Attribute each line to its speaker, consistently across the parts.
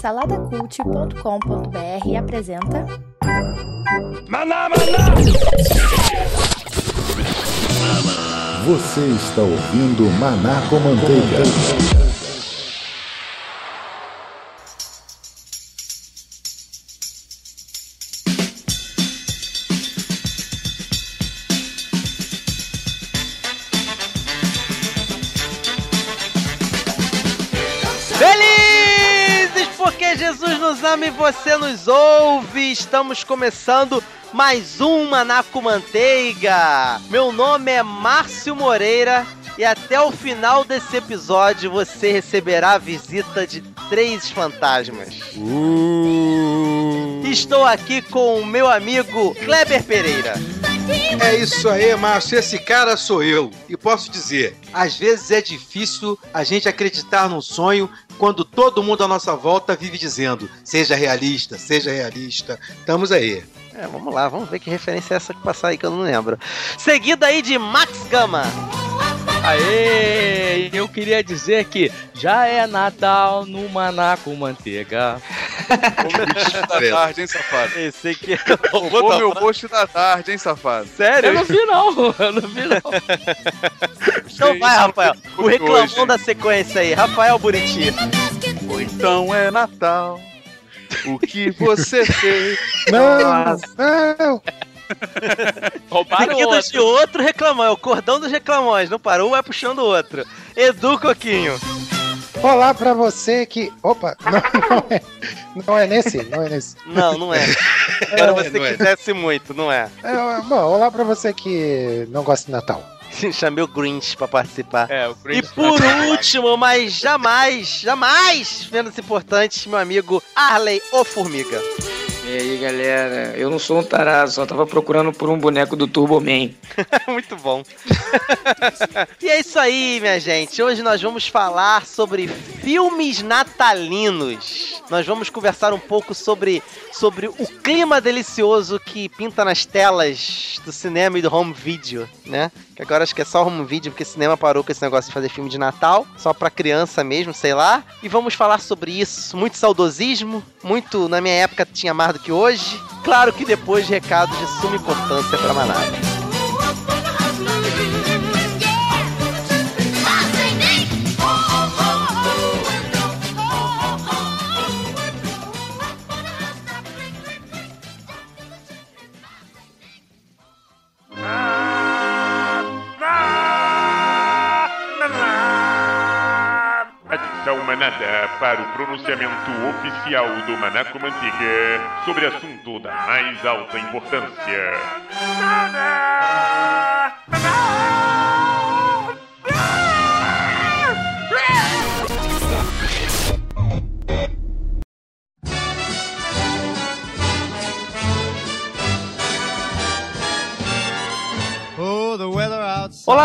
Speaker 1: Saladacult.com.br apresenta
Speaker 2: Maná, maná!
Speaker 3: Você está ouvindo Maná com Manteiga.
Speaker 4: E você nos ouve. Estamos começando mais um Maná com Manteiga. Meu nome é Márcio Moreira e até o final desse episódio você receberá a visita de três fantasmas. Estou aqui com o meu amigo Kleber Pereira.
Speaker 5: É isso aí, Márcio. Esse cara sou eu. E posso dizer, às vezes é difícil a gente acreditar num sonho quando todo mundo à nossa volta vive dizendo: seja realista, seja realista. Estamos aí.
Speaker 4: É, vamos lá, vamos ver que referência é essa que passar aí que eu não lembro. Seguida aí de Max Gama.
Speaker 6: Aê! Eu queria dizer que já é Natal no Maná com manteiga.
Speaker 7: da tarde, hein, safado?
Speaker 4: Esse aqui é
Speaker 7: Roubou meu post da tarde, hein, safado?
Speaker 6: Eu
Speaker 4: Sério?
Speaker 6: não vi não, eu não vi não.
Speaker 4: Então vai, Rafael. O reclamão da sequência aí. Rafael Buriti.
Speaker 7: Ou então é Natal. O que você fez?
Speaker 5: Não, não.
Speaker 6: Roubaram outro.
Speaker 4: de outro reclamão. É o cordão dos reclamões. Não parou, vai puxando o outro. Edu Coquinho.
Speaker 8: Olá pra você que. Opa, não, não é. Não é nesse, não é nesse.
Speaker 4: Não, não é. Agora você
Speaker 5: não é.
Speaker 4: quisesse muito, não é.
Speaker 8: É, bom, olá pra você que não gosta de Natal.
Speaker 4: Chamei o Grinch pra participar.
Speaker 6: É, o
Speaker 4: E
Speaker 6: Grinch
Speaker 4: por
Speaker 6: tá-
Speaker 4: último, mas jamais, jamais menos importante, meu amigo Arley o Formiga.
Speaker 9: E aí, galera, eu não sou um tarado, só tava procurando por um boneco do Turbo Man.
Speaker 4: Muito bom. e é isso aí, minha gente. Hoje nós vamos falar sobre filmes natalinos. Nós vamos conversar um pouco sobre, sobre o clima delicioso que pinta nas telas do cinema e do home video, né? Que agora acho que é só home video, porque cinema parou com esse negócio de fazer filme de Natal, só pra criança mesmo, sei lá. E vamos falar sobre isso. Muito saudosismo, muito na minha época tinha mais do que hoje. Claro que depois de recados de suma importância pra manada.
Speaker 2: Manada para o pronunciamento oficial do Manaco Manteiga sobre assunto da mais alta importância.
Speaker 4: Olá,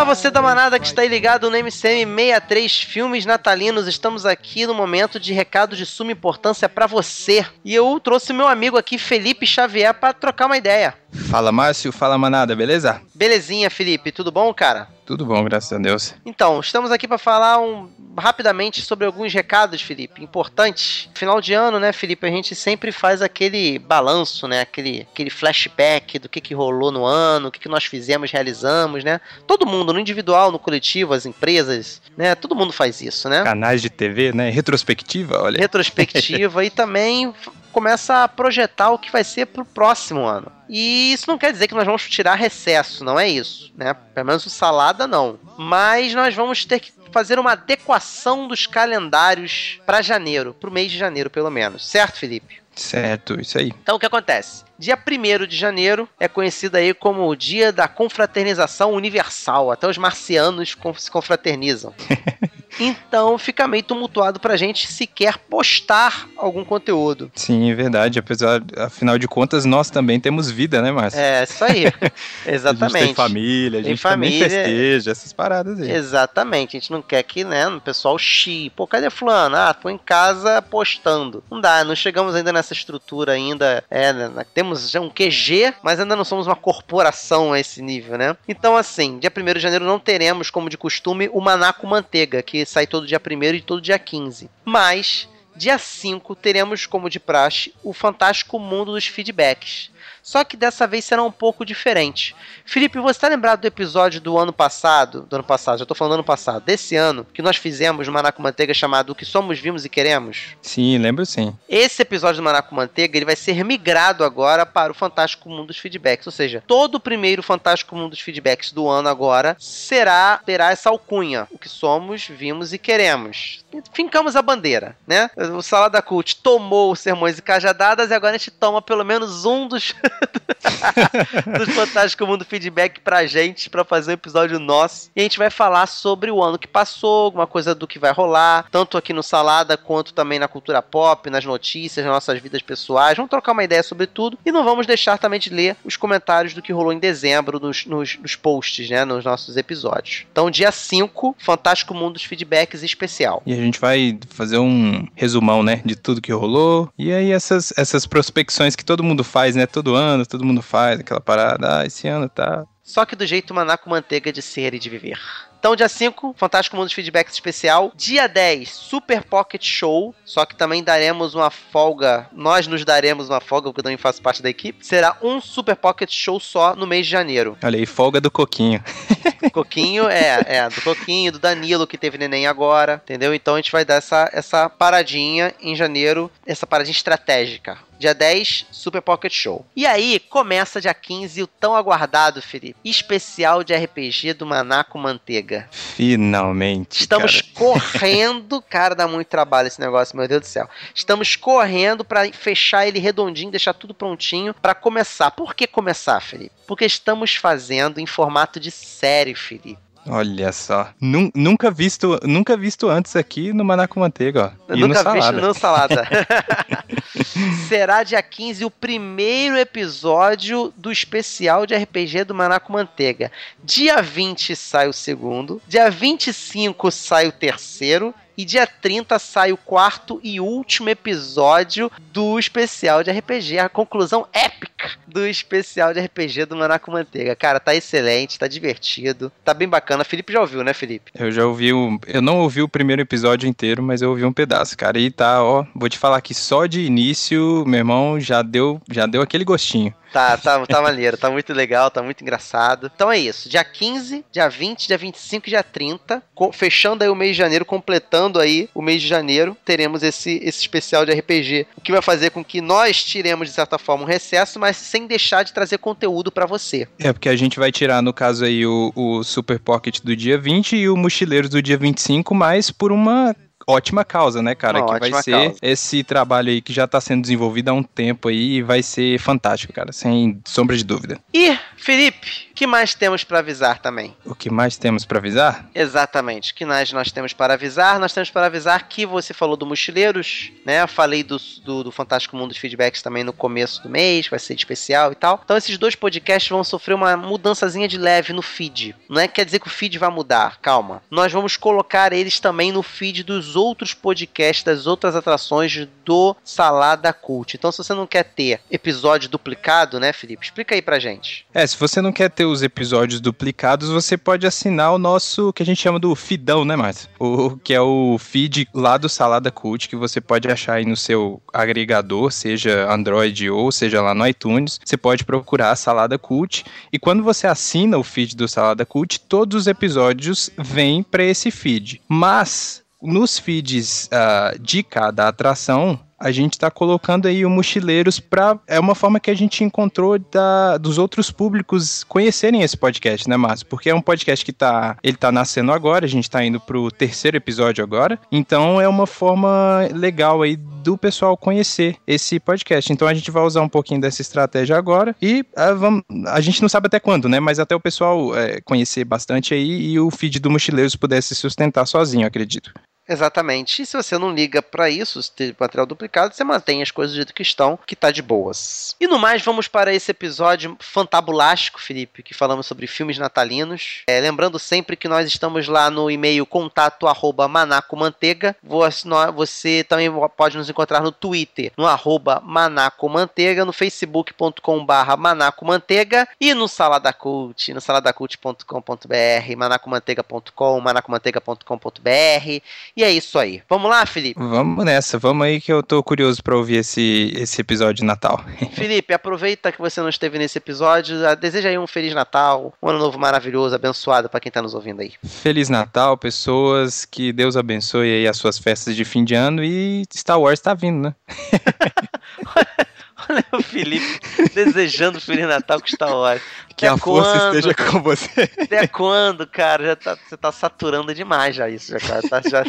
Speaker 4: você da manada que está aí ligado no MCM 63 Filmes Natalinos. Estamos aqui no momento de recado de suma importância pra você. E eu trouxe meu amigo aqui, Felipe Xavier, pra trocar uma ideia.
Speaker 10: Fala Márcio, fala manada, beleza?
Speaker 4: Belezinha, Felipe, tudo bom, cara?
Speaker 10: Tudo bom, graças a Deus.
Speaker 4: Então, estamos aqui para falar um- rapidamente sobre alguns recados, Felipe, importantes. Final de ano, né, Felipe, a gente sempre faz aquele balanço, né, aquele, aquele flashback do que, que rolou no ano, o que, que nós fizemos, realizamos, né? Todo mundo, no individual, no coletivo, as empresas, né, todo mundo faz isso, né?
Speaker 10: Canais de TV, né? Retrospectiva, olha.
Speaker 4: retrospectiva e também começa a projetar o que vai ser pro próximo ano. E isso não quer dizer que nós vamos tirar recesso, não é isso, né? Pelo menos o salada não. Mas nós vamos ter que fazer uma adequação dos calendários para janeiro, pro mês de janeiro pelo menos. Certo, Felipe?
Speaker 10: Certo, isso aí.
Speaker 4: Então o que acontece? Dia 1 de janeiro é conhecido aí como o dia da confraternização universal. Até os marcianos se confraternizam. Então fica meio tumultuado pra gente sequer postar algum conteúdo.
Speaker 10: Sim, é verdade. Apesar, afinal de contas, nós também temos vida, né, Márcio?
Speaker 4: É, isso aí.
Speaker 10: A gente
Speaker 4: Exatamente.
Speaker 10: tem família, a
Speaker 4: Tem
Speaker 10: gente também
Speaker 4: família.
Speaker 10: festeja, essas paradas aí.
Speaker 4: Exatamente, a gente não quer que, né, o pessoal chi. Pô, cadê fulano? Ah, tô em casa postando. Não dá, não chegamos ainda nessa estrutura ainda. É, né, temos já um QG, mas ainda não somos uma corporação a esse nível, né? Então, assim, dia 1 de janeiro não teremos, como de costume, o Maná com Manteiga, que sai todo dia 1 e todo dia 15. Mas, dia 5, teremos, como de praxe, o fantástico mundo dos feedbacks. Só que dessa vez será um pouco diferente. Felipe, você está lembrado do episódio do ano passado? Do ano passado, já estou falando do ano passado, desse ano, que nós fizemos no Manaco Manteiga chamado O que Somos, Vimos e Queremos?
Speaker 10: Sim, lembro sim.
Speaker 4: Esse episódio do Manaco Manteiga ele vai ser migrado agora para o Fantástico Mundo dos Feedbacks. Ou seja, todo o primeiro Fantástico Mundo dos Feedbacks do ano agora será terá essa alcunha. O que somos, vimos e queremos. Fincamos a bandeira, né? O Salada Cult tomou os sermões e cajadadas e agora a gente toma pelo menos um dos dos Fantástico Mundo Feedback pra gente, pra fazer um episódio nosso. E a gente vai falar sobre o ano que passou, alguma coisa do que vai rolar, tanto aqui no Salada quanto também na cultura pop, nas notícias, nas nossas vidas pessoais. Vamos trocar uma ideia sobre tudo e não vamos deixar também de ler os comentários do que rolou em dezembro nos, nos, nos posts, né, nos nossos episódios. Então, dia 5, Fantástico Mundo dos Feedbacks especial.
Speaker 10: E a gente vai fazer um resumão, né, de tudo que rolou. E aí essas, essas prospecções que todo mundo faz, né, todo ano, todo mundo faz aquela parada, ah, esse ano tá.
Speaker 4: Só que do jeito manaco manteiga de ser e de viver. Então, dia 5, Fantástico Mundo dos Feedbacks especial. Dia 10, Super Pocket Show. Só que também daremos uma folga. Nós nos daremos uma folga, porque eu também faço parte da equipe. Será um Super Pocket Show só no mês de janeiro.
Speaker 10: Olha aí, folga do Coquinho.
Speaker 4: Coquinho, é, é, do Coquinho, do Danilo, que teve neném agora. Entendeu? Então a gente vai dar essa, essa paradinha em janeiro, essa paradinha estratégica. Dia 10, Super Pocket Show. E aí, começa dia 15 o tão aguardado, Felipe, especial de RPG do Manaco Manteiga.
Speaker 10: Finalmente.
Speaker 4: Estamos
Speaker 10: cara.
Speaker 4: correndo, cara, dá muito trabalho esse negócio, meu Deus do céu. Estamos correndo para fechar ele redondinho, deixar tudo prontinho para começar. Por que começar, Felipe? Porque estamos fazendo em formato de série, Felipe.
Speaker 10: Olha só. Nun- nunca visto, nunca visto antes aqui no Manaco Manteiga, ó.
Speaker 4: Eu
Speaker 10: E
Speaker 4: nunca
Speaker 10: no
Speaker 4: vi
Speaker 10: salada.
Speaker 4: no salada. Será dia 15 o primeiro episódio do especial de RPG do Manaco Manteiga. Dia 20 sai o segundo, dia 25 sai o terceiro e dia 30 sai o quarto e último episódio do especial de RPG, a conclusão épica do especial de RPG do Manaco Manteiga. Cara, tá excelente, tá divertido, tá bem bacana. Felipe já ouviu, né, Felipe?
Speaker 10: Eu já ouvi o. Eu não ouvi o primeiro episódio inteiro, mas eu ouvi um pedaço, cara. E tá, ó. Vou te falar que só de início, meu irmão, já deu, já deu aquele gostinho.
Speaker 4: Tá, tá, tá maneiro, tá muito legal, tá muito engraçado. Então é isso, dia 15, dia 20, dia 25 e dia 30, co- fechando aí o mês de janeiro, completando aí o mês de janeiro, teremos esse, esse especial de RPG, o que vai fazer com que nós tiremos, de certa forma, um recesso, mas sem deixar de trazer conteúdo pra você.
Speaker 10: É, porque a gente vai tirar, no caso aí, o, o Super Pocket do dia 20 e o Mochileiros do dia 25, mas por uma ótima causa, né, cara?
Speaker 4: Uma
Speaker 10: que vai ser
Speaker 4: causa.
Speaker 10: esse trabalho aí que já tá sendo desenvolvido há um tempo aí e vai ser fantástico, cara, sem sombra de dúvida.
Speaker 4: E, Felipe, que mais temos pra avisar também?
Speaker 10: O que mais temos pra avisar?
Speaker 4: Exatamente. O que nós, nós temos para avisar? Nós temos para avisar que você falou do Mochileiros, né? Eu falei do, do, do Fantástico Mundo dos Feedbacks também no começo do mês, vai ser especial e tal. Então esses dois podcasts vão sofrer uma mudançazinha de leve no feed. Não é que quer dizer que o feed vai mudar, calma. Nós vamos colocar eles também no feed dos outros podcasts, das outras atrações do Salada Cult. Então se você não quer ter episódio duplicado, né, Felipe? Explica aí pra gente.
Speaker 10: É, se você não quer ter os episódios duplicados, você pode assinar o nosso, que a gente chama do feedão, né, Márcio? O que é o feed lá do Salada Cult, que você pode achar aí no seu agregador, seja Android ou seja lá no iTunes. Você pode procurar Salada Cult e quando você assina o feed do Salada Cult, todos os episódios vêm para esse feed. Mas nos feeds ah, de cada atração, a gente está colocando aí o Mochileiros para é uma forma que a gente encontrou da, dos outros públicos conhecerem esse podcast, né, Márcio? Porque é um podcast que tá ele tá nascendo agora, a gente tá indo pro terceiro episódio agora. Então é uma forma legal aí do pessoal conhecer esse podcast. Então a gente vai usar um pouquinho dessa estratégia agora e ah, vamos, a gente não sabe até quando, né? Mas até o pessoal é, conhecer bastante aí e o feed do Mochileiros pudesse sustentar sozinho, acredito.
Speaker 4: Exatamente. E se você não liga pra isso, se tem material duplicado, você mantém as coisas do jeito que estão, que tá de boas. E no mais, vamos para esse episódio fantabulástico, Felipe, que falamos sobre filmes natalinos. É, lembrando sempre que nós estamos lá no e-mail contato arroba manacomanteiga. Você também pode nos encontrar no Twitter, no arroba manacomanteiga, no facebook.com barra manacomanteiga e no Salada Cult, no saladacult.com.br, manacomanteiga.com, manacomanteiga.com.br E é isso aí. Vamos lá, Felipe?
Speaker 10: Vamos nessa, vamos aí que eu tô curioso pra ouvir esse, esse episódio de Natal.
Speaker 4: Felipe, aproveita que você não esteve nesse episódio. ah, Deseja aí um Feliz Natal, um ano novo maravilhoso, abençoado pra quem tá nos ouvindo aí.
Speaker 10: Feliz Natal, pessoas, que Deus abençoe aí as suas festas de fim de ano e Star Wars tá vindo, né?
Speaker 4: Olha o Felipe desejando Feliz Natal com Star Wars.
Speaker 10: Que
Speaker 4: Até
Speaker 10: a força
Speaker 4: quando?
Speaker 10: esteja com você.
Speaker 4: Até quando, cara? Já tá, você tá saturando demais já isso, já, cara. Tá, já...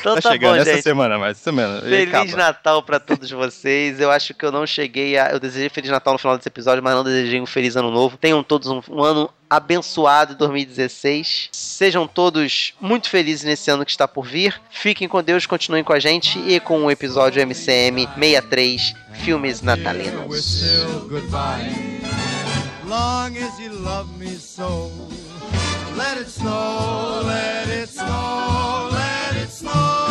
Speaker 4: então
Speaker 10: tá,
Speaker 4: tá,
Speaker 10: chegando
Speaker 4: bom,
Speaker 10: essa
Speaker 4: gente.
Speaker 10: semana, mas semana. e
Speaker 4: Feliz. Natal pra todos vocês. Eu acho que eu não cheguei a. Eu desejei Feliz Natal no final desse episódio, mas não desejei um Feliz Ano Novo. Tenham todos um, um ano abençoado em 2016. Sejam todos muito felizes nesse ano que está por vir. Fiquem com Deus, continuem com a gente e com o episódio MCM 63 Filmes Natalinos.
Speaker 11: still goodbye. Long as you love me so. Let it snow, let it snow, let it snow.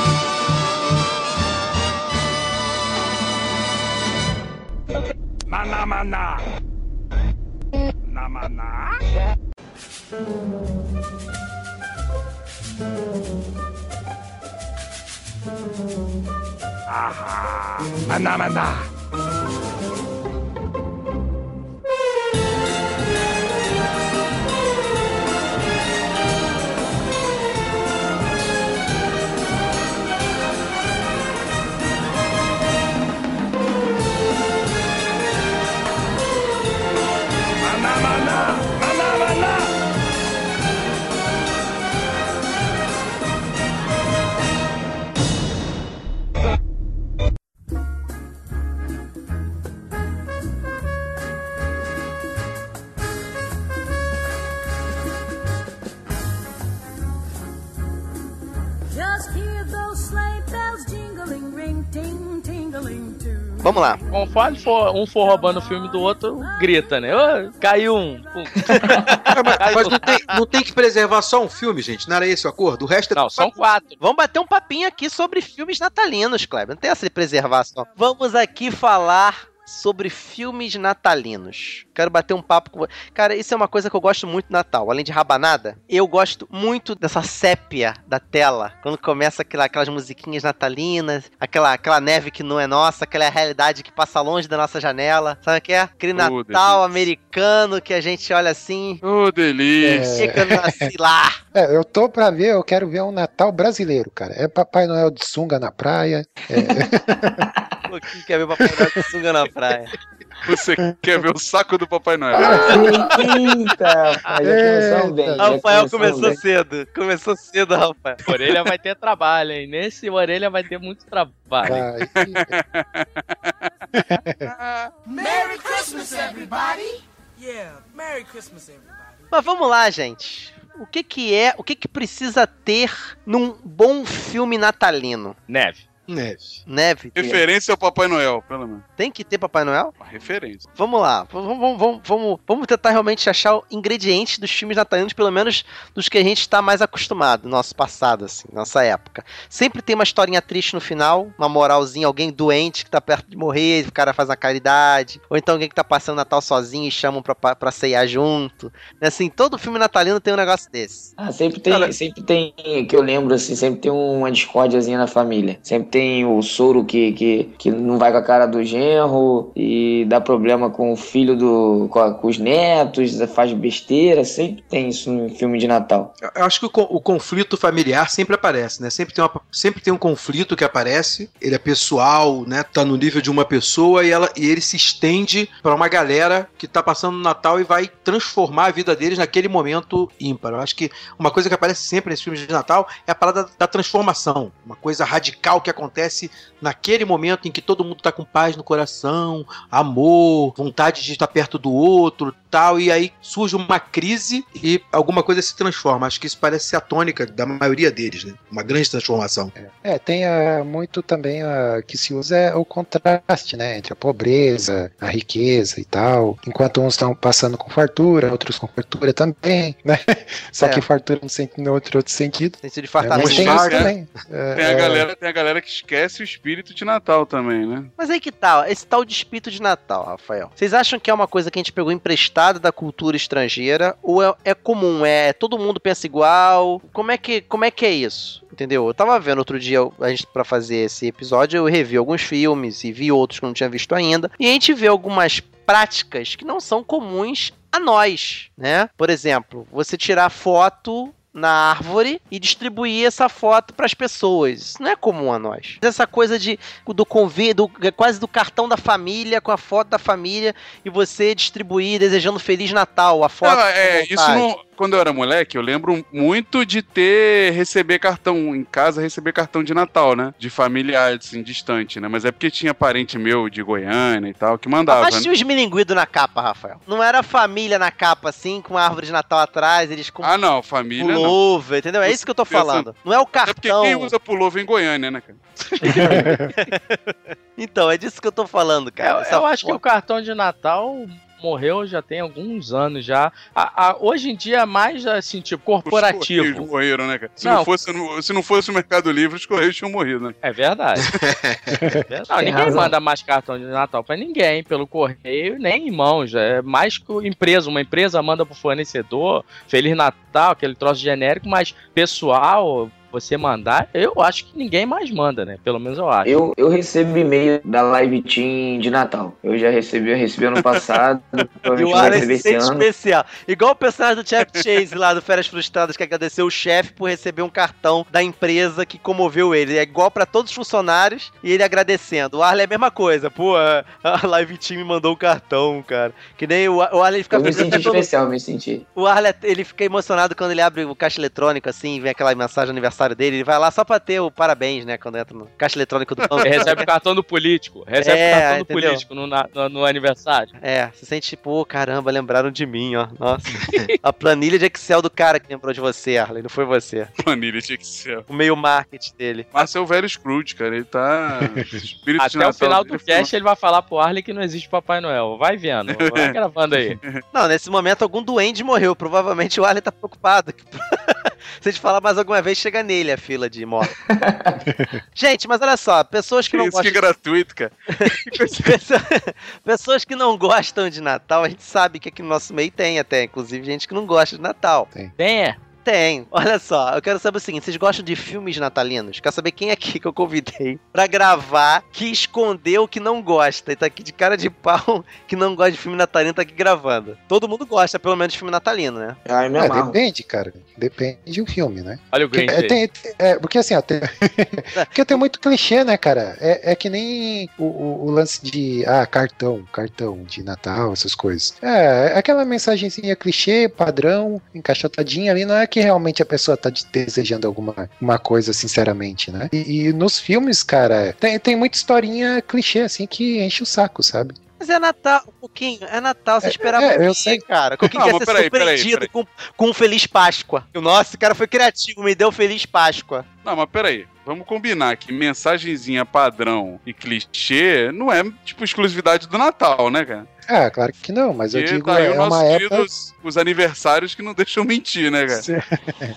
Speaker 12: 남았나? 아하, 안
Speaker 4: 남았나?
Speaker 6: Conforme for, um for roubando o filme do outro, grita, né? Ô, caiu um. Pum.
Speaker 5: Mas não tem, não tem que preservar só um filme, gente. Não era esse o acordo? O resto é
Speaker 4: Não, são quatro. Vamos bater um papinho aqui sobre filmes natalinos, Kleber. Não tem essa de preservação. Vamos aqui falar sobre filmes natalinos. Quero bater um papo com você. Cara, isso é uma coisa que eu gosto muito do Natal. Além de rabanada, eu gosto muito dessa sépia da tela. Quando começa aquela, aquelas musiquinhas natalinas, aquela, aquela neve que não é nossa, aquela realidade que passa longe da nossa janela. Sabe o que é? Aquele
Speaker 7: Oh,
Speaker 4: Natal
Speaker 7: delícia.
Speaker 4: americano que a gente olha assim.
Speaker 7: Ô, delícia.
Speaker 8: É.
Speaker 4: Eu nasci lá.
Speaker 8: É, eu tô pra ver, eu quero ver um Natal brasileiro, cara. É Papai Noel de sunga na praia. É,
Speaker 4: quem quer ver o Papai Noel de sunga na praia?
Speaker 7: Você quer ver o saco do Papai Noel?
Speaker 9: Eita, rapaz, já começamos bem.
Speaker 4: Rafael começou
Speaker 9: bem.
Speaker 4: cedo. Começou cedo, Rafael.
Speaker 6: Orelha vai ter trabalho, hein? Nesse Orelha vai ter muito trabalho.
Speaker 11: Merry Christmas, everybody! Yeah, Merry Christmas, everybody.
Speaker 4: Mas vamos lá, gente. O que que é, o que que precisa ter num bom filme natalino?
Speaker 6: Neve.
Speaker 5: Neve.
Speaker 4: Neve?
Speaker 7: Referência ao Papai Noel, pelo menos.
Speaker 4: Tem que ter Papai Noel?
Speaker 7: Uma referência.
Speaker 4: Vamos lá, vamos, vamos, vamos, vamos, vamos tentar realmente achar ingredientes dos filmes natalinos, pelo menos dos que a gente está mais acostumado, no nosso passado, assim, nossa época. Sempre tem uma historinha triste no final, uma moralzinha, alguém doente que tá perto de morrer, o cara faz uma caridade, ou então alguém que tá passando Natal sozinho e chamam pra, pra, pra ceiar junto. Assim, todo filme natalino tem um negócio desse.
Speaker 9: Ah, sempre tem, sempre tem, que eu lembro assim, sempre tem uma discórdiazinha na família. Sempre tem o soro que, que, que não vai com a cara do genro e dá problema com o filho do. com, a- com os netos, faz besteira. Sempre tem isso no filme de Natal.
Speaker 5: Eu acho que o, o conflito familiar sempre aparece, né? Sempre tem, uma- sempre tem um conflito que aparece. Ele é pessoal, né? Tá no nível de uma pessoa e, ela, e ele se estende pra uma galera que tá passando o Natal e vai transformar a vida deles naquele momento ímpar. Eu acho que uma coisa que aparece sempre nesses filmes de Natal é a parada da transformação. Uma coisa radical que acontece naquele momento em que todo mundo tá com paz no coração, amor, vontade de estar perto do outro, tal, e aí surge uma crise e alguma coisa se transforma. Acho que isso parece ser a tônica da maioria deles, né? Uma grande transformação.
Speaker 8: É, tem ah, muito também ah, que se usa é o contraste, né? Entre a pobreza, a riqueza e tal. Enquanto uns estão passando com fartura, outros com fartura também, né? Só
Speaker 4: É.
Speaker 8: que fartura no, sen- no outro, outro sentido.
Speaker 4: Tem sido de
Speaker 8: É, mas tem também. É,
Speaker 7: Tem a,
Speaker 8: é,
Speaker 7: galera, tem a galera que esquece o espírito de Natal também, né?
Speaker 4: Mas aí que tal, esse tal de espírito de Natal, Rafael. Vocês acham que é uma coisa que a gente pegou emprestado da cultura estrangeira ou é, é comum? É todo mundo pensa igual? Como é que, como é, que é isso? Entendeu? Eu tava vendo outro dia, a gente, pra fazer esse episódio, eu revi alguns filmes e vi outros que eu não tinha visto ainda. E a gente vê algumas práticas que não são comuns a nós, né? Por exemplo, você tirar foto na árvore e distribuir essa foto para as pessoas. Isso não é comum a nós. Essa coisa de do convite, quase do cartão da família com a foto da família e você distribuir desejando feliz Natal a foto.
Speaker 7: Ah, é, isso não. Quando eu era moleque, eu lembro muito de ter receber cartão em casa, receber cartão de Natal, né? De familiar, assim, distante, né? Mas é porque tinha parente meu de Goiânia e tal que mandava.
Speaker 4: Mas
Speaker 7: né?
Speaker 4: tinha os milinguidos na capa, Rafael. Não era família na capa, assim, com uma árvore de Natal atrás, eles com
Speaker 7: Ah, não, família não.
Speaker 4: pullover, entendeu? É isso que eu tô falando. Não é o
Speaker 7: É porque
Speaker 4: cartão.
Speaker 7: quem usa pullover em Goiânia, né, cara?
Speaker 4: Então, é disso que eu tô falando, cara.
Speaker 6: Eu, eu acho que o cartão de Natal morreu já tem alguns anos já. A- a- hoje em dia é mais assim, tipo,
Speaker 7: Os
Speaker 6: corporativo.
Speaker 7: Correios morreram, né, cara? Se
Speaker 6: Não.
Speaker 7: não, fosse, no- se não fosse o Mercado Livre, os Correios tinham morrido, né?
Speaker 6: É verdade. Não,
Speaker 9: Tem
Speaker 6: ninguém
Speaker 9: razão.
Speaker 6: manda mais cartão de Natal pra ninguém, pelo correio, nem em mãos. É mais que empresa. Uma empresa manda pro fornecedor, Feliz Natal, aquele troço genérico, mas pessoal, você mandar, eu acho que ninguém mais manda, né? Pelo menos eu acho.
Speaker 9: Eu, eu recebo e-mail da Live Team de Natal. Eu já recebi, eu recebi ano passado.
Speaker 4: E o
Speaker 9: receber
Speaker 4: se sente
Speaker 9: ano.
Speaker 4: especial. Igual o personagem do Chap Chase lá do Férias Frustradas, que agradeceu o chefe por receber um cartão da empresa que comoveu ele. É igual pra todos os funcionários e ele agradecendo. O Arlen é a mesma coisa. Pô, a Live Team me mandou um cartão, cara. Que nem o, o Arlen fica
Speaker 9: Eu me senti
Speaker 4: todo-
Speaker 9: especial, me senti.
Speaker 4: O Arlen, ele fica emocionado quando ele abre o caixa eletrônico, assim, vem aquela mensagem do aniversário dele. Ele vai lá só pra ter o parabéns, né? Quando entra no caixa eletrônico do banco.
Speaker 6: Ele recebe o cartão do político. Recebe
Speaker 4: É,
Speaker 6: o cartão do
Speaker 4: entendeu?
Speaker 6: político no, no- no aniversário.
Speaker 4: É, você sente tipo, "Pô, caramba, lembraram de mim, ó. Nossa. a planilha de Excel do cara que lembrou de você, Arlen, não foi você.
Speaker 7: Planilha de Excel.
Speaker 4: O meio marketing dele.
Speaker 7: Mas é o velho Scrooge, cara. Ele tá. Espírito de
Speaker 6: Até o final do cast ele vai falar pro Arley que não existe Papai Noel. Vai vendo, vai gravando aí.
Speaker 4: Não, nesse momento algum duende morreu. Provavelmente o Arlen tá preocupado. Se a gente falar mais alguma vez, chega nele a fila de morte. gente, mas olha só, pessoas que não
Speaker 7: Isso que
Speaker 4: gostam.
Speaker 7: gratuito, cara.
Speaker 4: Pessoa- Pessoas que não gostam de Natal, a gente sabe que aqui no nosso meio tem até, inclusive, gente que não gosta de Natal.
Speaker 6: Tem, é?
Speaker 4: Tem. Olha só, eu quero saber o seguinte: vocês gostam de filmes natalinos? Quero saber quem aqui que eu convidei pra gravar que escondeu que não gosta. E tá aqui de cara de pau que não gosta de filme natalino, tá aqui gravando. Todo mundo gosta, pelo menos, de filme natalino, né?
Speaker 9: Ai, me
Speaker 8: É,
Speaker 9: amarro.
Speaker 8: depende, cara. Depende do filme, né?
Speaker 6: Olha o Grinch
Speaker 8: é,
Speaker 6: aí.
Speaker 8: tem- é, porque assim, ó, tem... porque tem muito clichê, né, cara? É, é que nem o, o- o lance de ah, cartão, cartão de Natal, essas coisas. É, é aquela mensagenzinha clichê, padrão, encaixotadinha ali, não é que realmente a pessoa tá de- desejando alguma uma coisa sinceramente, né? E, e nos filmes, cara, tem, tem muita historinha clichê, assim, que enche o saco, sabe?
Speaker 4: Mas é Natal, um pouquinho, é Natal, você
Speaker 8: É,
Speaker 4: esperava
Speaker 8: é,
Speaker 4: o
Speaker 8: eu sei.
Speaker 4: cara? Quer
Speaker 7: mas
Speaker 4: ser
Speaker 7: peraí, peraí,
Speaker 4: surpreendido
Speaker 7: peraí.
Speaker 4: Com, com um Feliz Páscoa. Nossa, esse cara foi criativo, me deu Feliz Páscoa.
Speaker 7: Não, mas peraí. Vamos combinar que mensagenzinha padrão e clichê não é, tipo, exclusividade do Natal, né, cara?
Speaker 8: Ah, claro que não, mas eu digo,
Speaker 7: tá
Speaker 8: é
Speaker 7: os
Speaker 8: uma época...
Speaker 7: queridos, os aniversários que não deixam mentir, né, cara?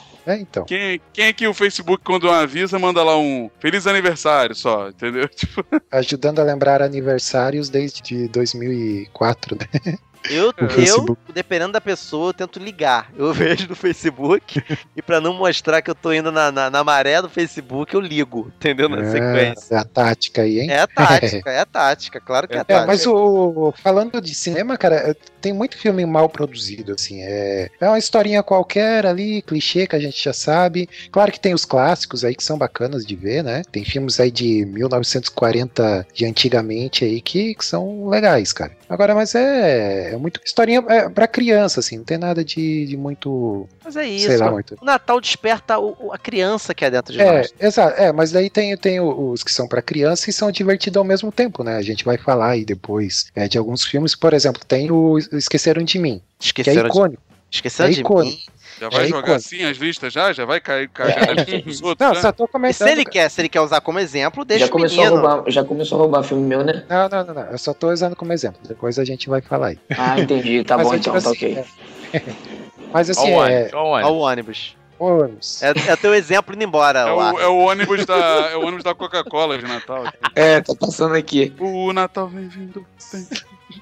Speaker 8: É, então.
Speaker 7: Quem, quem é que o Facebook, quando avisa, manda lá um Feliz Aniversário só, entendeu? Tipo,
Speaker 8: Ajudando a lembrar aniversários desde 2004, né?
Speaker 4: Eu, eu, dependendo da pessoa, eu tento ligar. Eu vejo no Facebook e pra não mostrar que eu tô indo na, na, na maré do Facebook, eu ligo, entendeu? Na sequência.
Speaker 8: É a tática aí, hein?
Speaker 4: É a tática, é a tática, claro que é a
Speaker 8: É,
Speaker 4: tática.
Speaker 8: mas o, falando de cinema, cara, é, tem muito filme mal produzido, assim. É, é uma historinha qualquer ali, clichê que a gente já sabe. Claro que tem os clássicos aí que são bacanas de ver, né? Tem filmes aí de 1940 de antigamente aí que, que são legais, cara. Agora, mas é, é muito historinha é, pra criança, assim. Não tem nada de, de muito.
Speaker 4: Mas é isso.
Speaker 8: Sei lá, muito.
Speaker 4: O Natal desperta o- a criança que é dentro de
Speaker 8: É,
Speaker 4: nós.
Speaker 8: exato. É, mas daí tem, tem os que são pra criança e são divertidos ao mesmo tempo, né? A gente vai falar aí depois é, de alguns filmes. Por exemplo, tem o Esqueceram de Mim, que é
Speaker 4: Esqueceram de-
Speaker 8: icônico.
Speaker 4: Esqueceram
Speaker 8: é
Speaker 4: de
Speaker 8: icônico.
Speaker 4: mim.
Speaker 7: Já vai
Speaker 8: É
Speaker 7: jogar
Speaker 8: icônico.
Speaker 7: assim as listas já? Já vai cair, cair lista dos outros?
Speaker 8: Não,
Speaker 7: né?
Speaker 8: só tô
Speaker 4: E
Speaker 8: comentando.
Speaker 4: se ele quer, se ele quer usar como exemplo, deixa
Speaker 9: Já
Speaker 4: o
Speaker 9: começou, a roubar, já começou a roubar filme meu, né?
Speaker 8: Não, não, não, não. Eu só tô usando como exemplo. Depois a gente vai falar aí.
Speaker 9: Ah, entendi. Tá
Speaker 8: Mas
Speaker 9: bom
Speaker 8: é
Speaker 9: então,
Speaker 8: tipo
Speaker 9: tá
Speaker 8: assim,
Speaker 9: ok.
Speaker 8: é. Mas assim,
Speaker 6: Ó o
Speaker 8: é.
Speaker 6: o ônibus.
Speaker 4: Olha o ônibus. É, é teu exemplo indo embora,
Speaker 7: É
Speaker 4: lá.
Speaker 7: o, é o ônibus da, é o ônibus da Coca-Cola de Natal.
Speaker 9: É, tá passando aqui.
Speaker 7: O Natal vem vindo. vem.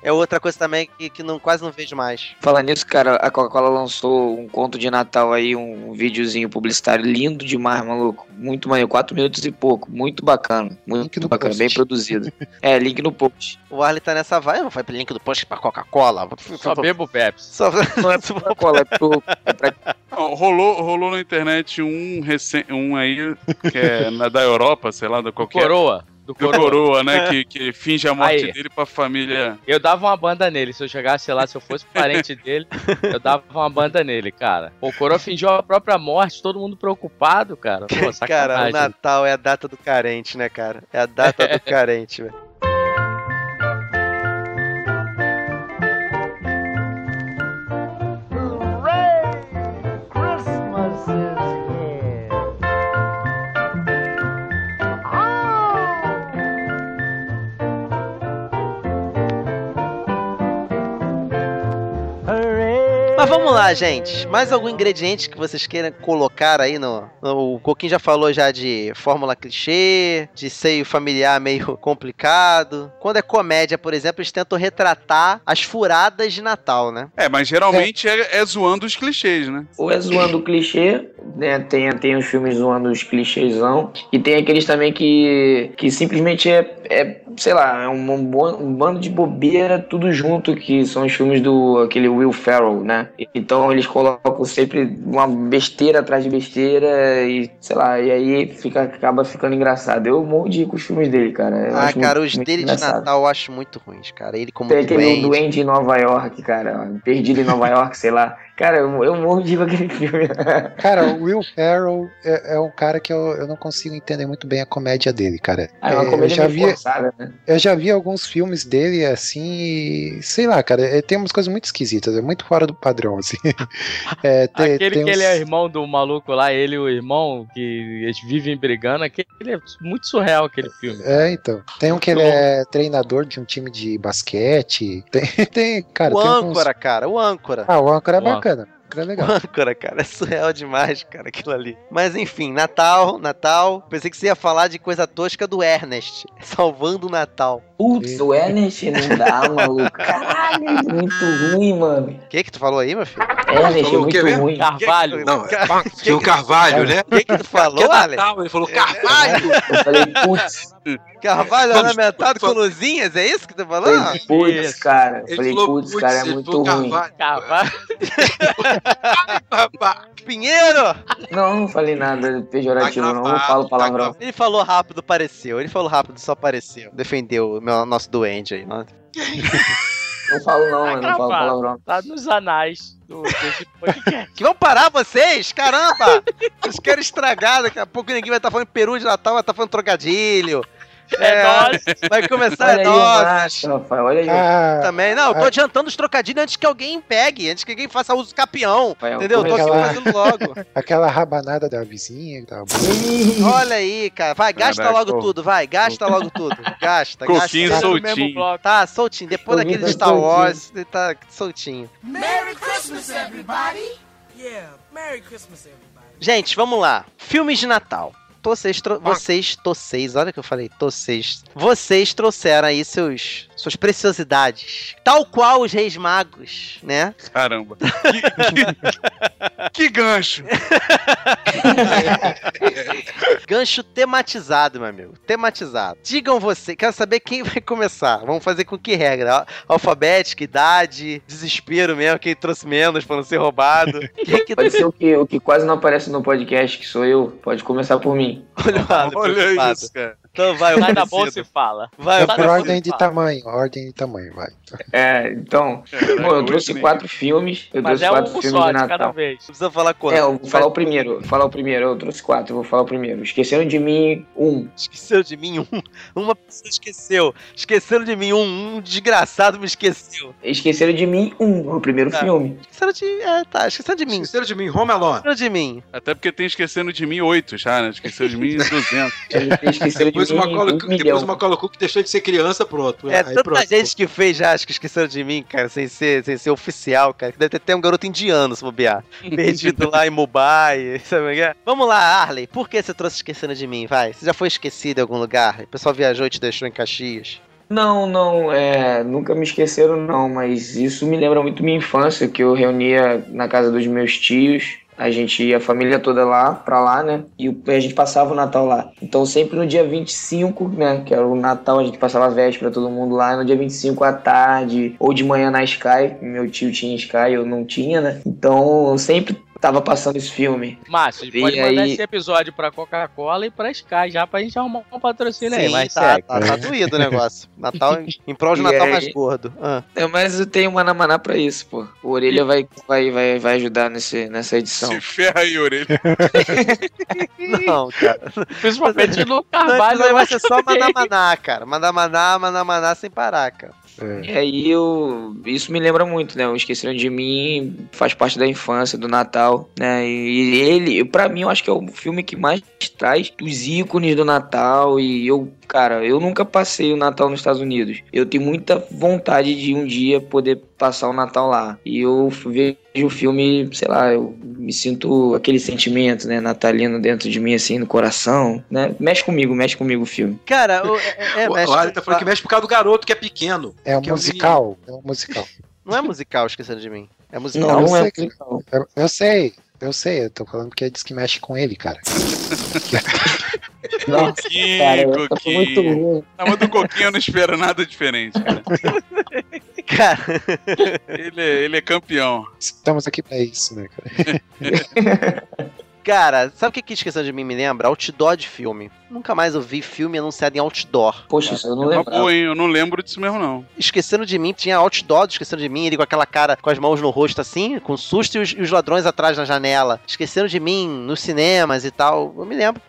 Speaker 4: É outra coisa também que, que não, quase não vejo mais.
Speaker 9: Falar nisso, cara, a Coca-Cola lançou um conto de Natal aí, um videozinho publicitário lindo demais, maluco. Muito maneiro, 4 minutos e pouco. Muito bacana. Muito bacana,
Speaker 8: post.
Speaker 9: bem produzido. É, link no post.
Speaker 4: O Arley tá nessa vai, não vai pro link do post pra Coca-Cola.
Speaker 6: Só bebo Pepsi.
Speaker 4: Só...
Speaker 9: Não é pra Coca-Cola, é pro. É pra...
Speaker 7: Não, rolou, rolou na internet um, recen- um aí que é na, da Europa, sei lá, da qualquer.
Speaker 6: Coroa. Do
Speaker 7: Do
Speaker 6: Coroa.
Speaker 7: Coroa, né? Que, que finge a morte
Speaker 6: Aí.
Speaker 7: dele pra família.
Speaker 6: Eu dava uma banda nele. Se eu chegasse lá, se eu fosse parente dele, eu dava uma banda nele, cara. O Coroa fingiu a própria morte, todo mundo preocupado, cara. Pô,
Speaker 4: Cara, o. Natal é a data do carente, né, cara? É a data do carente, velho. Vamos lá, gente. Mais algum ingrediente que vocês queiram colocar aí no. no- o Coquinho já falou já de fórmula clichê, de seio familiar meio complicado. Quando é comédia, por exemplo, eles tentam retratar as furadas de Natal, né?
Speaker 7: É, mas geralmente é, é zoando os clichês, né?
Speaker 9: Ou é zoando o clichê, né? Tem, tem os filmes zoando os clichêsão. E tem aqueles também que, que simplesmente é, é, sei lá, é um, um um bando de bobeira, tudo junto, que são os filmes do aquele Will Ferrell, né? Então eles colocam sempre uma besteira atrás de besteira e, sei lá, e aí fica, acaba ficando engraçado. Eu morro de com os filmes dele, cara. Eu
Speaker 4: ah, cara,
Speaker 9: muito-
Speaker 4: os
Speaker 9: muito
Speaker 4: dele de
Speaker 9: engraçado.
Speaker 4: Natal eu acho muito ruins, cara. Ele como
Speaker 9: Tem aquele
Speaker 4: duende.
Speaker 9: Duende em Nova York, cara. Perdido em Nova York, sei lá. Cara, eu, eu morro de aquele filme.
Speaker 8: Cara, o Will Ferrell é, é um cara que eu, eu não consigo entender muito bem a comédia dele, cara.
Speaker 9: Ah, é uma
Speaker 8: É,
Speaker 9: comédia
Speaker 8: eu já vi,
Speaker 9: forçada, né?
Speaker 8: eu já vi alguns filmes dele assim, e, sei lá, cara, é, tem umas coisas muito esquisitas, é muito fora do padrão, assim. É, tem-
Speaker 6: Aquele
Speaker 8: tem
Speaker 6: que
Speaker 8: uns-
Speaker 6: ele é irmão do maluco lá, ele e o irmão, que eles vivem brigando, aquele é muito surreal aquele filme.
Speaker 8: É, então. Tem um que ele é treinador de um time de basquete. Tem, tem cara,
Speaker 4: o
Speaker 8: tem
Speaker 4: âncora,
Speaker 8: alguns...
Speaker 4: cara, o âncora.
Speaker 8: Ah, o âncora é
Speaker 6: O âncora.
Speaker 8: Bacana. É legal.
Speaker 4: Âncora, cara, é surreal demais, cara, aquilo ali. Mas enfim, Natal, Natal. Pensei que você ia falar de coisa tosca do Ernest, salvando o Natal.
Speaker 9: Putz, o Ernest não dá, maluco. Caralho, é muito ruim, mano.
Speaker 4: O que que tu falou aí, meu filho?
Speaker 9: Ernest é muito
Speaker 5: mesmo?
Speaker 9: ruim.
Speaker 6: Carvalho.
Speaker 5: Não,
Speaker 4: Ca-
Speaker 5: tinha o Carvalho, né?
Speaker 4: O que que tu falou,
Speaker 5: Que é
Speaker 4: Ale?
Speaker 5: Ele falou Carvalho!
Speaker 9: Eu falei, putz,
Speaker 4: Carvalho ornamentado com luzinhas, é isso que tu falou?
Speaker 9: falei, putz, cara.
Speaker 5: Ele
Speaker 9: Falei,
Speaker 5: falou,
Speaker 9: putz, cara, é muito ruim.
Speaker 5: Carvalho.
Speaker 6: Carvalho.
Speaker 4: Pinheiro!
Speaker 9: Não, não falei nada pejorativo,
Speaker 5: Tá
Speaker 9: não. Não falo
Speaker 5: tá
Speaker 9: palavrão.
Speaker 4: Ele falou rápido, pareceu. Ele falou rápido, só pareceu. Defendeu o meu, nosso duende aí. Nossa.
Speaker 9: Não falo, não,
Speaker 6: Tá
Speaker 9: mano. Não falo palavrão.
Speaker 6: Tá nos anais do, podcast.
Speaker 4: Que vão parar vocês? Caramba! Vocês querem estragar, daqui a pouco ninguém vai estar falando peru de Natal, vai estar falando trocadilho.
Speaker 6: É nóis.
Speaker 4: Vai começar
Speaker 9: Olha
Speaker 4: é nós.
Speaker 9: macho, Rafael. Olha aí.
Speaker 8: Ah,
Speaker 4: Também, não, eu tô
Speaker 8: Ah.
Speaker 4: adiantando os trocadilhos antes que alguém pegue, antes que alguém faça uso capião.
Speaker 9: Rafael,
Speaker 4: Entendeu? Eu tô aqui
Speaker 8: aquela-
Speaker 4: fazendo logo.
Speaker 8: aquela rabanada da vizinha que tava
Speaker 4: Olha aí, cara. Vai, gasta
Speaker 7: Caraca,
Speaker 4: logo
Speaker 7: pô.
Speaker 4: tudo, vai. Gasta logo tudo. Gasta,
Speaker 7: Coquinho
Speaker 4: gasta.
Speaker 6: Tá
Speaker 7: soltinho.
Speaker 4: Tá soltinho. Depois
Speaker 9: Coquinho
Speaker 4: daquele
Speaker 9: tá
Speaker 4: Star Wars, ele tá soltinho.
Speaker 12: Merry Christmas, everybody! Yeah, Merry Christmas, everybody.
Speaker 4: Gente, vamos lá. Filmes de Natal. Vocês, tro- vocês, vocês, olha que eu falei, vocês. Vocês trouxeram aí seus, suas preciosidades. Tal qual os Reis Magos, né?
Speaker 7: Caramba. Que, gancho.
Speaker 4: Gancho tematizado, meu amigo. Tematizado. Digam você, quero saber quem vai começar. Vamos fazer com que regra? Al- Alfabética, idade, desespero mesmo, quem trouxe menos pra não ser roubado. Quem que
Speaker 9: Pode ser o que, o que quase não aparece no podcast, que sou eu. Pode começar por mim.
Speaker 4: Olha
Speaker 7: Olha
Speaker 4: preocupado.
Speaker 7: isso, cara.
Speaker 4: Então vai, o
Speaker 6: Nada bom
Speaker 4: conhecido.
Speaker 6: se fala.
Speaker 4: Vai,
Speaker 8: É
Speaker 6: Tá
Speaker 8: por
Speaker 6: bom,
Speaker 8: ordem de
Speaker 6: fala.
Speaker 8: tamanho, ordem de tamanho, vai.
Speaker 9: É, então. Bom, eu
Speaker 7: hoje
Speaker 9: trouxe
Speaker 7: nem-
Speaker 9: quatro filmes. Eu
Speaker 6: Mas
Speaker 9: trouxe
Speaker 6: é
Speaker 9: quatro
Speaker 6: um
Speaker 9: filmes
Speaker 6: só
Speaker 9: de
Speaker 6: de cada
Speaker 9: Natal.
Speaker 6: vez.
Speaker 4: Não precisa falar quanto.
Speaker 9: É, eu vou falar o primeiro. Vou falar o primeiro. Eu trouxe quatro, eu vou falar o primeiro. Esqueceram de mim um.
Speaker 4: Esqueceram de mim um. Uma pessoa esqueceu. Esqueceram de mim um. Um desgraçado me esqueceu.
Speaker 9: Esqueceram de mim um, o primeiro
Speaker 4: Tá.
Speaker 9: filme.
Speaker 4: Esqueceram de. É, tá. Esqueceram de mim.
Speaker 5: Esqueceram de mim, Home Alone.
Speaker 4: Esqueceram de mim.
Speaker 7: Até porque tem esquecendo de mim oito já, né? Esqueceu de mim 200.
Speaker 9: Esqueceram de
Speaker 5: Depois o Macaulay
Speaker 9: um
Speaker 5: depois
Speaker 9: milhão.
Speaker 5: o Macaulay Culkin deixou de ser criança, pronto.
Speaker 4: É,
Speaker 5: Aí
Speaker 4: tanta
Speaker 5: pronto.
Speaker 4: gente que fez já, acho que esqueceram de mim, cara, sem ser, sem ser oficial, cara. Que deve ter até um garoto indiano, se bobear. Perdido lá em Mumbai, sabe o que é? Vamos lá, Arley, por que você trouxe esquecendo de mim? Vai, você já foi esquecido em algum lugar? O pessoal viajou e te deixou em Caxias.
Speaker 9: Não, não, é, nunca me esqueceram não, mas isso me lembra muito minha infância, que eu reunia na casa dos meus tios, a gente ia a família toda lá, pra lá, né? E a gente passava o Natal lá. Então sempre no dia 25, né? Que era o Natal, a gente passava a véspera todo mundo lá. No dia 25 à tarde, ou de manhã na Sky. Meu tio tinha Sky, eu não tinha, né? Então sempre tava passando esse filme.
Speaker 6: Márcio,
Speaker 9: E
Speaker 6: pode mandar
Speaker 9: aí-
Speaker 6: esse episódio pra Coca-Cola e pra Sky já pra gente arrumar um patrocínio aí.
Speaker 4: Sim,
Speaker 6: Mas
Speaker 4: tá, tá, tá doído o negócio. Natal em, prol de
Speaker 9: E
Speaker 4: Natal
Speaker 9: aí-
Speaker 4: mais gordo. Ah.
Speaker 9: É, mas eu tenho Manamaná pra isso, pô. O Orelha vai, vai, vai, vai ajudar nesse, nessa edição.
Speaker 7: Se ferra aí, orelha.
Speaker 4: Não, cara.
Speaker 6: Principalmente no
Speaker 4: Não,
Speaker 6: Carvalho.
Speaker 4: aí
Speaker 6: eu
Speaker 4: vai ser só Manamaná, cara. Mandamaná, Manamaná sem parar, cara.
Speaker 9: E aí eu. Isso me lembra muito, né? O Esqueceram de Mim faz parte da infância, do Natal, né? E ele, pra mim, eu acho que é o filme que mais traz os ícones do Natal. E eu, cara, eu nunca passei o Natal nos Estados Unidos. Eu tenho muita vontade de um dia poder passar o Natal lá. E eu vejo o filme, sei lá, eu me sinto aquele sentimento, né? Natalino dentro de mim, assim, no coração, né? Mexe comigo, mexe comigo o filme.
Speaker 4: Cara, o- é, é,
Speaker 5: o
Speaker 4: mexe-
Speaker 5: Lari tá falando que mexe por causa do garoto que é pequeno.
Speaker 8: É um
Speaker 5: é o
Speaker 8: musical. É um musical.
Speaker 4: não é musical, esquecendo de mim. É musical.
Speaker 9: Não, não
Speaker 8: eu
Speaker 9: é
Speaker 8: sei que-
Speaker 9: musical.
Speaker 8: Eu, eu sei, eu sei, eu tô falando que é diz que mexe com ele, cara.
Speaker 9: Nossa,
Speaker 7: Coquinho,
Speaker 9: cara, muito
Speaker 7: Coquinho.
Speaker 9: ruim.
Speaker 7: Não, mas do Coquinho eu não espero nada diferente, cara.
Speaker 4: Cara,
Speaker 7: Ele é, ele é campeão.
Speaker 8: Estamos aqui pra isso, né, cara?
Speaker 4: cara, sabe o que que Esquecendo de Mim me lembra? Outdoor de filme. Nunca mais eu vi filme anunciado em outdoor.
Speaker 9: Poxa, isso eu não
Speaker 7: Uma
Speaker 9: lembro.
Speaker 7: boa, hein? Eu não lembro disso mesmo, não.
Speaker 4: Esquecendo de Mim, tinha outdoor do Esquecendo de Mim, ele com aquela cara, com as mãos no rosto assim, com susto e os, e os ladrões atrás na janela. Esquecendo de Mim nos cinemas e tal. Eu me lembro.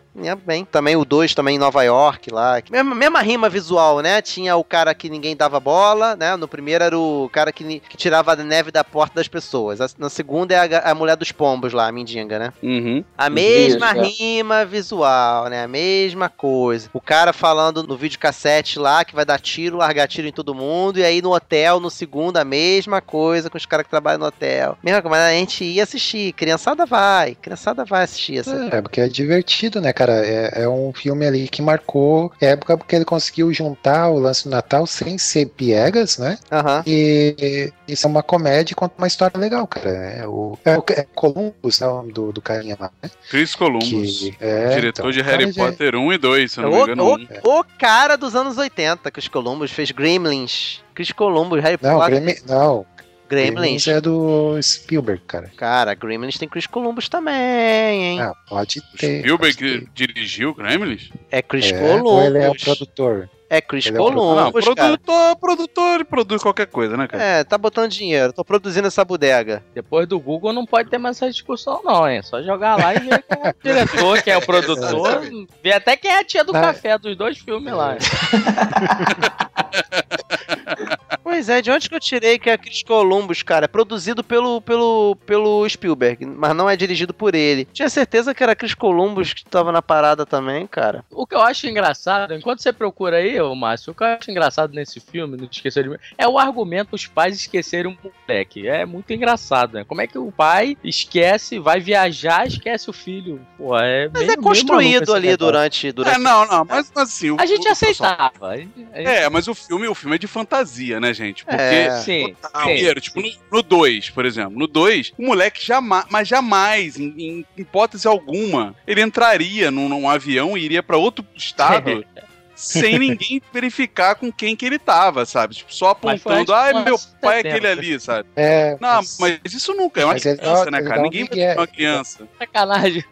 Speaker 4: Bem. Também o 2 também em Nova York lá. Mesma, mesma rima visual, né? Tinha o cara que ninguém dava bola, né? No primeiro era o cara que, que tirava a neve da porta das pessoas. A- Na segunda é a, a mulher dos pombos lá, a mendiga, né?
Speaker 7: Uhum.
Speaker 4: A mesma
Speaker 9: Isso, é.
Speaker 4: rima visual, né? A mesma coisa. O cara falando no videocassete lá que vai dar tiro, largar tiro em todo mundo. E aí no hotel, no segundo, a mesma coisa com os caras que trabalham no hotel. Mesma coisa, mas a gente ia assistir. Criançada vai. Criançada vai assistir essa.
Speaker 8: É, porque é divertido, né, cara? É, é um filme ali que marcou época porque ele conseguiu juntar o lance do Natal sem ser piegas, né?
Speaker 4: Aham.
Speaker 8: E isso é uma comédia e conta uma história legal, cara. É o, é o é Columbus, é o nome do, do carinha lá, né?
Speaker 7: Chris Columbus.
Speaker 8: Que, é,
Speaker 7: diretor
Speaker 8: então,
Speaker 7: de
Speaker 8: cara
Speaker 7: Harry
Speaker 8: já-
Speaker 7: Potter 1 e 2, se eu não me
Speaker 4: O,
Speaker 7: engano.
Speaker 4: o,
Speaker 7: um.
Speaker 4: o cara dos anos 80, Chris Columbus, fez Gremlins. Chris Columbus, Harry
Speaker 8: Não,
Speaker 4: Potter.
Speaker 8: Gremlin, não.
Speaker 4: Gremlins.
Speaker 8: Gremlins é do Spielberg, cara.
Speaker 4: Cara, Gremlins tem Chris Columbus também, hein?
Speaker 8: Ah, pode ter.
Speaker 7: Spielberg
Speaker 8: pode ter.
Speaker 7: dirigiu Gremlins?
Speaker 4: É Chris
Speaker 8: É,
Speaker 4: Columbus.
Speaker 8: ou ele é o produtor?
Speaker 4: É Chris
Speaker 8: Ele é o produtor.
Speaker 7: Não,
Speaker 4: Columbus, cara.
Speaker 7: produtor, produtor, ele produz qualquer coisa, né, cara?
Speaker 4: É, tá botando dinheiro. Tô produzindo essa bodega.
Speaker 6: Depois do Google não pode ter mais essa discussão, não, hein? É só jogar lá e ver quem é o diretor, quem é o produtor. Ver até quem é a tia do
Speaker 8: Não.
Speaker 6: café dos dois filmes lá.
Speaker 4: Pois é, de onde que eu tirei que é Chris Columbus, cara? É produzido pelo, pelo, pelo Spielberg, mas não é dirigido por ele. Tinha certeza que era Chris Columbus que tava na parada também, cara.
Speaker 6: O que eu acho engraçado, enquanto você procura aí, ô Márcio, o que eu acho engraçado nesse filme, não esquecer de mim, é o argumento dos pais esquecerem um moleque. É muito engraçado, né? Como é que o pai esquece, vai viajar, esquece o filho? Pô, é
Speaker 4: Mas
Speaker 6: meio-
Speaker 4: é construído ali
Speaker 6: negócio.
Speaker 4: durante, durante.
Speaker 7: É, não, não, mas, mas assim... o-
Speaker 6: A gente
Speaker 7: o-
Speaker 6: aceitava. A gente- a gente-
Speaker 7: É, mas o filme, o filme é de fantasia, né, gente? Porque...
Speaker 4: É.
Speaker 6: Sim, sim.
Speaker 7: Primeiro, tipo, no 2, por exemplo. No 2, o moleque jamais, mas jamais, em, em hipótese alguma, ele entraria num, num avião e iria pra outro estado sem ninguém verificar com quem que ele tava, sabe? Tipo, só
Speaker 6: Mas
Speaker 7: apontando, ah, meu
Speaker 6: 11 de
Speaker 7: pai é aquele ali, sabe?
Speaker 8: É,
Speaker 7: Não, mas isso nunca, é uma
Speaker 8: Mas ele
Speaker 7: criança,
Speaker 8: dá-
Speaker 7: né,
Speaker 8: ele
Speaker 7: cara? Ninguém ser uma criança.
Speaker 6: Sacanagem.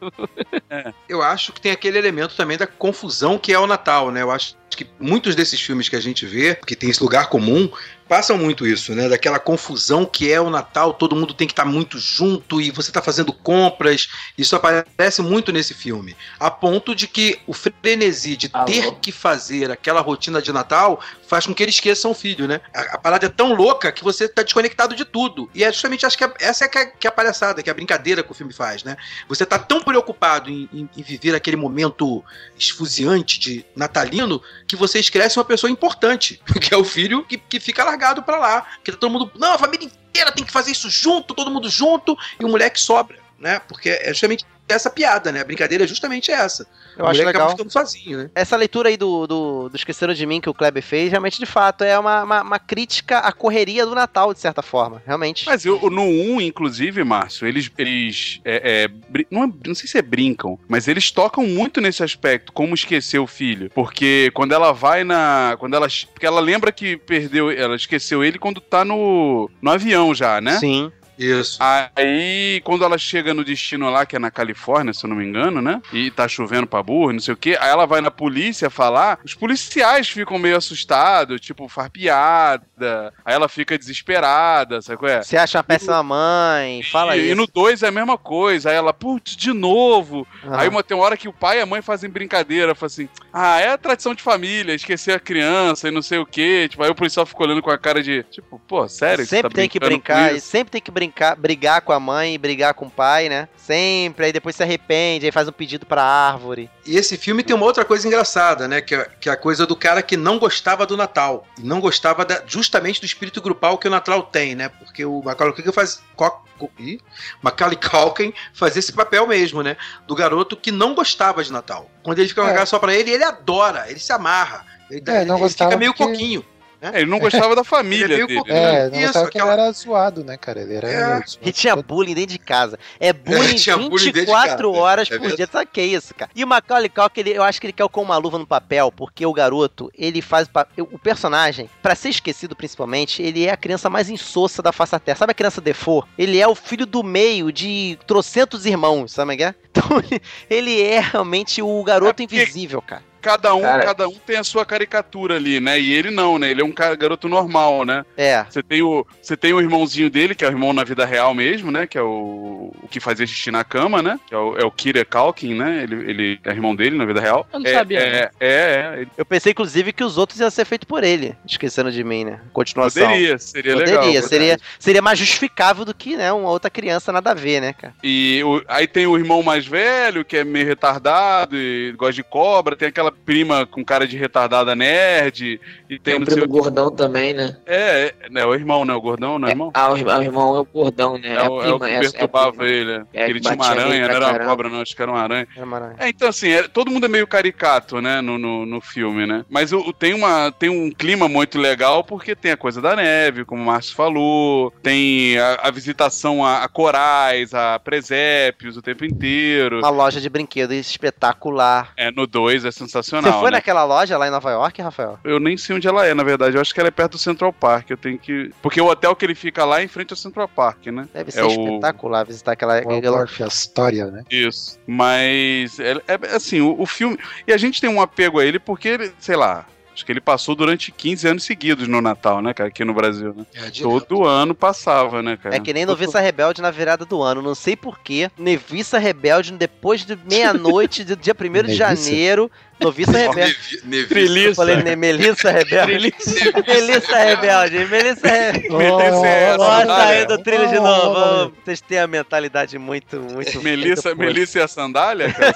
Speaker 5: Eu acho que tem aquele elemento também da confusão que é o Natal, né? Eu acho que muitos desses filmes que a gente vê, que tem esse lugar comum, passam muito isso, né? Daquela confusão que é o Natal, todo mundo tem que estar muito junto e você está fazendo compras. Isso aparece muito nesse filme. A ponto de que o frenesi de
Speaker 9: Alô?
Speaker 5: ter que fazer aquela rotina de Natal faz com que ele esqueça o filho, né? A, a parada é tão louca que você tá desconectado de tudo. E é justamente, acho que é- essa é que é, que é a palhaçada, que é a brincadeira que o filme faz, né? Você tá tão preocupado em, em- em viver aquele momento esfuziante de natalino que você esquece uma pessoa importante, que é o filho que, que fica largado pra lá. Que tá todo mundo. Não, a família inteira tem que fazer isso junto, todo mundo junto, e o moleque sobra. Né? Porque é justamente essa piada, né? A brincadeira é justamente essa.
Speaker 4: Eu
Speaker 5: o
Speaker 4: acho legal.
Speaker 5: ficando sozinho, né?
Speaker 4: Essa leitura aí do, do, do Esqueceram de Mim que o Kleber fez, realmente, de fato, é uma, uma, uma crítica à correria do Natal, de certa forma. Realmente.
Speaker 7: Mas eu, no 1, inclusive, Márcio, eles. eles é, é, não, é- não sei se é brincam, mas eles tocam muito nesse aspecto, como esquecer o filho. Porque quando ela vai na. Quando ela. Porque ela lembra que perdeu. Ela esqueceu ele quando tá no, no avião já, né?
Speaker 4: Sim.
Speaker 5: Isso.
Speaker 7: Aí, quando ela chega no destino lá, que é na Califórnia, se eu não me engano, né? E tá chovendo pra burro, não sei o quê. Aí ela vai na polícia falar. Os policiais ficam meio assustados, tipo, far piada. Aí ela fica desesperada, sabe qual é?
Speaker 4: Você acha uma péssima mãe, fala
Speaker 7: e,
Speaker 4: isso.
Speaker 7: E no 2 é a mesma coisa. Aí ela, putz, de novo.
Speaker 4: Aham.
Speaker 7: Aí uma, tem uma hora que o pai e a mãe fazem brincadeira. Fala assim: ah, é a tradição de família, esquecer a criança e não sei o quê. Tipo, aí o policial fica olhando com a cara de, tipo, pô, sério? você
Speaker 4: Sempre
Speaker 7: tá
Speaker 4: tem que
Speaker 7: brincando com
Speaker 4: brincar, sempre tem que brincar, brigar com a mãe, brigar com o pai, né? Sempre, aí depois se arrepende, aí faz um pedido pra árvore.
Speaker 5: E esse filme tem uma outra coisa engraçada, né? Que é, que é a coisa do cara que não gostava do Natal. E não gostava da- justamente do espírito grupal que o Natal tem, né? Porque o Macaulay Culkin faz. Co, co, ih, Macaulay Culkin faz esse papel mesmo, né? Do garoto que não gostava de Natal. Quando ele fica com
Speaker 8: É.
Speaker 5: cara só pra ele, ele adora, ele se amarra. Ele,
Speaker 8: É, não
Speaker 5: ele
Speaker 8: gostava
Speaker 5: fica meio
Speaker 8: porque-
Speaker 5: coquinho.
Speaker 7: É, ele não gostava da família
Speaker 5: Ele é
Speaker 7: dele. né?
Speaker 8: É, não
Speaker 5: Isso,
Speaker 8: gostava que ele
Speaker 5: aquela-
Speaker 8: era zoado, né, cara? Ele era.
Speaker 5: É.
Speaker 8: meio
Speaker 4: E tinha bullying dentro de casa. É bullying
Speaker 5: tinha bullying dentro de
Speaker 4: 24
Speaker 5: casa,
Speaker 4: horas
Speaker 5: é
Speaker 4: por dia. Sabe o que é isso, cara? E o Macaulay Culkin, ele, eu acho que ele quer com uma luva no papel, porque o garoto, ele faz... o pa- O personagem, pra ser esquecido principalmente, ele é a criança mais insossa da face da Terra. Sabe a criança Defoe? Ele é o filho do meio de trocentos irmãos, sabe o que é? Então, ele- ele é realmente o garoto
Speaker 7: É porque-
Speaker 4: invisível, cara.
Speaker 7: Cada um,
Speaker 9: Cara-
Speaker 7: cada um tem a sua caricatura ali, né? E ele não, né? Ele é um cara, garoto normal, né?
Speaker 4: É.
Speaker 7: Você tem, o, você tem o irmãozinho dele, que é o irmão na vida real mesmo, né? Que é o, o que fazia xixi na cama, né? Que é o, é o Kira Kalkin, né? Ele, ele é irmão dele na vida real.
Speaker 6: Eu não
Speaker 7: é,
Speaker 6: sabia,
Speaker 7: É, é, é, ele
Speaker 4: Eu pensei, inclusive, que os outros iam ser feitos por ele. Esquecendo de mim, né? Continuação.
Speaker 7: poderia, seria
Speaker 4: Poderia,
Speaker 7: legal.
Speaker 4: seria, seria mais justificável do que, né, uma outra criança nada a ver, né, cara?
Speaker 7: E o- aí tem o irmão mais velho, que é meio retardado e gosta de cobra. Tem aquela prima com cara de retardada nerd. E tem,
Speaker 9: Tem o
Speaker 7: sei
Speaker 9: primo
Speaker 7: o-
Speaker 9: gordão também, né?
Speaker 7: É, é, né, o irmão, né? O gordão, não é o irmão?
Speaker 9: Ah, o, irmão- o irmão é o gordão, né?
Speaker 7: É,
Speaker 9: a
Speaker 7: o, é o
Speaker 9: prima,
Speaker 7: que
Speaker 9: é a- é a
Speaker 7: perturbava ele. né?
Speaker 9: É,
Speaker 7: ele
Speaker 9: que
Speaker 7: tinha uma aranha, não era uma cobra, não, acho que era uma aranha.
Speaker 4: Era maravilha.
Speaker 7: É, então assim, é- todo mundo é meio caricato, né, no, no, no filme, né? Mas o, o- tem, uma, tem um clima muito legal porque tem a coisa da neve, como o Márcio falou, tem a, a visitação a, a corais, a presépios o tempo inteiro.
Speaker 4: Uma loja de brinquedos espetacular.
Speaker 7: É, no 2 é sensacional,
Speaker 4: Você foi
Speaker 7: né?
Speaker 4: naquela loja lá em Nova York, Rafael?
Speaker 7: Eu nem sei onde ela é, na verdade. Eu acho que ela é perto do Central Park. Eu tenho que. Porque o hotel que ele fica lá é em frente ao Central Park, né?
Speaker 4: Deve ser
Speaker 7: é o...
Speaker 4: espetacular visitar aquela. aquela-
Speaker 8: Waldorf Astoria, né?
Speaker 7: Isso. Mas, é, é- assim, o, o filme. E a gente tem um apego a ele porque, ele, sei lá. Acho que ele passou durante 15 anos seguidos no Natal, né, cara? Aqui no Brasil, né?
Speaker 5: É.
Speaker 7: Todo ano passava, né, cara?
Speaker 4: É que nem Noviça Rebelde na virada do ano. Não sei porquê. Noviça Rebelde, depois de meia-noite, do dia 1 de janeiro. Noviça Rebelde.
Speaker 5: Nevi-
Speaker 4: Eu falei ne- Melissa Rebelde. Melissa Rebelde. Melissa Rebelde.
Speaker 7: Melissa é
Speaker 4: Nossa, aí do trilho de novo. Vocês têm a mentalidade muito, muito.
Speaker 7: Melissa. Melissa e a sandália? cara?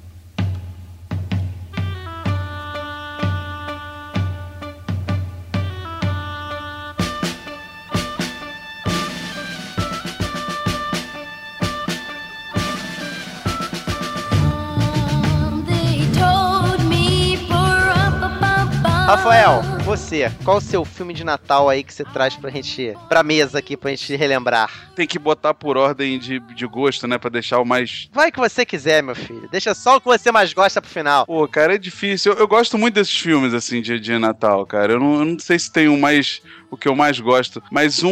Speaker 4: Rafael, você, qual o seu filme de Natal aí que você traz pra gente, pra mesa aqui, pra gente relembrar?
Speaker 7: Tem que botar por ordem de, de gosto, né? Pra deixar o mais.
Speaker 4: Vai que você quiser, meu filho. Deixa só o que você mais gosta pro final.
Speaker 7: Pô, cara, é difícil. Eu, eu gosto muito desses filmes, assim, de, de Natal, cara. Eu não, eu não sei se tem um mais. O que eu mais gosto. Mas um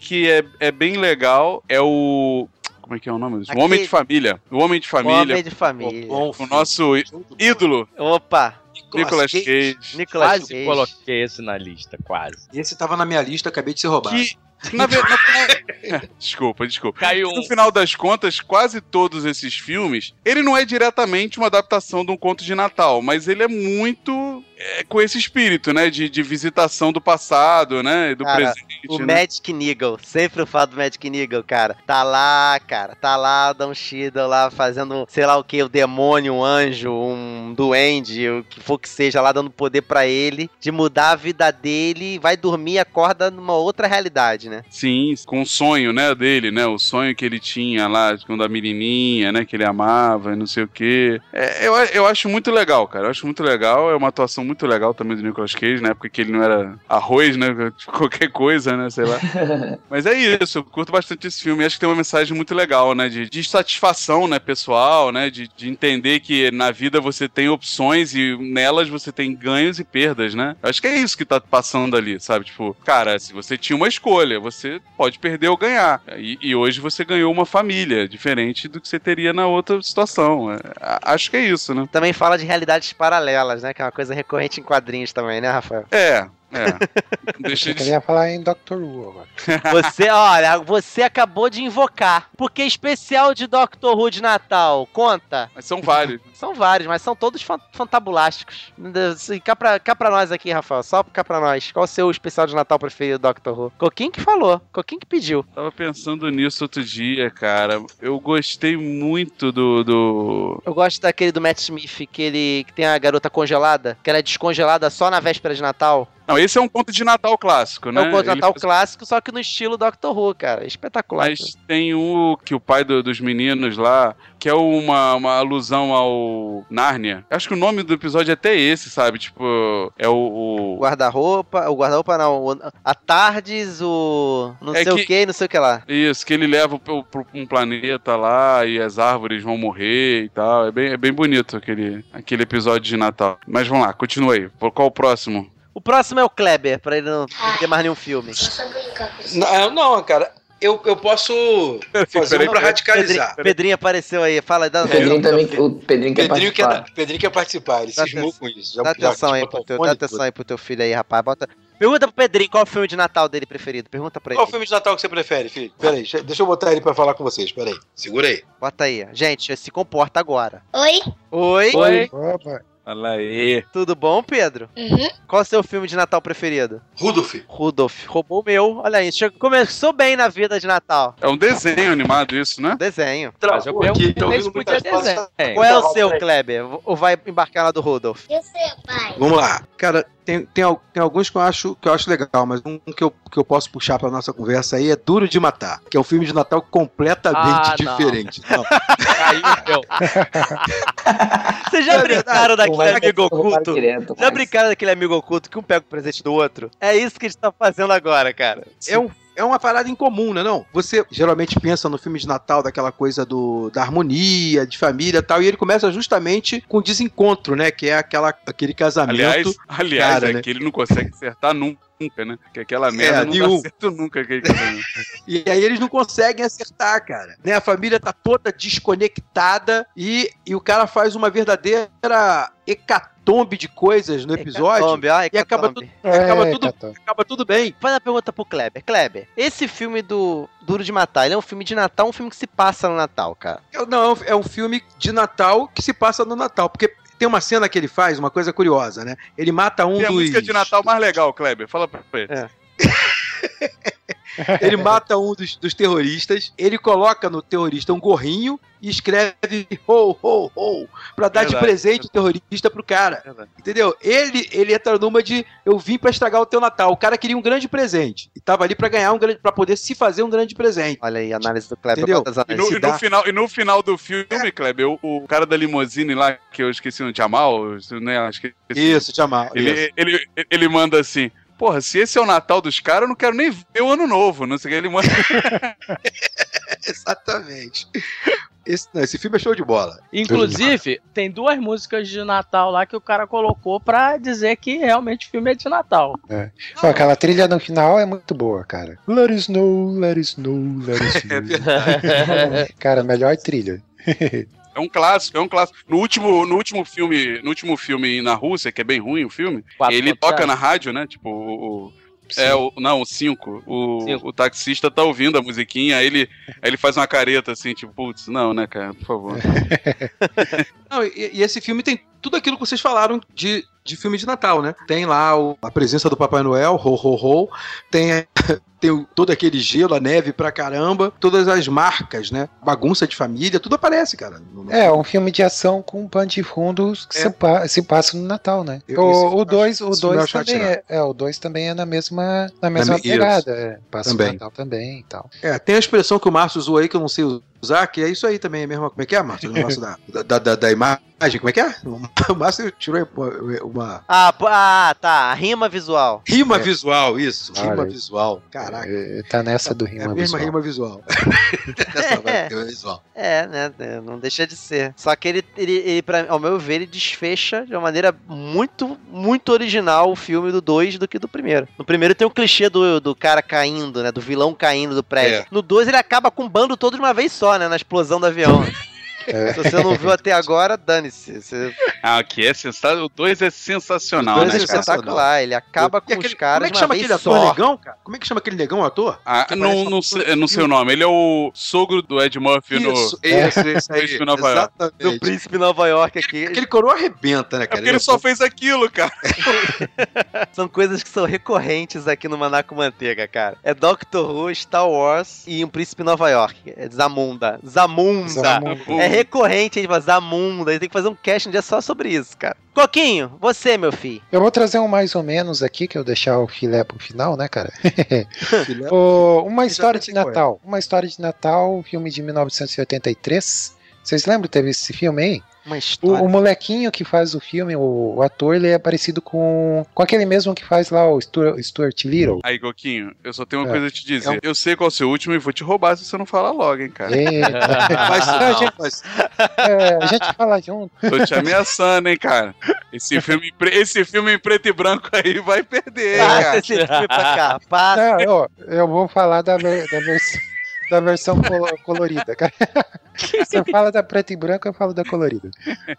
Speaker 7: que é, é bem legal é o. Como é que é o nome disso? O
Speaker 4: Aquele-
Speaker 7: Homem de Família. O Homem de Família.
Speaker 4: Homem de família.
Speaker 5: Bom,
Speaker 7: O nosso í- ídolo,
Speaker 4: Opa,
Speaker 7: Nicolas Cage.
Speaker 4: Nicolas
Speaker 6: Quase
Speaker 4: Cage.
Speaker 6: coloquei esse na lista, quase.
Speaker 5: Esse tava na minha lista, acabei de ser roubado.
Speaker 7: Que, na verdade. desculpa, desculpa.
Speaker 6: Caiu
Speaker 7: No
Speaker 6: um.
Speaker 7: final das contas, quase todos esses filmes, ele não é diretamente uma adaptação de um conto de Natal, mas ele é muito é, com esse espírito, né? De, de visitação do passado, né? Do
Speaker 4: Cara,
Speaker 7: presente.
Speaker 4: O
Speaker 7: né?
Speaker 4: Magic Niggle, sempre eu falo do Magic Niggle, cara. Tá lá, cara, tá lá, Don Shiddle lá fazendo, sei lá o que, o demônio, um anjo, um duende, o que for que seja, lá dando poder pra ele, de mudar a vida dele, vai dormir e acorda numa outra realidade, né?
Speaker 7: Sim, com o sonho, né, dele, né? O sonho que ele tinha lá, quando a menininha, né, que ele amava e não sei o quê. É, eu, eu acho muito legal, cara. Eu acho muito legal. É uma atuação muito legal também do Nicolas Cage, na época que ele não era arroz, né? Qualquer coisa, né? Sei lá. Mas é isso, eu curto bastante esse filme. Acho que tem uma mensagem muito legal, né? De, de satisfação, né, pessoal, né? De, de entender que na vida você tem opções e nelas você tem ganhos e perdas, né? Eu acho que é isso que tá passando ali, sabe? Tipo, cara, se você tinha uma escolha, você pode perder ou ganhar. E, e hoje você ganhou uma família, diferente do que você teria na outra situação. É, acho que é isso, né?
Speaker 4: Também fala de realidades paralelas, né? Que é uma coisa recorrente em quadrinhos também, né, Rafael?
Speaker 7: É, é. Deixa
Speaker 8: Eu
Speaker 7: de...
Speaker 8: queria falar em Doctor Who agora.
Speaker 4: Você, olha, você acabou de invocar. Porque especial de Doctor Who de Natal, conta?
Speaker 7: Mas são vários.
Speaker 4: São vários, mas são todos fan- fantabulásticos. E Cá pra, cá pra nós aqui, Rafael, só cá pra nós. Qual o seu especial de Natal preferido do Doctor Who? Coquinho que falou, Coquinho que pediu.
Speaker 7: Tava pensando nisso outro dia, cara. Eu gostei muito do. do...
Speaker 4: Eu gosto daquele do Matt Smith, que ele que tem a garota congelada, que ela é descongelada só na véspera de Natal.
Speaker 7: Não, esse é um conto de Natal clássico, né?
Speaker 4: É um conto de
Speaker 7: Ele
Speaker 4: Natal
Speaker 7: faz-
Speaker 4: clássico, só que no estilo Doctor Who, cara. Espetacular.
Speaker 7: Mas tem o que o pai do- dos meninos lá, que é uma, uma alusão ao Nárnia. Acho que o nome do episódio é até esse, sabe? Tipo, é o. o-
Speaker 4: Guarda-roupa, o guarda-roupa não, a Tardes, o não
Speaker 7: É
Speaker 4: sei
Speaker 7: que-
Speaker 4: o que, não sei o que lá.
Speaker 7: Isso, que ele leva pro, pro- um planeta lá e as árvores vão morrer e tal. É bem, é bem bonito aquele, aquele episódio de Natal. Mas vamos lá, continua aí. Qual o próximo?
Speaker 4: O próximo é o Kleber, pra ele não ter mais nenhum filme.
Speaker 5: Não, não, cara. Eu, eu posso fazer
Speaker 7: Peraí,
Speaker 5: um pra
Speaker 7: peraí.
Speaker 5: radicalizar.
Speaker 4: Pedrinho, Pedrinho apareceu aí, fala, dá,
Speaker 9: O Pedrinho também, o Pedrinho quer
Speaker 5: Pedrinho quer,
Speaker 9: participar.
Speaker 5: Pedrinho quer participar, ele
Speaker 4: Dá
Speaker 5: cismou
Speaker 4: atenção-
Speaker 5: com isso. Já-
Speaker 4: dá
Speaker 5: já
Speaker 4: atenção aí pro
Speaker 5: o
Speaker 4: teu, dá atenção aí pro teu filho aí, rapaz. Bota... Pergunta pro Pedrinho qual é o filme de Natal dele preferido. Pergunta pra ele.
Speaker 5: Qual filme de Natal que você prefere, filho? Pera aí, deixa eu botar ele pra falar com vocês, pera aí. Segura aí.
Speaker 4: Bota aí. Gente, se comporta agora.
Speaker 13: Oi?
Speaker 4: Oi?
Speaker 6: Oi.
Speaker 8: Opa,
Speaker 7: Fala aí.
Speaker 4: Tudo bom, Pedro?
Speaker 13: Uhum.
Speaker 4: Qual é o seu filme de Natal preferido?
Speaker 5: Rudolf.
Speaker 4: Rudolph. Roubou o meu. Olha aí, chegou- começou bem na vida de Natal.
Speaker 7: É um desenho animado isso, né?
Speaker 4: Desenho.
Speaker 6: Mas eu perguntei se podia desenho.
Speaker 4: Qual é o seu, Kleber? Ou vai embarcar na do Rudolph?
Speaker 13: Eu sei, pai.
Speaker 5: Vamos lá. Cara, tem, tem, tem alguns que eu, acho, que eu acho legal, mas um que eu, que eu posso puxar pra nossa conversa aí é Duro de Matar, que é um filme de Natal completamente
Speaker 6: Ah,
Speaker 5: diferente. Não.
Speaker 6: Meu.
Speaker 4: Vocês já brincaram daquele amigo oculto?
Speaker 9: direto,
Speaker 4: Já
Speaker 9: mas-
Speaker 4: brincaram daquele amigo oculto que um pega o presente do outro? É isso que a gente tá fazendo agora, cara.
Speaker 5: É, um, é uma parada incomum, né? Não? Você geralmente pensa no filme de Natal daquela coisa do, da harmonia, de família e tal, e ele começa justamente com desencontro, né? Que é aquela, aquele casamento.
Speaker 7: Aliás, aliás
Speaker 5: cara,
Speaker 7: é
Speaker 5: né?
Speaker 7: que ele não consegue acertar nunca, né? Que aquela merda não
Speaker 5: nenhum.
Speaker 7: dá certo nunca. Casamento.
Speaker 5: E aí eles não conseguem acertar, cara. Né? A família tá toda desconectada e, e o cara faz uma verdadeira hecatombe de coisas no episódio.
Speaker 4: Hecatombe, ó,
Speaker 5: e acaba,
Speaker 4: hecatombe.
Speaker 5: tudo, acaba,
Speaker 8: É,
Speaker 5: tudo, acaba tudo bem.
Speaker 4: Faz uma pergunta pro Kleber. Kleber, esse filme do Duro de Matar, ele é um filme de Natal, um filme que se passa no Natal, cara.
Speaker 5: É- Não, é um filme de Natal que se passa no Natal. Porque tem uma cena que ele faz, uma coisa curiosa, né? Ele mata um
Speaker 7: Tem a
Speaker 5: dos.
Speaker 7: música de Natal mais legal, Kleber. Fala pra ele.
Speaker 4: É.
Speaker 5: Ele mata um dos, dos terroristas, ele coloca no terrorista um gorrinho e escreve ho, ho, ho, pra dar de
Speaker 7: Verdade.
Speaker 5: presente o terrorista pro cara.
Speaker 7: Verdade.
Speaker 5: Entendeu? Ele, ele entra numa de eu vim pra estragar o teu Natal. O cara queria um grande presente. E tava ali pra ganhar um grande, para poder se fazer um grande presente.
Speaker 4: Olha aí, a análise do Kleber.
Speaker 5: Entendeu?
Speaker 7: E no, e no final, e no final do filme, Kleber, o, o cara da limusine lá, que eu esqueci o Jamal, né? Acho que
Speaker 5: Isso, Jamal. isso.
Speaker 7: Ele, ele, ele manda assim. Porra, se esse é o Natal dos caras, eu não quero nem ver o ano novo. Não sei o que ele manda.
Speaker 5: Exatamente. Esse, não, esse filme é show de bola.
Speaker 6: Inclusive, tem duas músicas de Natal lá que o cara colocou pra dizer que realmente o filme é de Natal.
Speaker 8: Pô, aquela trilha no final é muito boa, cara. Let it snow, let it snow, let it
Speaker 5: É
Speaker 8: snow. cara, melhor trilha.
Speaker 7: É um clássico, é um clássico. No último, no último filme, no último filme na Rússia, que é bem ruim o filme,
Speaker 6: Quatro
Speaker 7: ele toca
Speaker 6: é.
Speaker 7: na rádio, né? Tipo, o. o- é, o, não, o 5. O,
Speaker 6: Cinco.
Speaker 7: o taxista tá ouvindo a musiquinha, aí ele, aí ele faz uma careta assim, tipo, putz, não, né, cara, por favor.
Speaker 5: Não, e, e esse filme tem tudo aquilo que vocês falaram de, de filme de Natal, né? Tem lá o- a presença do Papai Noel, ho, ho, ho. Tem, tem todo aquele gelo, a neve pra caramba. Todas as marcas, né? Bagunça de família, tudo aparece, cara. no- no-
Speaker 8: É, um filme de ação com um pano de fundo que
Speaker 5: É.
Speaker 8: se, pa- se passa no Natal, né?
Speaker 5: Eu-
Speaker 8: o 2 o dois também é, é, o 2 também é na mesma, na mesma
Speaker 5: me-
Speaker 8: pegada. É, passa
Speaker 5: Também.
Speaker 8: o Natal também e tal.
Speaker 5: É, tem a expressão que o Márcio usou aí, que eu não sei usar, que é isso aí também, é mesmo. Como é que é, Márcio? O negócio da, da, da, da imagem, como é que é? O Márcio tirou uma
Speaker 4: Ah, ah, tá. Rima visual.
Speaker 5: rima
Speaker 8: É.
Speaker 5: visual, isso.
Speaker 8: Olha
Speaker 5: Rima
Speaker 8: aí.
Speaker 5: visual. Caraca.
Speaker 8: É, tá nessa do
Speaker 5: É
Speaker 8: rima
Speaker 5: a mesma
Speaker 8: visual.
Speaker 5: rima visual. Ter visual.
Speaker 4: É, né? é, Não deixa de ser. Só que ele, ele, ele pra, ao meu ver, ele desfecha de uma maneira muito, muito original o filme do 2 do que do primeiro. No primeiro tem o clichê do, do cara caindo, né? Do vilão caindo do prédio.
Speaker 5: É.
Speaker 4: No 2 ele acaba com o bando todo de uma vez só, né? Na explosão do avião.
Speaker 8: É.
Speaker 4: Se você não viu até agora, dane-se. Você-
Speaker 7: Ah, aqui é sensacional. O 2 é sensacional,
Speaker 4: O 2
Speaker 7: né,
Speaker 4: é
Speaker 7: cara?
Speaker 4: espetacular. Ele acaba com
Speaker 5: aquele-
Speaker 4: os caras
Speaker 5: Como é que chama aquele ator
Speaker 4: só.
Speaker 5: negão, cara? Como é que chama aquele negão ator?
Speaker 7: Ah, não, não, sei, não sei o nome. Ele é o sogro do Ed Murphy no.
Speaker 5: Isso, esse, esse aí.
Speaker 7: Príncipe Nova York.
Speaker 4: Do
Speaker 5: Exatamente.
Speaker 4: Príncipe Nova York aqui.
Speaker 5: Aquele coroa arrebenta, né,
Speaker 7: É
Speaker 5: cara?
Speaker 7: porque ele só fez aquilo, cara.
Speaker 4: São coisas que são recorrentes aqui no Manaco Manteiga, cara. É Doctor Who, Star Wars e um Príncipe Nova York. É Zamunda. Zamunda.
Speaker 8: Zamunda.
Speaker 4: É recorrente, a gente fala Zamunda. A gente tem que fazer um cast um dia só sobre isso, cara. Coquinho, você, meu filho.
Speaker 8: Eu vou trazer um mais ou menos aqui, que eu deixar o filé pro final, né, cara? O- uma história de
Speaker 5: é.
Speaker 8: Natal. Uma história de Natal, filme de 1983. Vocês lembram? Teve esse filme aí?
Speaker 4: Uma
Speaker 8: O,
Speaker 4: história.
Speaker 8: o molequinho que faz o filme, o, o ator, ele é parecido com, com aquele mesmo que faz lá o Stuart, Stuart Little.
Speaker 7: Aí, Coquinho, eu só tenho uma
Speaker 8: É.
Speaker 7: coisa a te dizer. Eu sei qual é o seu último e vou te roubar se você não falar logo, hein, cara.
Speaker 5: Mas,
Speaker 8: Não, a, gente,
Speaker 5: mas
Speaker 8: é, a gente fala junto.
Speaker 7: Tô te ameaçando, hein, cara. Esse filme, esse filme em preto e branco aí vai perder, hein,
Speaker 4: Passa
Speaker 7: cara.
Speaker 4: esse filme pra cá. Passa.
Speaker 8: Não, ó, eu vou falar da, da, vers- da versão colo- colorida, cara. Você fala da preta e branca, eu falo da colorida.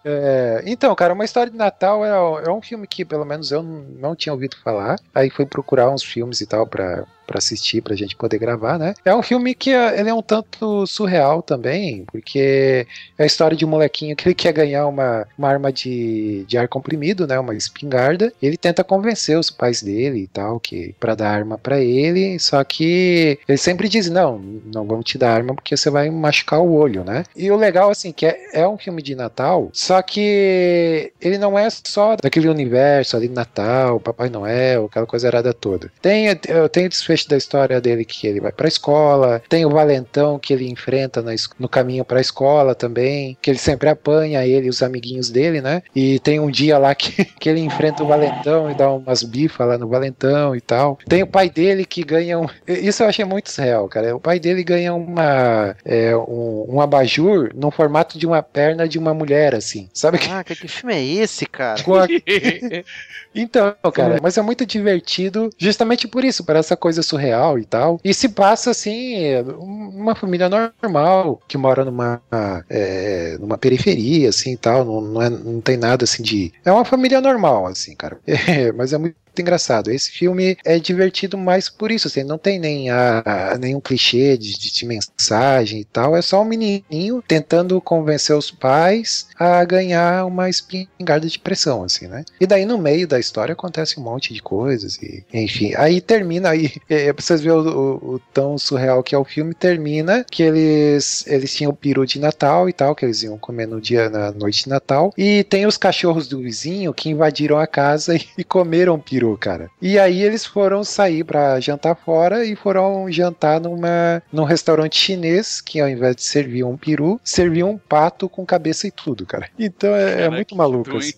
Speaker 8: É, então, cara, uma história de Natal é, é um filme que, pelo menos, eu não, não tinha ouvido falar. Aí fui procurar uns filmes e tal pra, pra assistir, pra gente poder gravar, né? É um filme que é, ele é um tanto surreal também, porque é a história de um molequinho que ele quer ganhar uma, uma arma de, de ar comprimido, né? Uma espingarda. Ele tenta convencer os pais dele e tal, que para dar arma pra ele, só que ele sempre diz: não, não vamos te dar arma porque você vai machucar o olho, né? E o legal, assim, que é, é um filme de Natal, só que ele não é só daquele universo ali, Natal, Papai Noel, aquela coisa errada toda. Tem, eu tenho desfecho da história dele que ele vai pra escola, tem o valentão que ele enfrenta no caminho pra escola também, que ele sempre apanha ele e os amiguinhos dele, né? E tem um dia lá que, que ele enfrenta o valentão e dá umas bifas lá no valentão e tal. Tem o pai dele que ganha um. Isso eu achei muito real, cara. O pai dele ganha uma. é, um, um abajur no formato de uma perna de uma mulher, assim. Sabe que
Speaker 4: Caraca, que filme é esse, cara?
Speaker 8: com a- Então, cara, mas é muito divertido justamente por isso, por essa coisa surreal e tal. E se passa assim, é, uma família normal que mora numa, é, numa periferia, assim e tal. Não, não, é- não tem nada assim de. É uma família normal, assim, cara. É, mas é muito engraçado. Esse filme é divertido mais por isso, assim, não tem nem a, nenhum clichê de, de, de mensagem e tal. É só um menininho tentando convencer os pais a ganhar uma espingarda de pressão, assim, né? E daí no meio da história acontece um monte de coisas e, enfim, aí termina aí, é, pra vocês verem o, o- o tão surreal que é o filme, termina que eles eles tinham o peru de Natal e tal, que eles iam comer no dia, na noite de Natal, e tem os cachorros do vizinho que invadiram a casa e, e comeram o peru, cara. E aí eles foram sair pra jantar fora e foram jantar numa, num restaurante chinês que ao invés de servir um peru, servia um pato com cabeça e tudo, cara. Então é, é muito maluco. assim.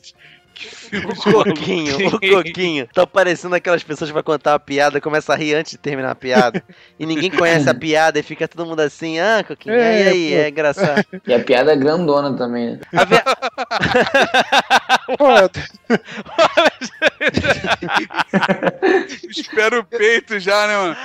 Speaker 4: O Coquinho, o Coquinho. Tá parecendo aquelas pessoas que vai contar uma piada, começa a rir antes de terminar a piada. E ninguém conhece a piada e fica todo mundo assim, ah, Coquinho,
Speaker 8: É,
Speaker 4: e aí,
Speaker 8: pô.
Speaker 4: é engraçado.
Speaker 9: E a piada é grandona também, né?
Speaker 4: A
Speaker 8: Pô,
Speaker 7: Espera o peito já, né, mano?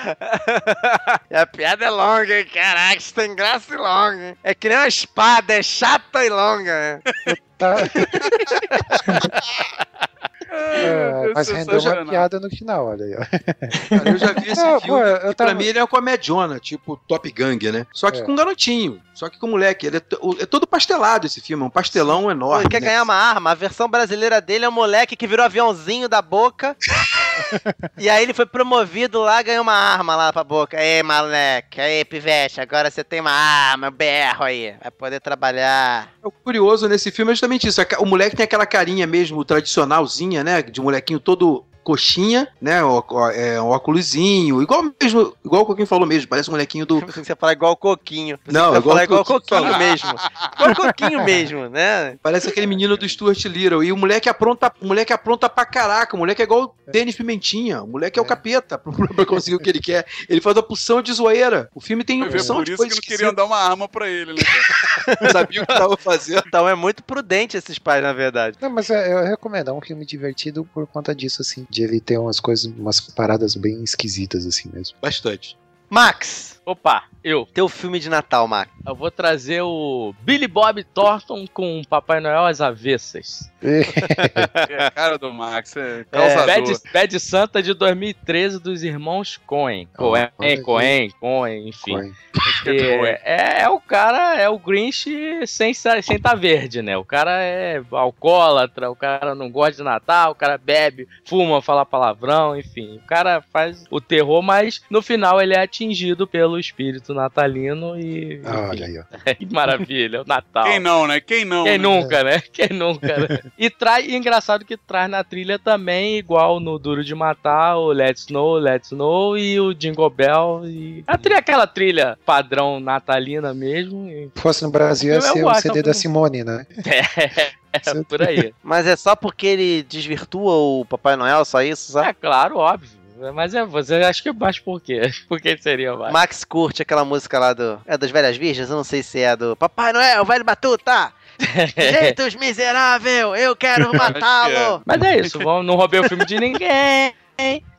Speaker 4: a piada é longa, hein? Caraca, isso tem graça e longa. hein? É que nem uma espada, é chata e longa. né?
Speaker 8: Tá- É, mas rendeu uma piada no final, olha aí. ó.
Speaker 5: Cara, eu já vi esse
Speaker 8: Não,
Speaker 5: filme.
Speaker 8: pô, eu
Speaker 5: e
Speaker 8: tava-
Speaker 5: Pra mim ele é uma comediona, tipo Top Gang, né? Só que
Speaker 8: É.
Speaker 5: com garotinho. Só que com moleque. Ele é, to- é todo pastelado esse filme, é um pastelão enorme.
Speaker 4: ele quer
Speaker 5: né?
Speaker 4: ganhar uma arma. A versão brasileira dele é um moleque que virou aviãozinho da boca. e aí ele foi promovido lá, ganhou uma arma lá pra boca. Ei, moleque, aí, pivete, agora você tem uma arma, eu berro aí. Vai poder trabalhar.
Speaker 5: O curioso nesse filme é justamente isso. a ca- O moleque tem aquela carinha mesmo tradicionalzinha, né? De molequinho todo coxinha, né? ó- ó- é, um óculosinho, igual mesmo, igual o Coquinho falou mesmo, parece um molequinho do.
Speaker 4: Você ia falar igual o Coquinho.
Speaker 5: Não,
Speaker 4: você ia
Speaker 5: igual
Speaker 4: falar
Speaker 5: o
Speaker 4: igual o
Speaker 5: Coquinho
Speaker 4: mesmo. Igual o Coquinho mesmo, né?
Speaker 5: Parece aquele menino do Stuart Little. E o moleque apronta, o moleque apronta pra caraca. O moleque é igual o Denis Pimentinha. O moleque é, o capeta pra, conseguir o que ele quer. Ele faz a pulsão de zoeira. O filme tem opção
Speaker 7: por
Speaker 5: de
Speaker 7: isso que não queriam dar uma arma pra ele, né? cara?
Speaker 5: Sabia o que tava fazendo.
Speaker 4: Então é muito prudente esses pais, na verdade.
Speaker 8: Não, mas é, eu recomendo, é um filme divertido por conta disso, assim, de ele ter umas coisas, umas paradas bem esquisitas, assim mesmo.
Speaker 5: Bastante.
Speaker 4: Max,
Speaker 6: Opa, eu.
Speaker 4: teu filme de Natal, Max.
Speaker 6: Eu vou trazer o Billy Bob Thornton com Papai Noel às avessas.
Speaker 7: É cara do Max, é causador.
Speaker 6: Bad, Bad Santa de 2013 dos irmãos Coen. Coen,
Speaker 8: olha
Speaker 6: Coen, Coen, enfim.
Speaker 8: Coen.
Speaker 6: É, é, é o cara, é o Grinch sem sem tá verde, né? O cara é alcoólatra, o cara não gosta de Natal, o cara bebe, fuma, fala palavrão, enfim. O cara faz o terror, mas no final ele é atingido pelo espírito natalino e.
Speaker 8: Ah,
Speaker 6: enfim,
Speaker 8: olha aí, ó.
Speaker 6: que maravilha, o Natal.
Speaker 7: Quem não, né? Quem não?
Speaker 6: Quem
Speaker 7: né?
Speaker 6: nunca, né? Quem nunca, né? E traz, e engraçado que traz na trilha também, igual no Duro de Matar, o Let's Snow, Let's Snow e o Jingle Bell. E... A trilha, aquela trilha padrão natalina mesmo. e-
Speaker 8: Se fosse no Brasil, ia ser o CD da Simone, né?
Speaker 6: É, por aí.
Speaker 4: Mas é só porque ele desvirtua o Papai Noel, só isso, sabe?
Speaker 6: É claro, óbvio. Mas é, você acha que mais por quê? Por que seria mais?
Speaker 4: Max curte aquela música lá do. É das Velhas Virgens? Eu não sei se é do Papai Noel, velho batuta! Jeitos miserável, eu quero matá-lo!
Speaker 6: Mas é isso, vamos, não roubei o filme de ninguém.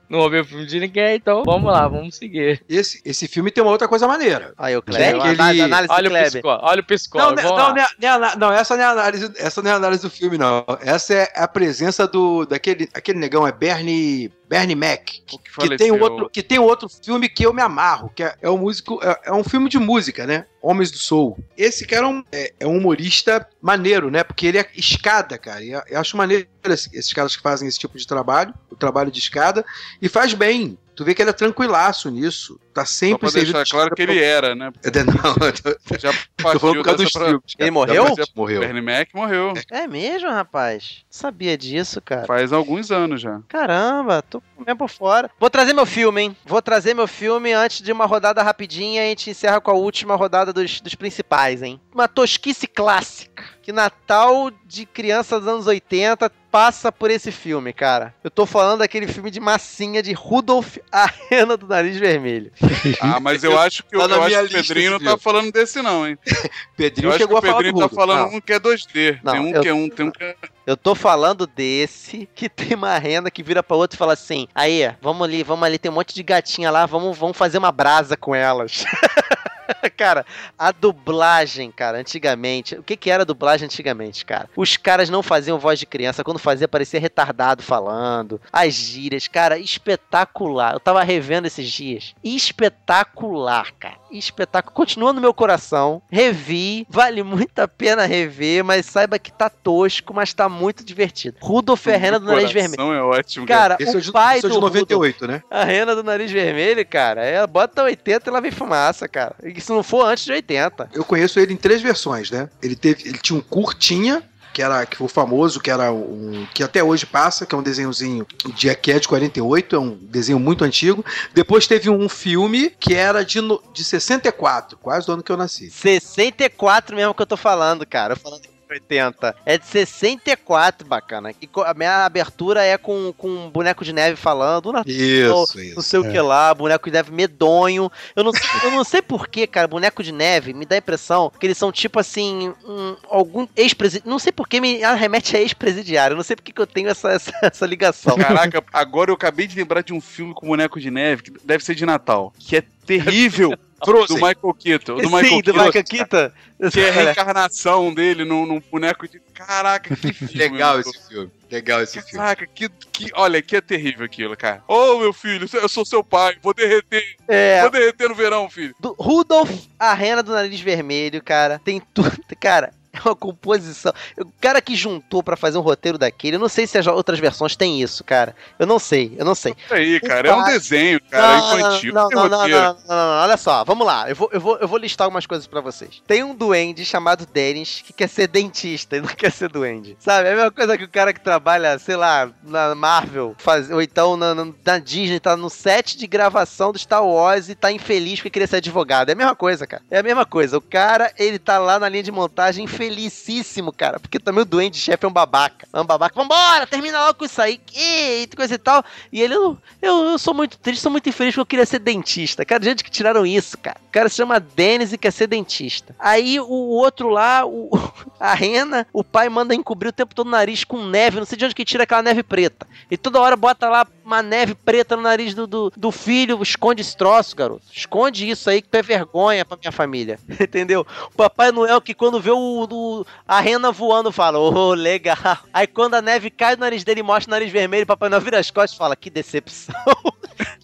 Speaker 6: Não roubei o filme de ninguém, então vamos lá, vamos seguir.
Speaker 5: Esse, esse filme tem uma outra coisa maneira.
Speaker 4: Aí o Kleber,
Speaker 5: aquele-
Speaker 4: análise, análise
Speaker 6: Olha
Speaker 4: do
Speaker 6: o
Speaker 4: Kleber.
Speaker 6: psicólogo, olha o
Speaker 5: Não,
Speaker 6: psicólogo.
Speaker 5: não,
Speaker 6: vamos
Speaker 5: não,
Speaker 6: lá.
Speaker 5: não, é- não, é não, essa não é a análise, essa não é a análise do filme, não. Essa é a presença do daquele aquele negão, é Bernie, Bernie Mac, que, que tem um outro, que tem um outro filme que eu me amarro, que é, é um músico, é, é um filme de música, né? Homens do Soul. Esse cara é um, é, é um humorista maneiro, né? Porque ele é escada, cara. Eu, eu acho maneiro esse- esses caras que fazem esse tipo de trabalho, o trabalho de escada, e faz bem. Tu vê que ele é tranquilaço nisso. Tá
Speaker 7: Só
Speaker 5: sempre
Speaker 7: pra
Speaker 5: servindo
Speaker 7: deixar
Speaker 5: de
Speaker 7: claro que ele era, né?
Speaker 5: escada. Não,
Speaker 7: Já partiu
Speaker 5: falando por causa dos
Speaker 7: pra...
Speaker 4: Ele morreu?
Speaker 5: Já Morreu.
Speaker 7: Bernie Mac morreu.
Speaker 4: É mesmo, rapaz? Sabia disso, cara.
Speaker 7: Faz alguns anos já.
Speaker 4: Caramba, tô mesmo por fora. Vou trazer meu filme, hein? Vou trazer meu filme antes de uma rodada rapidinha. A gente encerra com a última rodada dos, dos principais, hein? Uma tosquice clássica. Que Natal de criança dos anos 80 passa por esse filme, cara. Eu tô falando daquele filme de massinha de Rudolf, a Rena do Nariz Vermelho.
Speaker 7: Ah, mas eu acho que, o-
Speaker 5: Tá na
Speaker 7: eu acho que o Pedrinho não tá falando desse, não, hein?
Speaker 5: Pedrinho
Speaker 7: Eu acho que
Speaker 5: chegou
Speaker 7: o
Speaker 5: a falar do
Speaker 7: Pedrinho tá falando
Speaker 4: Não.
Speaker 7: um que é 2D.
Speaker 4: Não,
Speaker 7: tem um
Speaker 4: eu-
Speaker 7: que é um, tem um que é.
Speaker 4: Eu tô falando desse que tem uma renda que vira pra outra e fala assim: aí, vamos ali, vamos ali, tem um monte de gatinha lá, vamos, vamos fazer uma brasa com elas. cara, a dublagem, cara, antigamente. O que que era dublagem antigamente, cara? Os caras não faziam voz de criança. Quando fazia, parecia retardado falando. As gírias, cara, espetacular. Eu tava revendo esses dias. Espetacular, cara. Espetacular. Continua no meu coração. Revi. Vale muito a pena rever, mas saiba que tá tosco, mas tá muito divertido. Rudolf é a Rena do Nariz Vermelho.
Speaker 7: É ótimo.
Speaker 4: Cara,
Speaker 5: Esse é o de,
Speaker 4: pai
Speaker 5: esse é o
Speaker 4: do
Speaker 5: de
Speaker 4: Rudolf
Speaker 5: 98, né?
Speaker 4: a rena do nariz vermelho, cara, é, bota 80 e ela vem fumaça, cara. E se não for antes de 80.
Speaker 5: Eu conheço ele em três versões, né? Ele teve, ele tinha um curtinha, que era que foi famoso, que era um que até hoje passa, que é um desenhozinho de que é de 48, é um desenho muito antigo. Depois teve um filme que era de, de 64, quase do ano que eu nasci.
Speaker 4: 64 mesmo que eu tô falando, cara. Falando 80. É de 64, bacana. E a minha abertura é com, com um boneco de neve falando. "Natal,
Speaker 5: Isso,
Speaker 4: Não
Speaker 5: isso.
Speaker 4: sei o que lá, boneco de neve medonho. Eu não, eu não sei porquê, cara, boneco de neve me dá a impressão que eles são tipo assim, um, algum ex-presidiário. Não sei porquê me remete a ex-presidiário. Eu não sei porque que eu tenho essa, essa, essa ligação.
Speaker 7: Caraca, agora eu acabei de lembrar de um filme com boneco de neve, que deve ser de Natal, que é terrível. do
Speaker 5: Frozen.
Speaker 7: Michael Keaton. Do
Speaker 4: Sim,
Speaker 7: Michael
Speaker 4: do
Speaker 7: Keaton,
Speaker 4: Michael Keaton.
Speaker 7: Que é a reencarnação dele num, num boneco de. Caraca, que filme.
Speaker 5: Legal esse filme. Legal esse filme.
Speaker 7: Caraca, que, que, olha, que é terrível aquilo, cara. Ô, meu filho, eu sou seu pai, vou derreter.
Speaker 4: É.
Speaker 7: Vou derreter no verão, filho.
Speaker 4: Do Rudolf, a rena do nariz vermelho, cara. Tem tudo. Cara, é uma composição. O cara que juntou pra fazer um roteiro daquele, eu não sei se as outras versões têm isso, cara. Eu não sei, eu não sei.
Speaker 7: Aí, cara, é um desenho, cara,
Speaker 4: Não, não,
Speaker 7: infantil.
Speaker 4: Não, não, não, não, não, não, não, olha só, vamos lá. Eu vou, eu, vou, eu vou listar algumas coisas pra vocês. Tem um duende chamado Dennis que quer ser dentista e não quer ser duende. Sabe? É a mesma coisa que o cara que trabalha, sei lá, na Marvel, faz, ou então na, na- na Disney, tá no set de gravação do Star Wars e tá infeliz porque queria ser advogado. É a mesma coisa, cara. É a mesma coisa. O cara, ele tá lá na linha de montagem felicíssimo, cara. Porque também o duende chefe é um babaca. É um babaca. Vambora, termina logo com isso aí. E coisa e tal. E ele, eu, eu, eu sou muito triste, sou muito infeliz porque eu queria ser dentista. Cara, gente que tiraram isso, cara. O cara se chama Denis e quer ser dentista. Aí o outro lá, o, a rena, o pai manda encobrir o tempo todo o nariz com neve. Não sei de onde que tira aquela neve preta. E toda hora bota lá uma neve preta no nariz do, do, do filho. Esconde esse troço, garoto. Esconde isso aí que é vergonha pra minha família. Entendeu? O Papai Noel que quando vê o, do- a rena voando fala, ô, legal. Aí quando a neve cai no nariz dele mostra o nariz vermelho, o Papai Noel vira as costas e fala, que decepção.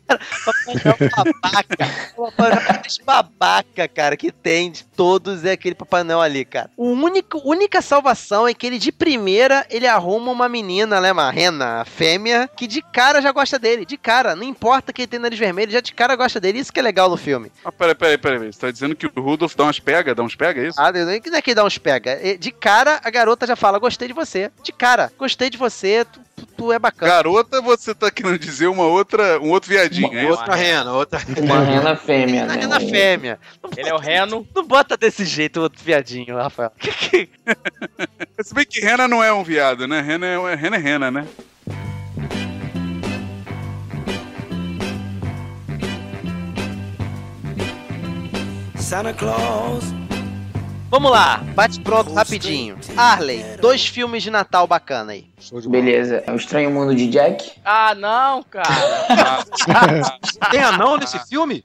Speaker 4: Papai Noel é um babaca. O Papai Noel é o babaca, cara, que tem de todos é aquele Papai Noel ali, cara. O único, única salvação é que ele, de primeira, ele arruma uma menina, né, uma rena, fêmea, que de cara já gosta dele. De cara, não importa que ele tem nariz vermelho, já de cara gosta dele. Isso que é legal no filme.
Speaker 7: Ah, peraí, peraí, peraí. Você tá dizendo que o Rudolf dá umas pega? Dá uns pega, é isso?
Speaker 4: Ah, não é que não é que dá uns pega. É, De cara, a garota já fala, gostei de você. De cara, gostei de você, tu, tu- tu é bacana.
Speaker 7: Garota, você tá querendo dizer uma outra, um outro viadinho, é isso?
Speaker 5: Outra rena, outra
Speaker 9: Uma rena fêmea, né?
Speaker 4: Rena fêmea.
Speaker 6: Ele é o reno.
Speaker 4: Não bota desse jeito o outro viadinho, Rafael.
Speaker 7: Se bem que rena não é um viado, né? Rena é, rena, é rena, né?
Speaker 4: Vamos lá, bate pronto rapidinho. Arley, dois filmes de Natal bacana aí.
Speaker 9: Beleza. É o Estranho Mundo de Jack.
Speaker 6: Ah, não, cara.
Speaker 5: Tem anão nesse filme?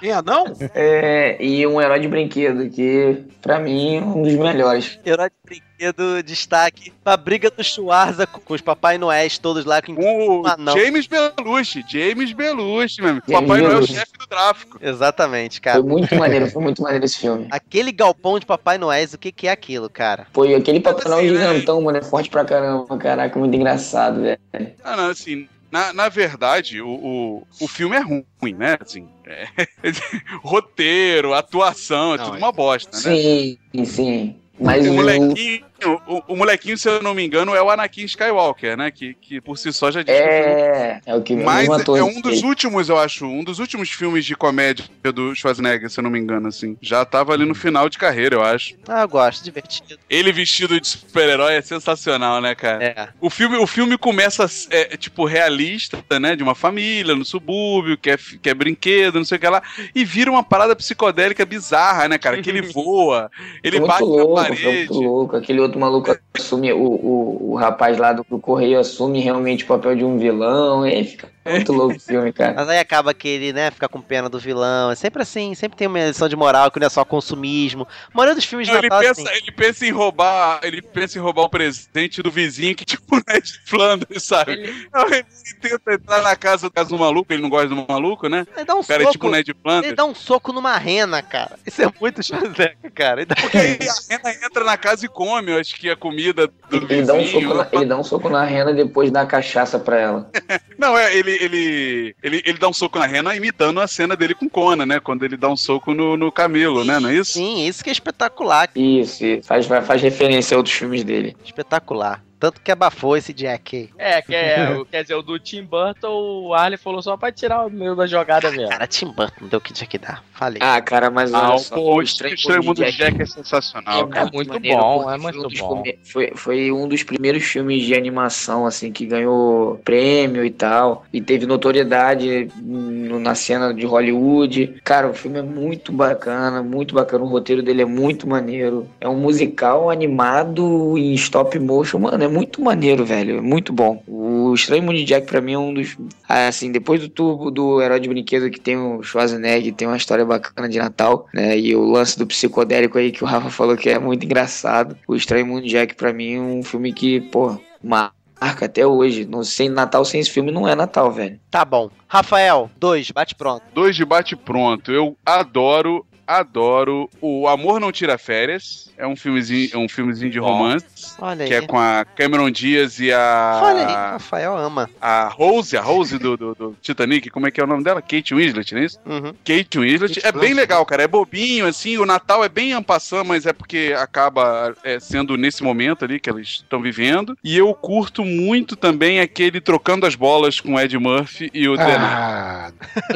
Speaker 5: Tem anão?
Speaker 9: É, e um herói de brinquedo, que pra mim é um dos melhores.
Speaker 4: Herói de brinquedo, destaque pra briga do Schwarza com, os Papai Noéis todos lá com
Speaker 7: O
Speaker 4: um anão.
Speaker 7: James Belushi, James Belushi, meu amigo.
Speaker 9: James
Speaker 7: Papai Noel é o chefe do tráfico.
Speaker 4: Exatamente, cara.
Speaker 9: Foi muito maneiro, foi muito maneiro esse filme.
Speaker 4: Aquele galpão de Papai Noéis, o que, que é aquilo, cara?
Speaker 9: Foi aquele Papai Noel
Speaker 7: assim, né?
Speaker 9: gigantão, mano, é forte pra caramba. Caraca, muito engraçado, velho.
Speaker 7: Ah, não, assim, na, na verdade, o, o, o filme é ruim, né? Assim, é- roteiro, atuação, é
Speaker 5: Não,
Speaker 7: tudo
Speaker 5: é-
Speaker 7: uma bosta, né?
Speaker 9: Sim, sim. Mas
Speaker 7: o,
Speaker 9: o,
Speaker 7: molequinho, o, o molequinho, se eu não me engano, é o Anakin Skywalker, né? Que, que por si só já diz que o filme
Speaker 9: É, é o que
Speaker 7: Mas é um dos
Speaker 9: fez.
Speaker 7: últimos, eu acho, um dos últimos filmes de comédia do Schwarzenegger, se eu não me engano, assim. Já tava ali no final de carreira, eu acho.
Speaker 4: Ah, eu gosto, divertido.
Speaker 7: Ele vestido de super-herói é sensacional, né, cara?
Speaker 4: É.
Speaker 7: O filme, o filme começa, é, tipo, realista, né? De uma família no subúrbio, que é, que é brinquedo, não sei o que lá. E vira uma parada psicodélica bizarra, né, cara? Que ele voa, ele bate
Speaker 9: muito
Speaker 7: na
Speaker 9: louco,
Speaker 7: parede.
Speaker 9: Foi muito louco. Aquele outro maluco assume, o, o, o rapaz lá do, do correio assume realmente o papel de um vilão. E aí fica muito louco o filme, cara.
Speaker 4: Mas aí acaba que ele, né, fica com pena do vilão. É sempre assim, sempre tem uma lição de moral que não é só consumismo. A maioria dos filmes de
Speaker 7: ele,
Speaker 4: Natal é
Speaker 7: pensa,
Speaker 4: assim.
Speaker 7: ele pensa em roubar. Ele pensa em roubar o presente do vizinho que, tipo, Ned Flanders, sabe? Não, Ele tenta entrar na casa, casa do maluco, ele não gosta do maluco, né?
Speaker 4: Ele dá um
Speaker 7: O cara é
Speaker 4: soco.
Speaker 7: tipo Ned Flanders.
Speaker 4: Ele dá um soco numa rena, cara. Isso é muito Schwarzenegger, cara. Ele dá...
Speaker 7: Porque aí a rena entra na casa e come, eu acho que a comida do
Speaker 9: Ele dá, um
Speaker 7: vizinho.
Speaker 9: soco na, ele dá um soco na rena e depois dá cachaça pra ela.
Speaker 7: Não, é, ele, ele, ele, ele dá um soco na rena imitando a cena dele com Conan, né? Quando ele dá um soco no, no camelo, né? Não é isso?
Speaker 4: Sim, isso que é espetacular.
Speaker 9: Isso, isso. Faz, faz referência a outros filmes dele.
Speaker 4: Espetacular. Tanto que abafou esse Jack aí.
Speaker 6: É, que é, o- quer dizer, o do Tim Burton, o Arley falou só pra tirar o meu da jogada mesmo.
Speaker 4: Cara, Tim Burton deu o que tinha que dar. Falei.
Speaker 9: Ah, cara, mas
Speaker 7: Ah,
Speaker 9: olha
Speaker 7: o,
Speaker 9: só.
Speaker 7: o
Speaker 9: Estranho
Speaker 7: Mundo de
Speaker 9: Jack
Speaker 7: Jack é sensacional.
Speaker 6: É muito
Speaker 9: maneiro,
Speaker 6: bom, é
Speaker 9: foi
Speaker 6: muito
Speaker 9: um dos
Speaker 6: bom.
Speaker 9: Foi, foi um dos primeiros filmes de animação, assim, que ganhou prêmio e tal. E teve notoriedade no- na cena de Hollywood. Cara, o filme é muito bacana, muito bacana. O roteiro dele é muito maneiro. É um musical animado em stop motion. Mano, é muito maneiro, velho. É muito bom. O Estranho Mundo de Jack, pra mim, é um dos. ah, Assim, depois do turbo do Herói de Brinquedo, que tem o Schwarzenegger, tem uma história bacana de Natal, né? E o lance do psicodélico aí que o Rafa falou que é muito engraçado. O Estranho Mundo de Jack, pra mim, é um filme que, pô, marca marca até hoje. No, sem Natal, sem esse filme, não é Natal, velho.
Speaker 4: Tá bom. Rafael, dois, bate pronto.
Speaker 7: Dois de bate pronto. Eu adoro, adoro o Amor Não Tira Férias. É um filmezinho, é um filmezinho de romance.
Speaker 4: Olha aí.
Speaker 7: Que é com a Cameron Diaz e a.
Speaker 4: Olha aí, Rafael ama.
Speaker 7: A Rose, a Rose do, do, do Titanic, como é que é o nome dela? Kate Winslet, não é isso?
Speaker 4: Uhum.
Speaker 7: Kate Winslet. É bem legal, cara. É bobinho, assim. O Natal é bem ampassã, mas é porque acaba é, sendo nesse momento ali que eles estão vivendo. E eu curto muito também aquele Trocando as Bolas com o Ed Murphy e o.
Speaker 8: Ah,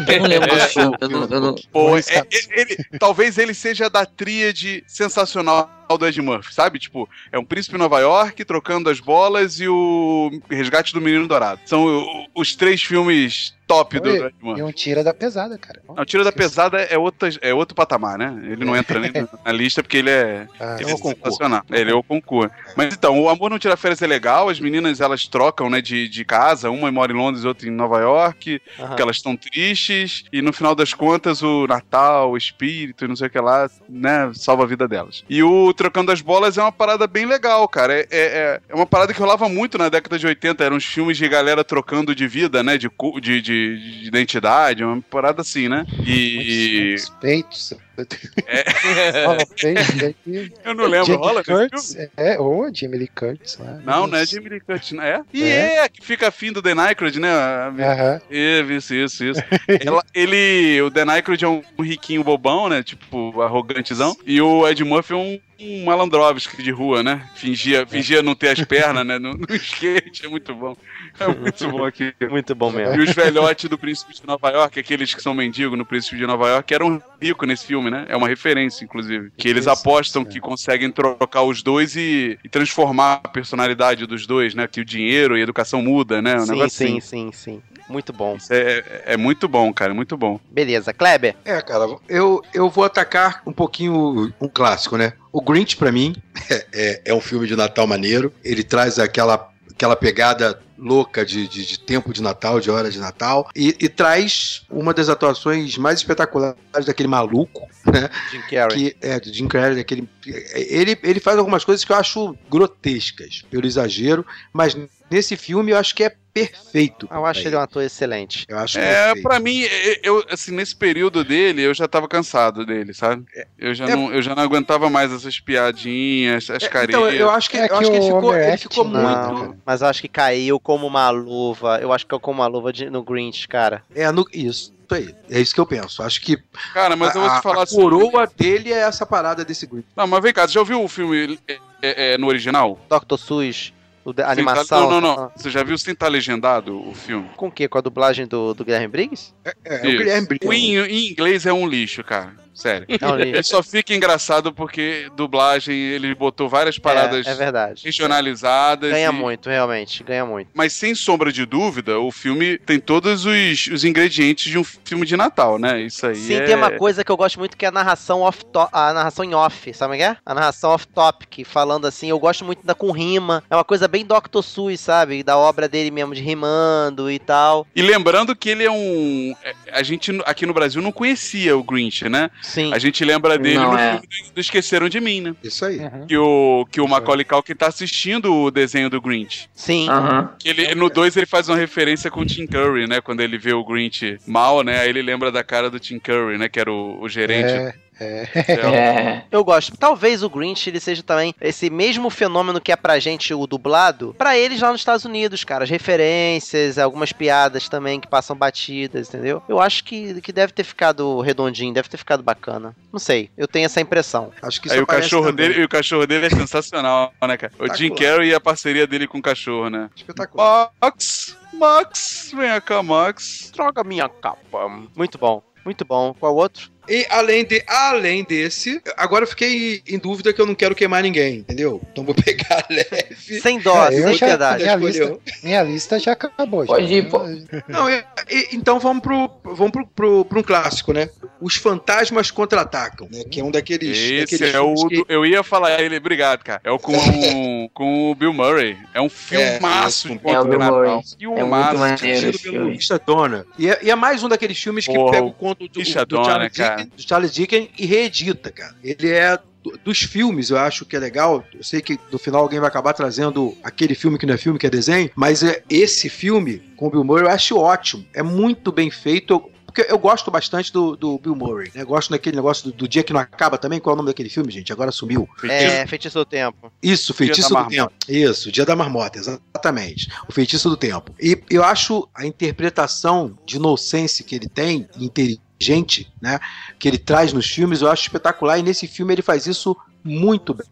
Speaker 9: Eu não lembro desse filme. Eu não, eu não-
Speaker 7: Pô, é- é- ele- talvez ele seja da tríade sensacional do Ed Murphy, sabe? Tipo, é um príncipe em Nova York, trocando as bolas e o Resgate do Menino Dourado. São os três filmes top do
Speaker 8: Oi,
Speaker 7: Ed Murphy.
Speaker 8: e um tira da pesada, cara.
Speaker 7: Não, o Tiro da Pesada é, outra, é outro patamar, né? Ele não entra nem na lista porque ele é,
Speaker 8: Ah,
Speaker 7: ele
Speaker 8: é
Speaker 7: é sensacional. Ele é o concurso. Mas então, o Amor Não Tira Férias é legal, as meninas elas trocam, né, de, de casa, uma mora em Londres, outra em Nova York, porque elas estão tristes, e no final das contas o Natal, o espírito e não sei o que lá, né, salva a vida delas. E o Trocando as Bolas é uma parada bem legal, cara. É, é, é- é uma parada que rolava muito na década de 80, eram uns filmes de galera trocando de vida, né, de, de, de, de identidade, uma parada assim, né? E... É.
Speaker 8: Rola peitos daqui.
Speaker 7: Eu não lembro,
Speaker 8: Jamie
Speaker 7: rola
Speaker 8: Curtis, é, ou Jamie Lee Curtis lá.
Speaker 7: Não, não é Jamie Lee Curtis, não é? E
Speaker 8: É.
Speaker 7: é, que fica afim do Dan Aykroyd, né?
Speaker 8: Aham.
Speaker 7: Isso, isso, isso. Ela- ele, o Dan Aykroyd é um riquinho bobão, né? Tipo, arrogantezão. E o Ed Murphy é um, um malandrovski de rua, né? Fingia, fingia não ter as pernas, né? No, no skate, é muito bom. É muito bom aqui.
Speaker 4: Muito bom mesmo.
Speaker 7: E os velhotes do Príncipe de Nova York, aqueles que são mendigos no Príncipe de Nova York, eram ricos nesse filme, né? É uma referência, inclusive. Que eles apostam que conseguem trocar os dois e, e transformar a personalidade dos dois, né? Que o dinheiro e a educação muda, né? Um
Speaker 4: sim,
Speaker 7: negócio
Speaker 4: sim,
Speaker 7: assim.
Speaker 4: sim, sim. Muito bom.
Speaker 7: É, é muito bom, cara, muito bom.
Speaker 4: Beleza, Kleber.
Speaker 5: É, cara, eu, eu vou atacar um pouquinho um clássico, né? O Grinch, pra mim, é, é, é um filme de Natal maneiro. Ele traz aquela, aquela pegada louca de, de, de tempo de Natal, de hora de Natal, e, e traz uma das atuações mais espetaculares daquele maluco, né?
Speaker 4: Jim Carrey.
Speaker 5: Que, é, do Jim Carrey, daquele, ele, ele faz algumas coisas que eu acho grotescas, pelo exagero, mas nesse filme eu acho que é perfeito.
Speaker 4: Eu acho ele um ator excelente.
Speaker 5: Eu acho
Speaker 7: É,
Speaker 5: perfeito.
Speaker 7: pra mim, é, eu, assim, nesse período dele, eu já tava cansado dele, sabe? Eu já,
Speaker 5: É-
Speaker 7: não, eu já não aguentava mais essas piadinhas, as
Speaker 5: É,
Speaker 7: caretas.
Speaker 5: então, eu acho que,
Speaker 8: É
Speaker 5: eu
Speaker 8: que
Speaker 5: acho que ele ficou, ele
Speaker 8: overacting,
Speaker 5: ficou
Speaker 8: não,
Speaker 5: muito.
Speaker 8: cara.
Speaker 4: Mas eu acho que caiu como uma luva. Eu acho que caiu como uma luva de- no Grinch, cara.
Speaker 5: É, no, isso. Isso aí. É isso que eu penso. Acho que
Speaker 7: Cara, mas eu vou
Speaker 5: a,
Speaker 7: te falar
Speaker 5: a
Speaker 7: assim.
Speaker 5: coroa dele é essa parada desse grupo.
Speaker 7: Não, mas vem cá, você já ouviu o filme é, é, é, no original?
Speaker 4: Dr. Sus, o de- a
Speaker 7: Sem tá-
Speaker 4: animação.
Speaker 7: Não, não, não. Você já viu sem estar legendado o filme?
Speaker 4: Com o quê? Com a dublagem do, do Guilherme Briggs?
Speaker 5: É, é o
Speaker 7: Isso.
Speaker 5: Guilherme Briggs.
Speaker 7: O em, em inglês é um lixo, cara. Sério.
Speaker 4: É um lixo.
Speaker 7: Ele só fica engraçado porque dublagem, ele botou várias paradas
Speaker 4: É, é verdade.
Speaker 7: regionalizadas.
Speaker 4: Ganha
Speaker 7: e-
Speaker 4: muito, realmente. Ganha muito.
Speaker 7: Mas sem sombra de dúvida, o filme tem todos os, os ingredientes de um filme de Natal, né? Isso aí
Speaker 4: Sim,
Speaker 7: é...
Speaker 4: tem uma coisa que eu gosto muito que é a narração off a narração em off, sabe o que é? A narração off topic, falando assim, eu gosto muito da com rima. É uma coisa bem Dr. Seuss, sabe? Da obra dele mesmo de rimando e tal.
Speaker 7: E lembrando que ele é um... é, A gente aqui no Brasil não conhecia o Grinch, né?
Speaker 4: Sim.
Speaker 7: A gente lembra dele
Speaker 9: Não,
Speaker 7: no
Speaker 9: é.
Speaker 7: filme do- Esqueceram de Mim, né?
Speaker 5: Isso aí.
Speaker 7: Que o, que o Macaulay Culkin tá assistindo o desenho do Grinch.
Speaker 4: Sim.
Speaker 9: Aham.
Speaker 7: Que ele, no 2 ele faz uma referência com o Tim Curry, né? Quando ele vê o Grinch mal, né? Aí ele lembra da cara do Tim Curry, né? Que era o, o gerente.
Speaker 8: É, é.
Speaker 9: É.
Speaker 4: Eu gosto. Talvez o Grinch ele seja também esse mesmo fenômeno que é pra gente o dublado, pra eles lá nos Estados Unidos, cara. As referências, algumas piadas também que passam batidas, entendeu? Eu acho que, que deve ter ficado redondinho, deve ter ficado bacana. Não sei, eu tenho essa impressão.
Speaker 5: Acho que isso
Speaker 7: Aí o cachorro
Speaker 5: também.
Speaker 7: dele, e o cachorro dele é sensacional, né, cara? O Jim. Carrey e a parceria dele com o cachorro, né?
Speaker 5: Espetacular.
Speaker 7: Max, Max, vem cá, Max.
Speaker 4: Troca minha capa. Muito bom, muito bom. Qual outro?
Speaker 5: E além, de, além desse, agora eu fiquei em dúvida que eu não quero queimar ninguém, entendeu? Então vou pegar leve.
Speaker 4: Sem dó,
Speaker 8: É,
Speaker 4: sem
Speaker 8: já-
Speaker 4: piedade.
Speaker 8: minha, lista, minha lista já acabou.
Speaker 9: Pode
Speaker 8: já.
Speaker 9: ir, pô.
Speaker 5: Não, e- e- então vamos pro, vamos pro, pro, pro um clássico, né? Os Fantasmas Contra-Atacam, né? Que é um daqueles,
Speaker 7: Esse
Speaker 5: daqueles
Speaker 7: é o.
Speaker 5: que-
Speaker 7: do- eu ia falar ele, obrigado, cara. É o com, com o Bill Murray. É um filmaço
Speaker 5: É,
Speaker 7: de
Speaker 9: é o Bill. Murray.
Speaker 7: Filmaço.
Speaker 9: É
Speaker 5: pelo. E é, e é mais um daqueles filmes que
Speaker 7: Porra,
Speaker 5: pega o
Speaker 7: o
Speaker 5: conto do,
Speaker 7: Richard
Speaker 5: do,
Speaker 7: Donner,
Speaker 5: Charles
Speaker 7: cara.
Speaker 5: Dickens, do Charles Dickens e reedita, cara. Ele é do- dos filmes, eu acho que é legal. Eu sei que no final alguém vai acabar trazendo aquele filme que não é filme, que é desenho, mas é, esse filme com o Bill Murray eu acho ótimo. É muito bem feito. Porque eu gosto bastante do, do Bill Murray, né? Gosto daquele negócio do, do dia que não acaba também. Qual é o nome daquele filme, gente? Agora sumiu.
Speaker 4: É, feitiço do tempo.
Speaker 5: Isso, Feitiço do
Speaker 7: Marmota.
Speaker 5: Tempo. Isso, Dia da Marmota, exatamente. O Feitiço do Tempo. E eu acho a interpretação de inocência que ele tem, inteligente, né? Que ele traz nos filmes, eu acho espetacular. E nesse filme ele faz isso muito bem.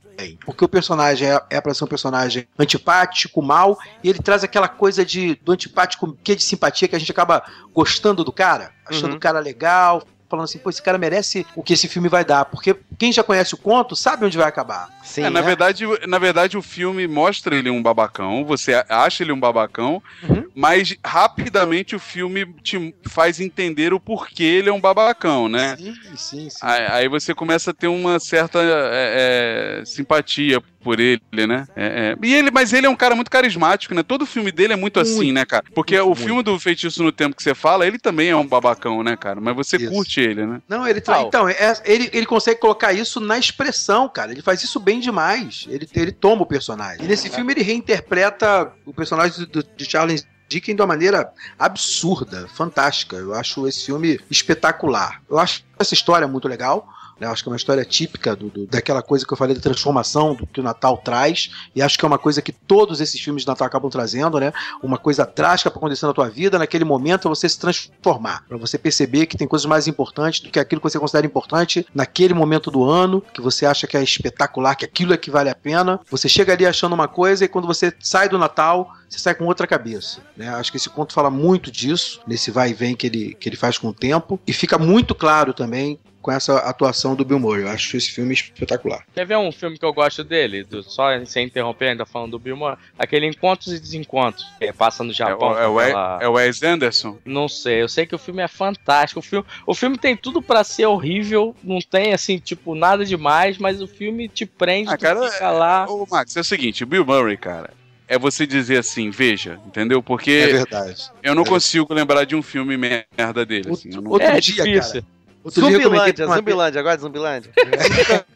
Speaker 5: Porque o personagem é, é para ser um personagem antipático, mal, e ele traz aquela coisa de, do antipático, que é de simpatia, que a gente acaba gostando do cara, achando
Speaker 4: Uhum.
Speaker 5: o cara legal, falando assim, pô, esse cara merece o que esse filme vai dar. Porque quem já conhece o conto sabe onde vai acabar.
Speaker 4: Sim,
Speaker 7: É, na,
Speaker 5: né?
Speaker 7: verdade, na verdade, o filme mostra ele um babacão, você acha ele um babacão,
Speaker 5: Uhum.
Speaker 7: mas rapidamente o filme te faz entender o porquê ele é um babacão, né?
Speaker 5: Sim, sim, sim.
Speaker 7: Aí, aí você começa a ter uma certa é, é, simpatia por ele, né? É, é. E ele, mas ele é um cara muito carismático, né? Todo filme dele é muito, assim,
Speaker 5: Muito,
Speaker 7: né, cara? Porque o
Speaker 5: muito.
Speaker 7: filme do Feitiço no Tempo que você fala, ele também é um babacão, né, cara? Mas você
Speaker 5: Isso.
Speaker 7: curte ele, né?
Speaker 5: Não, ele tra...
Speaker 6: Qual?
Speaker 5: então, é- ele, ele consegue colocar isso na expressão, cara. Ele faz isso bem demais. Ele, ele toma o personagem. E nesse filme ele reinterpreta o personagem do, de Charles Dickens de uma maneira absurda, fantástica. Eu acho esse filme espetacular. Eu acho essa história muito legal. Né? Eu acho que é uma história típica do, do- daquela coisa que eu falei da transformação do que o Natal traz. E acho que é uma coisa que todos esses filmes de Natal acabam trazendo, né? Uma coisa drástica para acontecer na tua vida, naquele momento é você se transformar. Para você perceber que tem coisas mais importantes do que aquilo que você considera importante naquele momento do ano, que você acha que é espetacular, que aquilo é que vale a pena. Você chega ali achando uma coisa e quando você sai do Natal, você sai com outra cabeça. Né? Acho que esse conto fala muito disso, nesse vai e vem que ele, que ele faz com o tempo. E fica muito claro também com essa atuação do Bill Murray. Eu acho esse filme espetacular.
Speaker 6: Quer ver um filme que eu gosto dele? Do, só sem interromper, ainda falando do Bill Murray? Aquele Encontros e Desencontros. Que passa no
Speaker 7: É,
Speaker 6: Japão.
Speaker 7: é, o, Wes-
Speaker 6: aquela-
Speaker 7: é o Wes Anderson?
Speaker 6: Não sei, eu sei que o filme é fantástico. O filme, o filme tem tudo pra ser horrível, não tem assim, tipo, nada demais, mas o filme te prende,
Speaker 7: Ah, cara,
Speaker 6: fica lá.
Speaker 7: Ô, Max, é o seguinte, o Bill Murray, cara, é você dizer assim, veja, entendeu? Porque
Speaker 5: É verdade.
Speaker 7: eu não consigo lembrar de um filme merda dele. Assim, eu não
Speaker 5: Outro
Speaker 6: é
Speaker 5: dia,
Speaker 6: difícil.
Speaker 5: cara. Outro eu
Speaker 4: Zumbilândia, Zumbilândia, agora de Zumbilândia.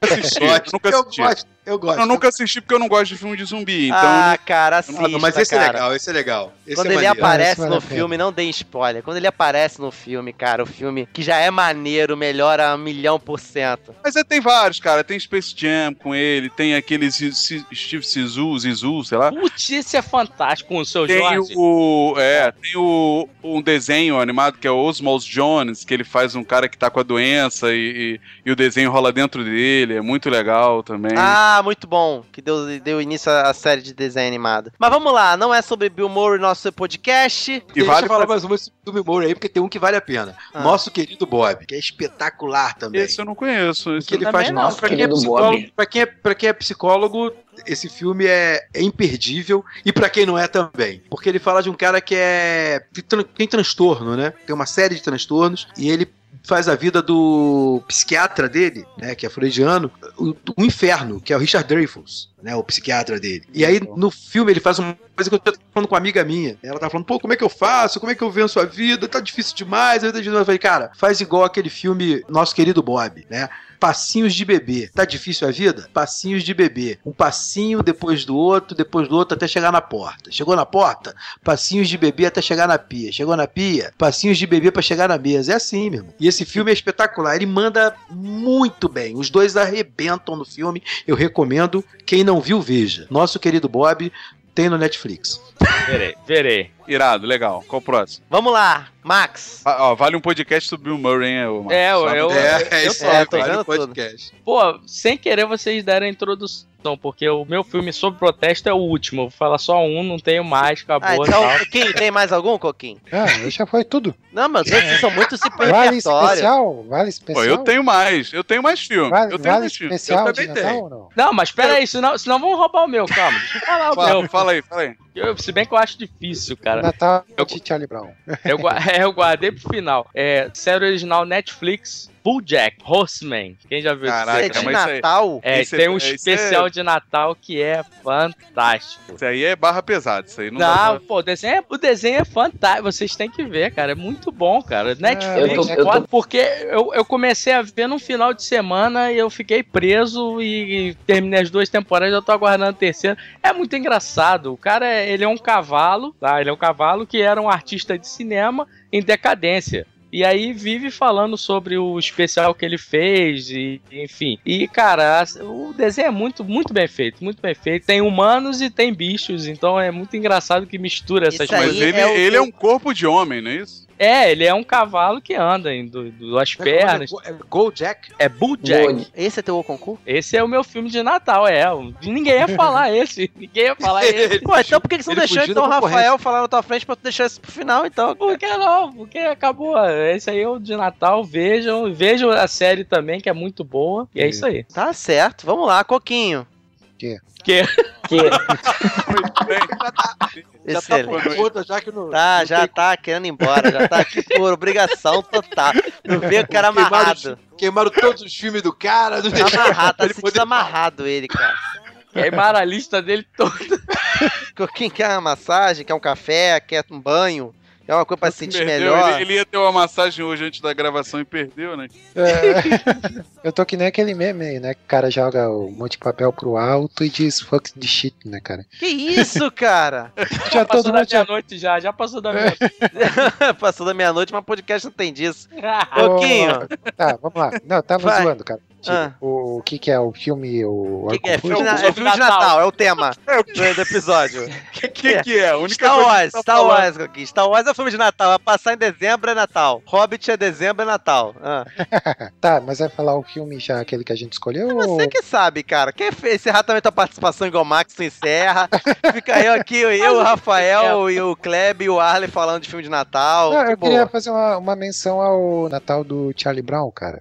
Speaker 7: assisti, eu nunca
Speaker 5: eu
Speaker 7: assisti.
Speaker 5: gosto, eu gosto.
Speaker 7: Eu nunca assisti porque eu não gosto de filme de zumbi, então...
Speaker 4: ah, cara,
Speaker 5: Ah,
Speaker 4: assista,
Speaker 5: não, mas esse é
Speaker 4: cara.
Speaker 5: legal, esse é legal. Esse
Speaker 4: Quando
Speaker 5: é
Speaker 4: ele
Speaker 5: maneiro.
Speaker 4: aparece
Speaker 8: Ah,
Speaker 4: no filme, não dê spoiler. Quando ele aparece no filme, cara, o filme que já é maneiro, melhora a um milhão por cento.
Speaker 7: Mas é, tem vários, cara. Tem Space Jam com ele, tem aquele Zi- Zi- Steve Sisu, Zizu, sei lá.
Speaker 6: Putz, esse é fantástico com o seu
Speaker 7: Tem
Speaker 6: Jorge.
Speaker 7: o. É, tem o, um desenho animado que é o Osmos Jones, que ele faz um cara que tá com a doença e, e, e o desenho rola dentro dele. É muito legal também.
Speaker 4: Ah, muito bom. Que deu, deu início à série de desenho animado. Mas vamos lá, não é sobre Bill Murray nosso podcast.
Speaker 7: e
Speaker 5: Deixa
Speaker 7: vale
Speaker 5: falar
Speaker 7: pra...
Speaker 5: mais uma do Bill Murray aí, porque tem um que vale a pena.
Speaker 4: Ah.
Speaker 5: Nosso querido Bob, que é espetacular também.
Speaker 7: Esse eu não conheço. Esse
Speaker 5: que ele faz
Speaker 4: não.
Speaker 5: nossa, pra quem, é
Speaker 9: Bob.
Speaker 5: pra, quem é, pra quem é psicólogo, esse filme é, é imperdível. E pra quem não é também. Porque ele fala de um cara que é. tem transtorno, né? Tem uma série de transtornos. E ele faz a vida do psiquiatra dele, né? Que é freudiano, o, o inferno, que é o Richard Dreyfuss, né? O psiquiatra dele. E aí, no filme, ele faz uma coisa que eu tô falando com uma amiga minha. Ela tá falando, pô, como é que eu faço? Como é que eu venço a vida? Tá difícil demais. Eu falei, cara, faz igual aquele filme Nosso Querido Bob, né? Passinhos de bebê. Tá difícil a vida? Passinhos de bebê. Um passinho depois do outro, depois do outro, até chegar na porta. Chegou na porta, passinhos de bebê até chegar na pia. Chegou na pia, passinhos de bebê pra chegar na mesa. É assim, meu irmão. E esse filme é espetacular. Ele manda muito bem. Os dois arrebentam no filme. Eu recomendo. Quem não viu, veja. Nosso querido Bob tem no Netflix.
Speaker 6: Verei, verei.
Speaker 7: Irado, legal. Qual o próximo?
Speaker 4: Vamos lá, Max.
Speaker 7: Ah, ó, vale um podcast sobre Bill Murray, hein, ô, Marcos?
Speaker 6: É, eu, eu,
Speaker 5: É,
Speaker 6: eu
Speaker 5: isso
Speaker 6: tô-
Speaker 4: é, tô
Speaker 5: vale
Speaker 4: vendo
Speaker 5: o podcast.
Speaker 6: Pô, sem querer vocês deram a introdução, porque o meu filme sobre protesto é o último. Eu vou falar só um, não tenho mais,
Speaker 4: Ah,
Speaker 6: acabou.
Speaker 4: então,
Speaker 6: tal.
Speaker 4: Coquinho, tem mais algum, Coquinho?
Speaker 8: Ah, já foi tudo.
Speaker 4: Não, Deus, vocês são muito super
Speaker 8: Vale
Speaker 4: repertório.
Speaker 8: especial? Vale especial?
Speaker 7: Pô, eu tenho mais. Eu tenho mais filme.
Speaker 8: Vale,
Speaker 7: eu tenho
Speaker 8: vale
Speaker 7: mais filme.
Speaker 8: especial
Speaker 5: Eu também tenho.
Speaker 8: Não,
Speaker 6: mas pera aí, senão, senão vão roubar o meu, calma. Deixa eu falar o
Speaker 7: Fala,
Speaker 6: meu.
Speaker 7: fala aí, fala aí.
Speaker 6: Eu, se bem que eu acho difícil, cara.
Speaker 8: Natal
Speaker 6: Eu-
Speaker 8: de Charlie Brown.
Speaker 6: Eu, é, eu guardei pro final. É, série original Netflix, Bojack Horseman. Quem já viu
Speaker 7: Caraca,
Speaker 4: Isso é de
Speaker 7: mas
Speaker 4: Natal?
Speaker 6: É,
Speaker 7: esse
Speaker 6: tem um
Speaker 7: esse
Speaker 6: especial
Speaker 7: é-
Speaker 6: de Natal que é fantástico.
Speaker 7: Isso aí é barra pesada, isso aí não,
Speaker 6: Não, pô, o desenho, é, o desenho é fantástico. Vocês têm que ver, cara. É muito bom, cara. Netflix,
Speaker 9: eu tô- eu tô-
Speaker 6: porque eu, eu comecei a ver no final de semana e eu fiquei preso e, e terminei as duas temporadas. Eu tô aguardando a terceira. É muito engraçado. O cara, é- ele é um cavalo, tá? Ele é um cavalo que era um artista de cinema em decadência. E aí vive falando sobre o especial que ele fez, e enfim. E, cara, o desenho é muito, muito bem feito, muito bem feito. Tem humanos e tem bichos, então é muito engraçado que mistura essas
Speaker 4: Isso aí
Speaker 7: Mas ele
Speaker 4: é o-
Speaker 7: ele é um corpo de homem, não é isso?
Speaker 6: É, ele é um cavalo que anda em du- duas pernas.
Speaker 5: É Goldjack?
Speaker 6: É Bulljack.
Speaker 9: Gold.
Speaker 4: Esse é teu concurso?
Speaker 6: Esse é o meu filme de Natal, é. O- Ninguém ia falar esse. Ninguém ia falar esse.
Speaker 4: Pô, então por que, que você não deixou então o. Rafael falar na tua frente pra tu deixar isso pro final, então?
Speaker 6: Por que não? Porque acabou. Esse aí é o de Natal. Vejam. Vejam a série também, que é muito boa. E é isso aí.
Speaker 4: Tá certo, vamos lá, Coquinho.
Speaker 6: Que?
Speaker 9: Que
Speaker 7: Muito bem.
Speaker 5: Já tá por conta, já que não.
Speaker 4: Tá,
Speaker 5: não
Speaker 4: já
Speaker 5: tem-
Speaker 4: tá querendo ir embora, já tá aqui por obrigação total. Não vê o cara
Speaker 5: Queimaram
Speaker 4: amarrado.
Speaker 5: os- Queimaram todos os filmes do cara. Não
Speaker 4: Tá
Speaker 5: deixaram
Speaker 4: amarrado, tá
Speaker 5: ele
Speaker 4: sentindo
Speaker 5: poder
Speaker 4: amarrado ele, cara.
Speaker 6: Queimaram a lista dele toda.
Speaker 4: Coquinho quer uma massagem, quer um café, quer um banho, quer uma coisa pra se sentir
Speaker 7: Perdeu,
Speaker 4: melhor.
Speaker 7: Ele, ele ia ter uma massagem hoje antes da gravação e perdeu, né?
Speaker 8: É, eu tô que nem aquele meme aí, né? Que o cara joga um monte de papel pro alto e diz fuck de shit, né, cara?
Speaker 4: Que isso, cara?
Speaker 8: Já
Speaker 6: passou
Speaker 8: todo
Speaker 6: da
Speaker 8: já...
Speaker 6: meia-noite já. Já passou da meia-noite.
Speaker 4: Passou da meia-noite, mas podcast não tem disso. Coquinho,
Speaker 8: Tá, vamos lá. Não, tava
Speaker 4: Vai.
Speaker 8: zoando, cara. Tipo,
Speaker 4: Ah.
Speaker 8: o, o que que é o filme, o...
Speaker 4: o que, que é? Filme, é filme de Natal, é o tema do, do episódio.
Speaker 7: O que, que é? A única
Speaker 4: Star Wars,
Speaker 7: tá
Speaker 4: Star
Speaker 7: falando-
Speaker 4: Wars, Coquinho. Star Wars é o filme de Natal. Vai passar em dezembro, é Natal. Hobbit é dezembro, é Natal. Ah.
Speaker 8: Tá, mas vai falar o filme já, aquele que a gente escolheu? ou-
Speaker 4: Você que sabe, cara. Quem fez encerrar também tua participação igual o Max, tu encerra. Fica eu aqui, eu, o Rafael e o Kleb e o Arley falando de filme de Natal.
Speaker 8: Não, eu
Speaker 4: boa.
Speaker 8: queria fazer uma, uma menção ao Natal do Charlie Brown, cara.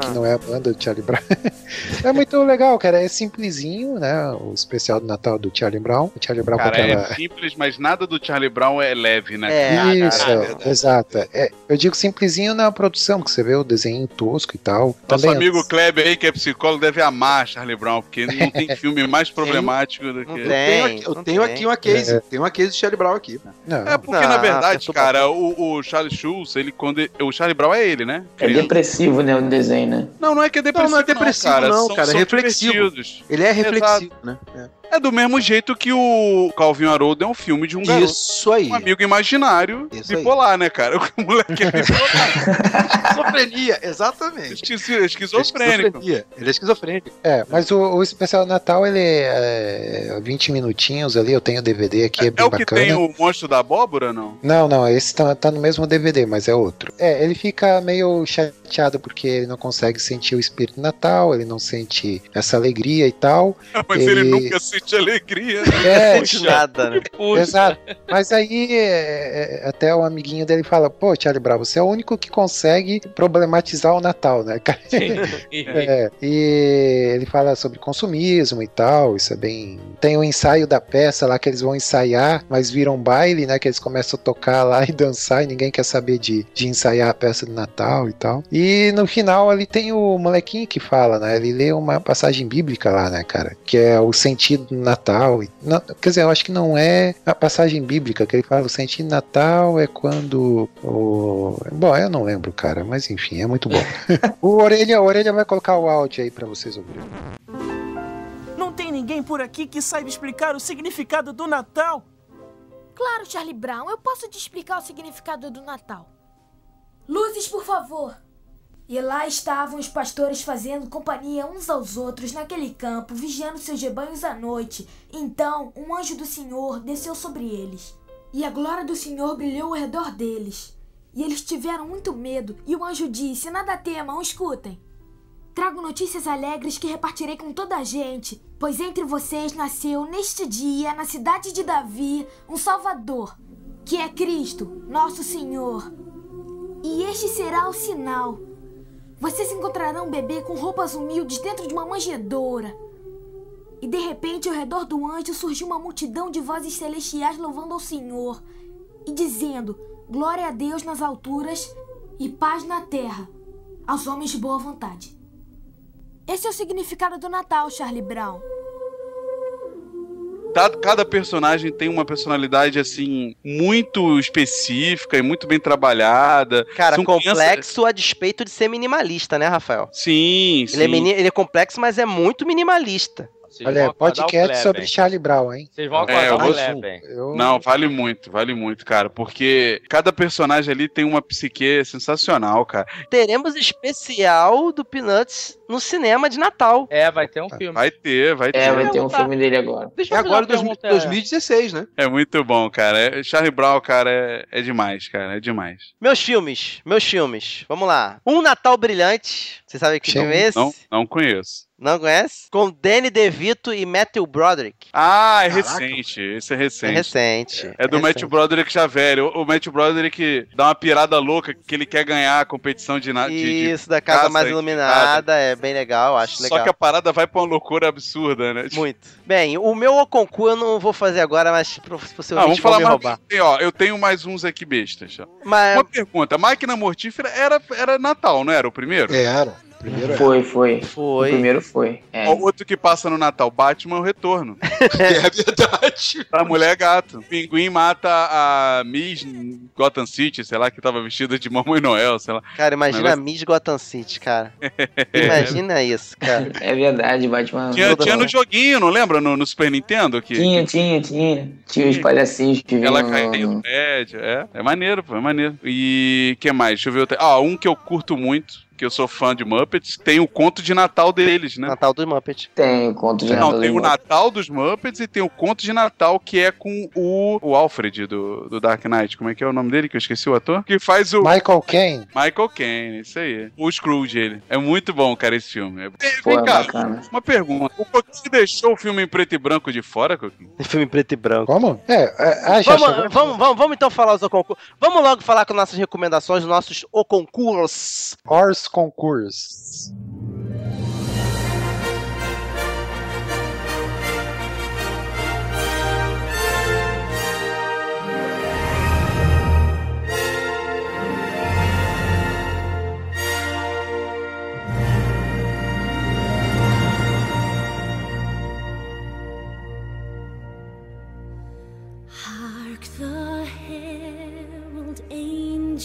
Speaker 8: Que
Speaker 4: Ah.
Speaker 8: não é a banda do Charlie Brown. é muito legal, cara. É simplesinho, né? O especial do Natal do Charlie Brown. O Charlie Brown
Speaker 7: Cara,
Speaker 8: com aquela.
Speaker 7: é simples, mas nada do Charlie Brown é leve, né?
Speaker 4: É?
Speaker 8: Isso, é,
Speaker 7: verdade.
Speaker 8: exato. É, eu digo simplesinho na produção, que você vê o desenho tosco e tal.
Speaker 7: Nosso
Speaker 8: Também,
Speaker 7: amigo Kleber aí, que é psicólogo, deve amar Charlie Brown, porque não tem filme mais problemático do que.
Speaker 5: Eu
Speaker 4: tem.
Speaker 5: tenho aqui, eu tenho aqui uma case.
Speaker 8: É.
Speaker 5: Tem uma case de Charlie Brown aqui.
Speaker 8: Não,
Speaker 7: É porque,
Speaker 4: Não,
Speaker 7: na verdade,
Speaker 4: pensou
Speaker 7: cara, o, o Charlie Schultz, ele quando. ele- o Charlie Brown é ele, né?
Speaker 9: é depressivo, né? O desenho, né?
Speaker 7: Não, não é que é depressivo.
Speaker 5: Não, não é depressivo, não,
Speaker 7: São-
Speaker 5: cara, é
Speaker 7: são
Speaker 5: reflexivo.
Speaker 7: divertidos.
Speaker 5: Ele é reflexivo, né?
Speaker 7: É do mesmo jeito que o Calvin Haroldo é um filme de um garoto.
Speaker 5: Isso aí.
Speaker 7: Um amigo imaginário
Speaker 5: Isso aí.
Speaker 7: bipolar, né, cara? O moleque é bipolar.
Speaker 5: Esquizofrenia, exatamente.
Speaker 7: esquizo- esquizofrênico.
Speaker 5: Esquizofrenia. Ele é esquizofrênico.
Speaker 8: É, mas o, o especial Natal, ele é 20 minutinhos ali, eu tenho o DVD aqui, é
Speaker 7: É
Speaker 8: bem
Speaker 7: o que
Speaker 8: bacana.
Speaker 7: tem o monstro da abóbora, não?
Speaker 8: Não, não, esse tá, tá no mesmo DVD, mas é outro. É, ele fica meio chateado porque ele não consegue sentir o espírito Natal, ele não sente essa alegria e tal.
Speaker 7: Mas ele,
Speaker 8: Ele-
Speaker 7: nunca sente alegria. né?
Speaker 8: É,
Speaker 4: Não sente nada, né?
Speaker 8: Exato. Mas aí é, é, até o amiguinho dele fala, pô, Charlie Brown, você é o único que consegue problematizar o Natal, né, cara? É, e ele fala sobre consumismo e tal, isso é bem. Tem o ensaio da peça lá que eles vão ensaiar, mas viram um baile, né? Que eles começam a tocar lá e dançar e ninguém quer saber de, de ensaiar a peça do Natal e tal. E no final ali tem o molequinho que fala, né? Ele lê uma passagem bíblica lá, né, cara? Que é o sentido do Natal. E- não- quer dizer, eu acho que não é a passagem bíblica, que ele fala o sentido do Natal é quando o. Bom, eu não lembro, cara, mas enfim, é muito bom. o Orelha, o Orelha vai colocar o áudio aí pra vocês ouvirem.
Speaker 13: Não tem ninguém por aqui que saiba explicar o significado do Natal.
Speaker 14: Claro, Charlie Brown, eu posso te explicar o significado do Natal. Luzes, por favor. E lá estavam os pastores fazendo companhia uns aos outros naquele campo, vigiando seus rebanhos à noite. Então, um anjo do Senhor desceu sobre eles. E a glória do Senhor brilhou ao redor deles. E eles tiveram muito medo, e o anjo disse: Nada temam, escutem. Trago notícias alegres que repartirei com toda a gente, pois entre vocês nasceu neste dia, na cidade de Davi, um Salvador, que é Cristo, nosso Senhor. E este será o sinal. Vocês encontrarão um bebê com roupas humildes dentro de uma manjedoura. E de repente, ao redor do anjo surgiu uma multidão de vozes celestiais louvando ao Senhor e dizendo: Glória a Deus nas alturas e paz na terra, aos homens de boa vontade. Esse é o significado do Natal, Charlie Brown.
Speaker 7: Cada, personagem tem uma personalidade, assim, muito específica e muito bem trabalhada.
Speaker 4: Cara,
Speaker 7: São
Speaker 4: complexo
Speaker 7: crianças-
Speaker 4: a despeito de ser minimalista, né, Rafael?
Speaker 7: Sim, sim.
Speaker 4: Ele é, mini- ele é complexo, mas é muito minimalista.
Speaker 8: Olha, é podcast sobre Charlie Brown, hein?
Speaker 6: Vocês vão
Speaker 7: É, eu
Speaker 6: acordar o
Speaker 7: vou-
Speaker 6: Leben.
Speaker 8: Eu-
Speaker 7: Não, vale muito, vale muito, cara. Porque cada personagem ali tem uma psique sensacional, cara.
Speaker 4: Teremos especial do Peanuts no cinema de Natal.
Speaker 6: É, vai ter um filme.
Speaker 7: Vai ter, vai ter.
Speaker 9: É, vai ter um filme dele agora.
Speaker 4: Deixa
Speaker 5: É
Speaker 4: eu
Speaker 5: agora
Speaker 4: uma
Speaker 5: dois-
Speaker 4: pergunta.
Speaker 5: 2016, né?
Speaker 7: É muito bom, cara. É- Charlie Brown, cara, é, é demais, cara. É demais.
Speaker 4: Meus filmes, meus filmes. Vamos lá. Um Natal Brilhante. Você sabe que filme é esse?
Speaker 7: Não, não conheço.
Speaker 4: Não conhece? Com Danny DeVito e Matthew Broderick.
Speaker 7: Ah, é
Speaker 5: Caraca.
Speaker 7: recente. Esse é
Speaker 4: É
Speaker 7: recente.
Speaker 4: recente.
Speaker 7: É do
Speaker 4: recente.
Speaker 7: Matthew Broderick já velho. O, o Matthew Broderick dá uma pirada louca que ele quer ganhar a competição de, na- de, de
Speaker 4: Isso, da Casa
Speaker 7: caça
Speaker 4: Mais Iluminada. É bem legal, acho legal.
Speaker 7: Só que a parada vai pra uma loucura absurda, né? Tipo,
Speaker 4: Muito. Bem, o meu concurso eu não vou fazer agora, mas pro-
Speaker 7: Ah,
Speaker 4: possivelmente
Speaker 7: vamos falar
Speaker 4: me
Speaker 7: mais.
Speaker 4: roubar.
Speaker 7: Tem, ó, eu tenho mais uns aqui bestas.
Speaker 4: Mas
Speaker 7: Uma pergunta: Máquina Mortífera era, era Natal, não era o primeiro?
Speaker 8: Era. Primeiro é.
Speaker 9: Foi, foi. O
Speaker 4: foi.
Speaker 9: primeiro foi. É.
Speaker 7: Ó, outro que passa no Natal, Batman o Retorno.
Speaker 5: É verdade.
Speaker 7: A mulher gato. Pinguim mata a Miss Gotham City, sei lá, que tava vestida de Mamãe Noel, sei lá.
Speaker 4: Cara, imagina
Speaker 7: Negócio-
Speaker 4: a Miss Gotham City, cara. Imagina isso, cara.
Speaker 9: É verdade, Batman.
Speaker 7: Tinha, tinha no joguinho, não lembra? No, no Super Nintendo? Que,
Speaker 9: Tinha, tinha, tinha. Tinha os palhacinhos que
Speaker 7: ela
Speaker 9: no-
Speaker 7: no prédio. É, é maneiro, pô, é maneiro. E que mais? Deixa eu ver. outra- Ah, um que eu curto muito, que eu sou fã de Muppets, tem o conto de Natal deles, né?
Speaker 4: Natal do Muppet.
Speaker 9: Tem o conto de
Speaker 7: Não,
Speaker 9: Natal
Speaker 7: tem
Speaker 9: do
Speaker 7: o. Natal dos Muppets e tem o Conto de Natal, que é com o, o Alfred do, do Dark Knight. Como é que é o nome dele? Que eu esqueci o ator. Que faz o
Speaker 8: Michael Caine.
Speaker 7: Michael Caine, isso aí. O Scrooge, ele. É muito bom, cara, esse filme. É- Vem
Speaker 9: Pô, é
Speaker 7: cá,
Speaker 9: bacana.
Speaker 7: uma pergunta. O Coquinho deixou o filme em preto e branco de fora, Coquinho?
Speaker 4: Filme preto e branco.
Speaker 8: Como? É, é, já
Speaker 4: Vamos,
Speaker 8: chegou?
Speaker 4: vamos, vamos, vamos então falar os concursos. Vamos logo falar com nossas recomendações, nossos o concursos.
Speaker 8: Horse Concurso.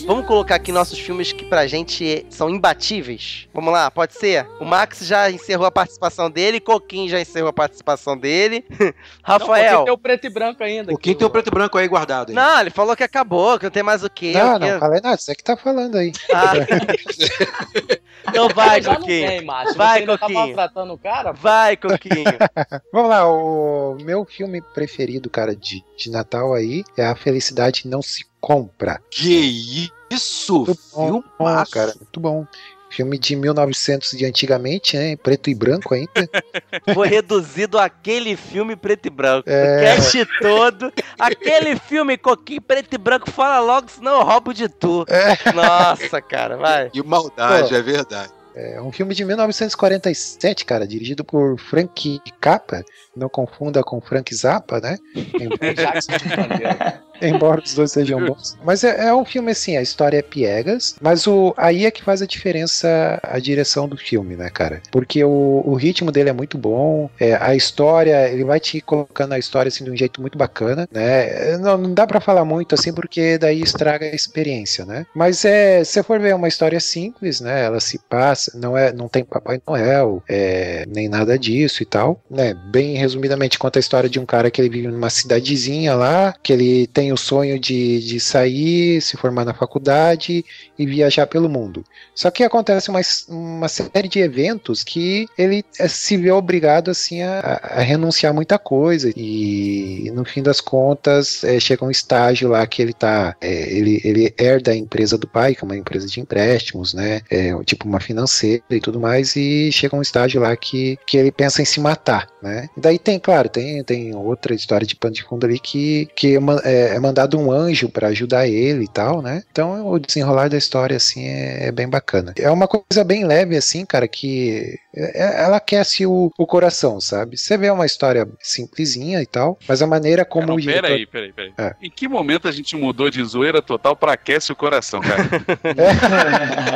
Speaker 4: Vamos colocar aqui nossos filmes que pra gente são imbatíveis. Vamos lá, pode ser? O Max já encerrou a participação dele, Coquinho já encerrou a participação dele.
Speaker 6: Não,
Speaker 4: Rafael.
Speaker 6: porque tem o preto e branco ainda.
Speaker 5: O quem tem o preto e branco aí guardado aí?
Speaker 4: Não, ele falou que acabou, que não tem mais o quê.
Speaker 8: Não,
Speaker 4: o quê?
Speaker 8: não, falei nada, você que tá falando aí.
Speaker 4: Ah. então vai,
Speaker 6: não
Speaker 4: Coquinho.
Speaker 6: tem, macho.
Speaker 4: Vai,
Speaker 6: Você tá
Speaker 4: Coquinho.
Speaker 6: maltratando o cara?
Speaker 4: Vai, Coquinho.
Speaker 8: Vamos lá, o meu filme preferido, cara, de, de Natal aí é A Felicidade Não Se Compra.
Speaker 5: Que isso?
Speaker 8: Muito bom,
Speaker 5: Filmaço.
Speaker 8: cara, muito bom. Filme de 1900 de antigamente, né? Preto e branco ainda.
Speaker 4: Foi reduzido aquele filme preto e branco.
Speaker 8: É.
Speaker 4: O cast todo. Aquele filme Coquinho preto e branco, fala logo, senão eu roubo de tu.
Speaker 8: É.
Speaker 4: Nossa, cara, vai.
Speaker 5: Que maldade,
Speaker 8: Pô.
Speaker 5: é verdade.
Speaker 8: É um filme de 1947, cara, dirigido por Frank Capra. Não confunda com Frank Zappa, né? Embora os dois sejam bons. Mas é, é um filme assim, a história é piegas, mas o, aí é que faz a diferença a direção do filme, né, cara? Porque o, o ritmo dele é muito bom, é, a história, ele vai te colocando a história assim de um jeito muito bacana, né? Não, não dá pra falar muito assim, porque daí estraga a experiência, né? Mas é, se você for ver, é uma história simples, né? Ela se passa, não, é, não tem Papai Noel, é, nem nada disso e tal, né? Bem resumidamente, conta a história de um cara que ele vive numa cidadezinha lá, que ele tem o sonho de, de sair, se formar na faculdade e viajar pelo mundo. Só que acontece uma, uma série de eventos que ele eh, se vê obrigado assim a, a renunciar a muita coisa e no fim das contas eh, chega um estágio lá que ele tá eh, ele, ele herda a empresa do pai que é uma empresa de empréstimos né é, tipo uma financeira e tudo mais e chega um estágio lá que, que ele pensa em se matar né daí tem claro tem, tem outra história de pano de fundo ali que, que é, ma- é- é mandado um anjo para ajudar ele e tal né então o desenrolar da história assim é, é bem bacana é uma coisa bem leve assim cara que é- ela aquece o, o coração sabe você vê uma história simplesinha e tal mas a maneira como
Speaker 7: Não, peraí, peraí, peraí.
Speaker 8: É.
Speaker 7: Em que momento a gente mudou de zoeira total pra aquece o coração, cara?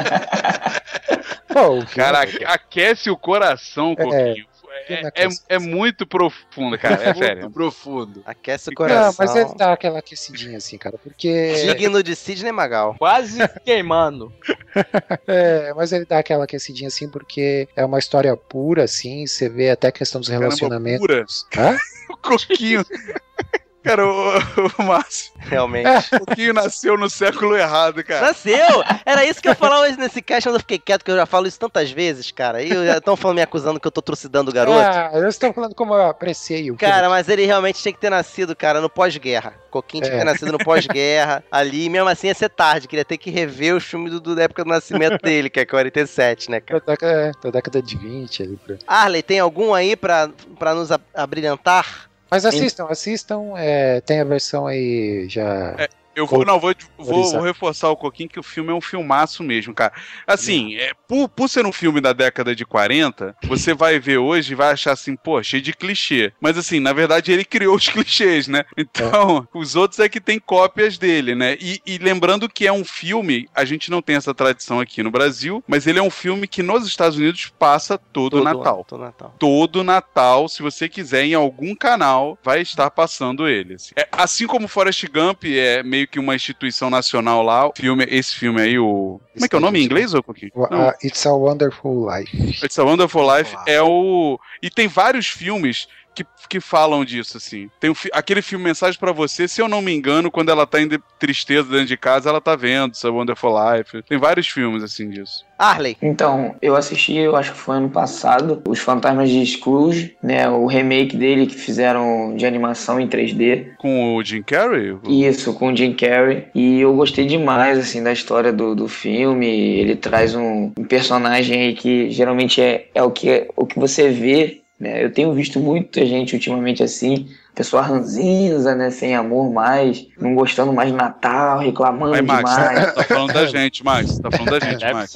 Speaker 8: Pô,
Speaker 7: Cara, aque- aquece o coração, Coquinho.
Speaker 8: que
Speaker 7: É,
Speaker 8: não
Speaker 7: é,
Speaker 8: aquece?
Speaker 7: é muito profundo, cara. É sério.
Speaker 5: Muito profundo.
Speaker 4: Aquece o
Speaker 8: Não,
Speaker 4: coração.
Speaker 8: mas ele dá aquela aquecidinha assim, cara, porque.
Speaker 4: Digno de Sidney Magal.
Speaker 6: Quase queimando.
Speaker 8: É, mas ele dá aquela aquecidinha assim porque é uma história pura, assim, você vê até a questão dos relacionamentos. Hã?
Speaker 7: O Coquinho. Cara, o, o Márcio.
Speaker 4: Realmente.
Speaker 7: O Coquinho nasceu no século errado, cara.
Speaker 4: Nasceu! Era isso que eu falar hoje nesse cast, mas eu fiquei quieto, que eu já falo isso tantas vezes, cara. E estão falando, me acusando que eu tô trucidando o garoto.
Speaker 8: Ah, eu estou falando como eu apreciei o
Speaker 4: Cara, mas ele realmente tinha que ter nascido, cara, no pós-guerra. Coquinho tinha que ter
Speaker 8: É.
Speaker 4: nascido no pós-guerra. Ali, mesmo assim, ia ser tarde. Queria ter que rever os filmes do, do- da época do nascimento dele, que é 47, né, cara?
Speaker 8: Da década, é, da década de 20 ali. Pra...
Speaker 4: Arley, tem algum aí pra, pra nos ab- abrilhantar?
Speaker 8: Mas assistam, assistam. é, tem a versão aí já.
Speaker 7: Eu vou, não, vou, vou, reforçar o Coquinho que o filme é um filmaço mesmo, cara. Assim, é, por, por ser um filme da década de 40, você vai ver hoje e vai achar assim, pô, cheio de clichê. Mas assim, na verdade ele criou os clichês, né? Então, os outros é que tem cópias dele, né? E, e lembrando que é um filme, a gente não tem essa tradição aqui no Brasil, mas ele é um filme que nos Estados Unidos passa todo, o Natal.
Speaker 4: Todo Natal.
Speaker 7: Todo Natal, se você quiser, em algum canal, vai estar passando ele. assim. É, assim como Forrest Gump é meio que uma instituição nacional lá, o filme, esse filme aí, o. Como é que é o nome em inglês, ô Coquinho?
Speaker 8: A It's a Wonderful Life.
Speaker 7: It's a Wonderful Life é o. E tem vários filmes que, que falam disso, assim. Tem um fi- aquele filme Mensagem pra Você, se eu não me engano, quando ela tá em de- tristeza dentro de casa, ela tá vendo It's a Wonderful Life. Tem vários filmes, assim, disso.
Speaker 4: Arley.
Speaker 9: Então, eu assisti, eu acho que foi ano passado, Os Fantasmas de Scrooge, né? O remake dele que fizeram de animação em 3D.
Speaker 7: Com o Jim Carrey?
Speaker 9: Isso, com o Jim Carrey. E eu gostei demais, assim, da história do, do filme. Ele traz um, um personagem aí que geralmente é, é o, que, o que você vê, né? Eu tenho visto muita gente ultimamente assim, pessoa ranzinza, né? Sem amor mais, não gostando mais do Natal, reclamando
Speaker 7: Aí, Max,
Speaker 9: demais.
Speaker 7: tá falando da gente, Max. Tá falando da gente, Max.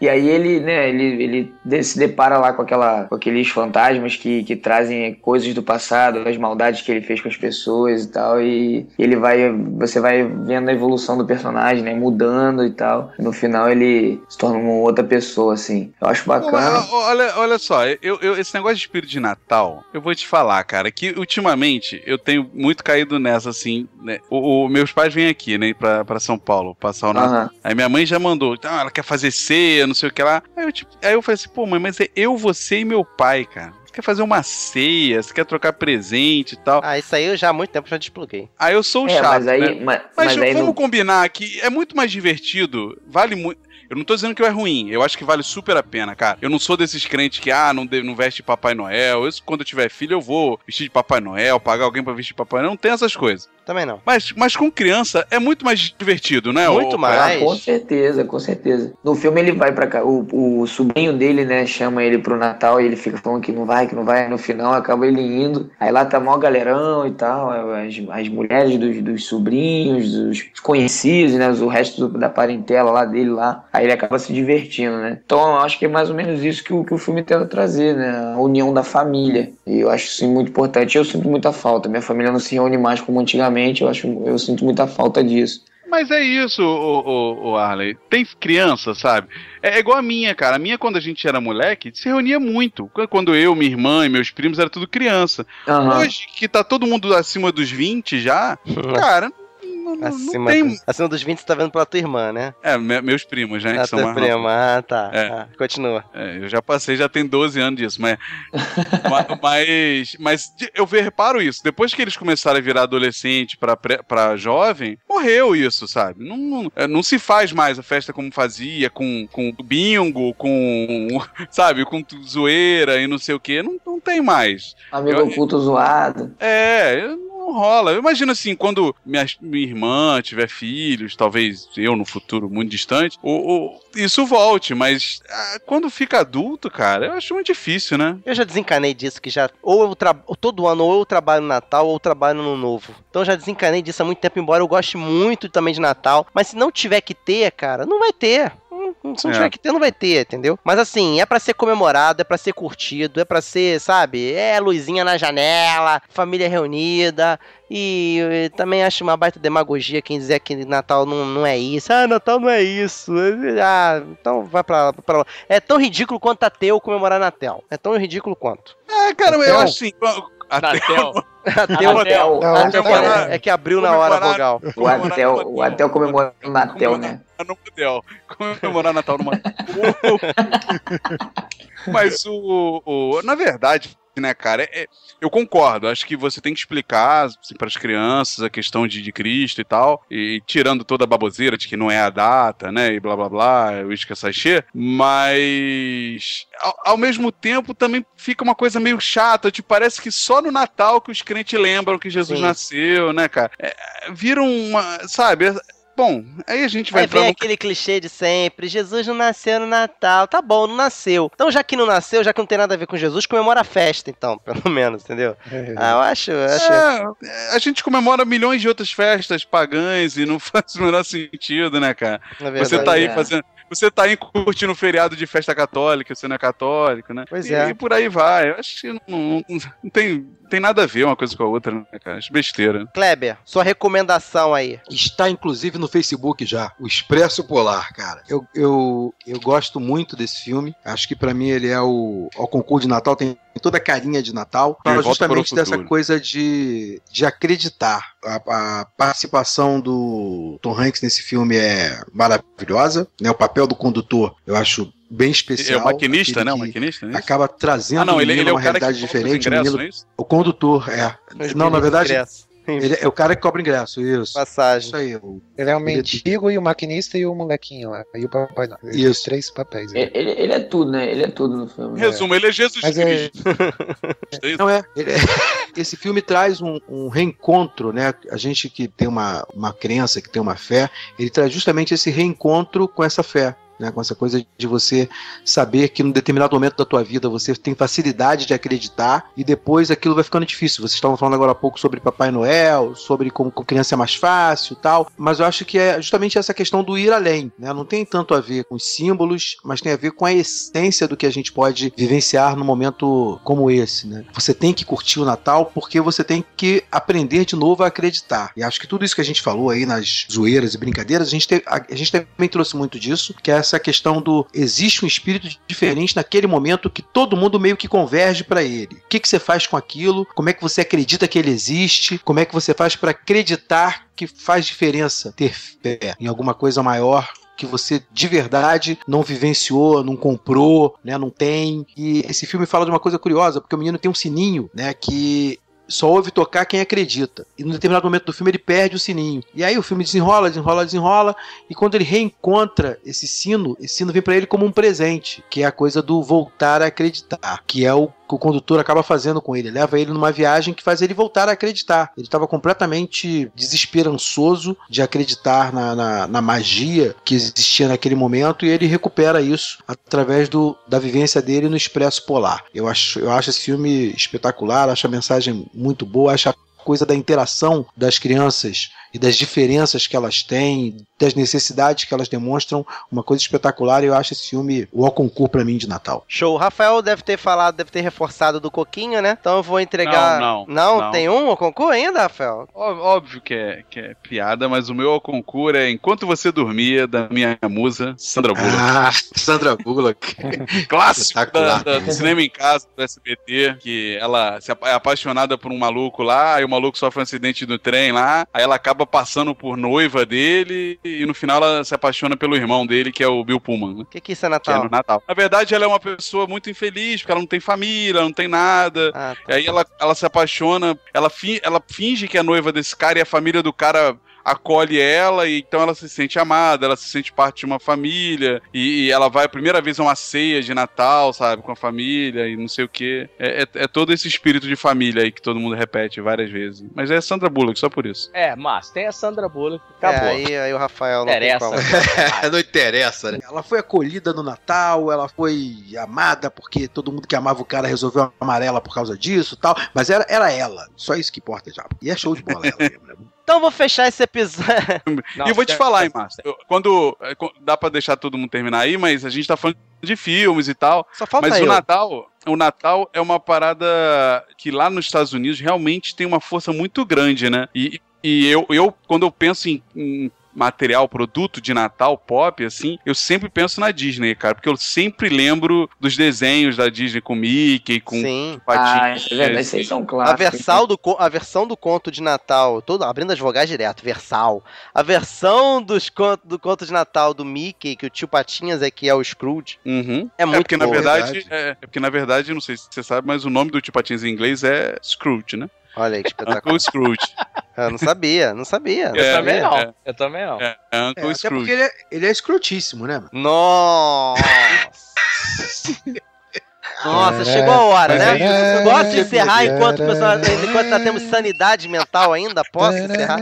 Speaker 9: E aí ele, né, ele, ele de- se depara lá com, aquela, com aqueles fantasmas que, que trazem coisas do passado, as maldades que ele fez com as pessoas e tal, e ele vai, você vai vendo a evolução do personagem, né, mudando e tal. No final ele se torna uma outra pessoa, assim. Eu acho bacana.
Speaker 7: olha, olha só, eu, eu- esse negócio de espírito de Natal, eu vou te falar, cara, que ultimamente eu tenho muito caído nessa, assim, né? O, o- meus pais vêm aqui, né, pra, pra São Paulo, passar o Natal.
Speaker 9: Aham.
Speaker 7: Aí minha mãe já mandou, então, ela quer fazer ceia, não sei o que lá. Aí eu, tipo, aí eu falei assim, pô, mãe, mas é eu, você e meu pai, cara. Você quer fazer uma ceia, você quer trocar presente e tal.
Speaker 4: Ah, isso aí eu já há muito tempo já despluguei.
Speaker 7: Aí eu sou o
Speaker 9: É,
Speaker 7: chato,
Speaker 9: mas aí-
Speaker 7: né?
Speaker 9: mas-
Speaker 7: Mas,
Speaker 9: mas aí
Speaker 7: vamos
Speaker 9: não-
Speaker 7: combinar que é muito mais divertido, vale muito... Eu não tô dizendo que é ruim, eu acho que vale super a pena, cara. Eu não sou desses crentes que, ah, não, não veste Papai Noel. Eu, quando eu tiver filho, eu vou vestir de Papai Noel, pagar alguém pra vestir Papai Noel. Não tem essas coisas.
Speaker 4: Também não.
Speaker 7: Mas, mas com criança é muito mais divertido, né?
Speaker 4: Muito
Speaker 7: ô-
Speaker 4: mais.
Speaker 9: Ah, com certeza, com certeza. No filme ele vai pra cá, o, o sobrinho dele, né, chama ele pro Natal e ele fica falando que não vai, que não vai. No final acaba ele indo. Aí lá tá mó galerão e tal, as, as mulheres dos, dos sobrinhos, dos conhecidos, né, o resto do- da parentela lá dele lá. Aí ele acaba se divertindo, né. Então eu acho que é mais ou menos isso que o, que o filme tenta trazer, né, a união da família. E eu acho isso muito importante. Eu sinto muita falta. Minha família não se reúne mais como antigamente. Eu acho, eu sinto muita falta disso.
Speaker 7: Mas é isso, o, o, o Arley. Tem criança, sabe? É igual a minha, cara. A minha, quando a gente era moleque, se reunia muito. Quando eu, minha irmã e meus primos era tudo criança.
Speaker 4: Aham.
Speaker 7: Hoje, que tá todo mundo acima dos 20 já, cara, não, não, não
Speaker 4: Acima,
Speaker 7: tem.
Speaker 4: do- acima dos 20 você tá vendo pela tua irmã, né?
Speaker 7: É, me- meus primos, né?
Speaker 4: Ah, tua prima. Ah, tá.
Speaker 7: É.
Speaker 4: Ah, continua.
Speaker 7: É, eu já passei, já tem 12 anos disso, mas. ma- mas, mas eu reparo isso. Depois que eles começaram a virar adolescente pra, pra jovem, morreu isso, sabe? Não, não, é, não se faz mais a festa como fazia, com, com bingo, com. Sabe, com zoeira e não sei o quê. Não, não tem mais.
Speaker 9: Amigo
Speaker 7: Eu-
Speaker 9: oculto zoado.
Speaker 7: É, eu- não rola. Eu imagino assim, quando minha, minha irmã tiver filhos, talvez eu no futuro muito distante, o, o- isso volte, mas ah, quando fica adulto, cara, eu acho muito difícil, né?
Speaker 4: Eu já desencanei disso, que já. Ou eu tra... ou todo ano, ou eu trabalho no Natal, ou eu trabalho no Novo. Então já desencanei disso há muito tempo, embora eu goste muito também de Natal. Mas se não tiver que ter, cara, não vai ter. Se não
Speaker 7: É.
Speaker 4: tiver que ter, não vai ter, entendeu? Mas assim, é pra ser comemorado, é pra ser curtido, é pra ser, sabe? É luzinha na janela, família reunida. E eu também acho uma baita demagogia quem dizer que Natal não, não é isso. Ah, Natal não é isso. Ah, então vai pra, pra lá. É tão ridículo quanto ateu comemorar Natal. É tão ridículo quanto.
Speaker 7: É, cara, mas eu acho assim. Até
Speaker 4: Ateu.
Speaker 9: Natel.
Speaker 4: Ateu que é- que abriu na hora a vogal.
Speaker 9: O Atel, o Atel comemora o Natel, né?
Speaker 7: no Natal. Comemorar Natal numa. Mas o, o- Na verdade, né, cara, é- é- eu concordo. Acho que você tem que explicar assim, para as crianças a questão de, de Cristo e tal. E tirando toda a baboseira de que não é a data, né? E blá blá blá, o isca sachê. Mas. Ao, ao mesmo tempo também fica uma coisa meio chata. Tipo, parece que só no Natal que os crentes lembram que Jesus
Speaker 4: Sim.
Speaker 7: nasceu, né, cara? É, vira uma. Sabe? Bom, aí a gente vai
Speaker 4: Aí vem aquele clichê de sempre, Jesus não nasceu no Natal. Tá bom, não nasceu. Então, já que não nasceu, já que não tem nada a ver com Jesus, comemora a festa, então, pelo menos, entendeu? Ah, eu acho, eu acho.
Speaker 7: É, a gente comemora milhões de outras festas pagãs e não faz o menor sentido, né, cara?
Speaker 4: É verdade.
Speaker 7: você tá aí
Speaker 4: É.
Speaker 7: fazendo. Você tá aí curtindo o feriado de festa católica, você não é católico, né?
Speaker 4: Pois
Speaker 7: e,
Speaker 4: é.
Speaker 7: E por aí vai. Eu acho que não, não- não tem, tem nada a ver uma coisa com a outra, né, cara? Acho besteira.
Speaker 4: Kleber, sua recomendação aí.
Speaker 5: Está inclusive no Facebook já, o Expresso Polar, cara. Eu, eu, eu gosto muito desse filme. Acho que pra mim ele é o, o concurso de Natal, tem toda a carinha de Natal. Fala
Speaker 7: para
Speaker 5: justamente dessa coisa de, de acreditar. A, a participação do Tom Hanks nesse filme é maravilhosa. Né? O papel do condutor eu acho bem especial.
Speaker 7: É o maquinista, né? O maquinista, né?
Speaker 5: Acaba trazendo
Speaker 7: Ah, não,
Speaker 5: o
Speaker 7: ele-
Speaker 5: menino
Speaker 7: ele é o
Speaker 5: uma realidade diferente. o
Speaker 7: ingressos,
Speaker 5: menino-
Speaker 7: é isso?
Speaker 5: o condutor, é.
Speaker 4: Os
Speaker 5: Não, na verdade,
Speaker 4: de ingresso.
Speaker 5: Ele é o cara que cobra ingresso, isso.
Speaker 4: Passagem.
Speaker 5: Isso aí. o-
Speaker 8: Ele é o mendigo e o maquinista e o molequinho lá. E o papai não. Ele
Speaker 5: Isso.
Speaker 8: três papéis.
Speaker 9: Ele, ele- ele é tudo, né? Ele é tudo no filme.
Speaker 7: Resumo, ele é Jesus
Speaker 8: Mas é-
Speaker 7: Cristo.
Speaker 5: Não é, ele é- Esse filme traz um, um reencontro, né? A gente que tem uma, uma crença, que tem uma fé, ele traz justamente esse reencontro com essa fé. Né, com essa coisa de você saber que num determinado momento da tua vida você tem facilidade de acreditar e depois aquilo vai ficando difícil. Vocês estavam falando agora há pouco sobre Papai Noel, sobre como com criança é mais fácil e tal, mas eu acho que é justamente essa questão do ir além. Né? Não tem tanto a ver com os símbolos, mas tem a ver com a essência do que a gente pode vivenciar num momento como esse. Né? Você tem que curtir o Natal porque você tem que aprender de novo a acreditar. E acho que tudo isso que a gente falou aí nas zoeiras e brincadeiras, a gente, te- a, a gente também trouxe muito disso, que é essa questão do existe um espírito diferente naquele momento que todo mundo meio que converge para ele. O que, que você faz com aquilo? Como é que você acredita que ele existe? Como é que você faz para acreditar que faz diferença ter fé em alguma coisa maior que você de verdade não vivenciou, não comprou, né, não tem. E esse filme fala de uma coisa curiosa, porque o menino tem um sininho, né, que só ouve tocar quem acredita. E num determinado momento do filme ele perde o sininho. E aí o filme desenrola, desenrola, desenrola. E quando ele reencontra esse sino, esse sino vem pra ele como um presente, que é a coisa do voltar a acreditar, que é o que o condutor acaba fazendo com ele. Leva ele numa viagem que faz ele voltar a acreditar. Ele estava completamente desesperançoso de acreditar na, na, na magia que existia naquele momento e ele recupera isso através do, da vivência dele no Expresso Polar. Eu acho, eu acho esse filme espetacular, acho a mensagem muito boa, acho a coisa da interação das crianças e das diferenças que elas têm, das necessidades que elas demonstram, uma coisa espetacular e eu acho esse filme o concurso pra mim de Natal.
Speaker 4: Show. O Rafael deve ter falado, deve ter reforçado do Coquinho, né? Então eu vou entregar.
Speaker 7: Não, não,
Speaker 4: Não,
Speaker 7: não.
Speaker 4: tem um concurso ainda, Rafael?
Speaker 7: Óbvio que é, que é piada, mas o meu concurso é Enquanto Você Dormia, da minha musa, Sandra Bullock.
Speaker 5: Ah, Sandra Bullock.
Speaker 7: Clássico da, da- do cinema em casa, do SBT, que ela é apaixonada por um maluco lá, aí o maluco sofre um acidente no trem lá, aí ela acaba passando por noiva dele, e no final ela se apaixona pelo irmão dele, que é o Bill Pullman. né?
Speaker 4: O que, que isso é
Speaker 7: Que é
Speaker 4: Natal?
Speaker 7: no Natal. Na verdade, ela é uma pessoa muito infeliz, porque ela não tem família, não tem nada.
Speaker 4: Ah,
Speaker 7: E aí ela, ela se apaixona, ela, fi, ela finge que é noiva desse cara e a família do cara acolhe ela e então ela se sente amada, ela se sente parte de uma família e, e ela vai a primeira vez a uma ceia de Natal, sabe, com a família e não sei o que. É, é- é todo esse espírito de família aí que todo mundo repete várias vezes. Mas é Sandra Bullock, só por isso.
Speaker 6: É, mas tem a Sandra Bullock, acabou.
Speaker 4: É, aí, aí o Rafael não
Speaker 6: Interessa.
Speaker 4: tem como.
Speaker 5: não interessa, né? Ela foi acolhida no Natal, ela foi amada porque todo mundo que amava o cara resolveu amar ela por causa disso e tal, mas era, era ela, só isso que importa já. E é show de bola ela mesmo, né?
Speaker 4: Então vou fechar esse episódio.
Speaker 7: e eu vou te falar, hein, Márcio. Quando. é, Dá pra deixar todo mundo terminar aí, mas a gente tá falando de filmes e tal.
Speaker 4: falta
Speaker 7: mas
Speaker 4: eu.
Speaker 7: o Natal. O Natal é uma parada que lá nos Estados Unidos realmente tem uma força muito grande, né? E, e eu, eu, quando eu penso em, em material, produto de Natal pop, assim, eu sempre penso na Disney, cara, porque eu sempre lembro dos desenhos da Disney com Mickey, com
Speaker 4: Sim.
Speaker 7: patinhas.
Speaker 4: A versão, do, co- a versão do conto de Natal, todo, abrindo as vogais direto, versal. A versão dos conto, do conto de Natal do Mickey, que o tio Patinhas é que é o Scrooge,
Speaker 7: Uhum.
Speaker 4: é muito
Speaker 7: porque, na
Speaker 4: boa.
Speaker 7: verdade, é, é porque, na verdade, não sei se você sabe, mas o nome do Tio Patins em inglês é Scrooge, né?
Speaker 4: Olha aí que espetacular.
Speaker 7: Uncle Scrooge.
Speaker 4: Eu não sabia, não sabia.
Speaker 7: Eu também não.
Speaker 6: É, Eu também não.
Speaker 7: É, é Uncle
Speaker 5: É, até
Speaker 7: Scrooge.
Speaker 5: porque ele é, ele é escrotíssimo, né, mano?
Speaker 4: Nossa! Nossa, chegou a hora, né? Posso encerrar enquanto, pessoal, enquanto nós temos sanidade mental ainda? Posso encerrar?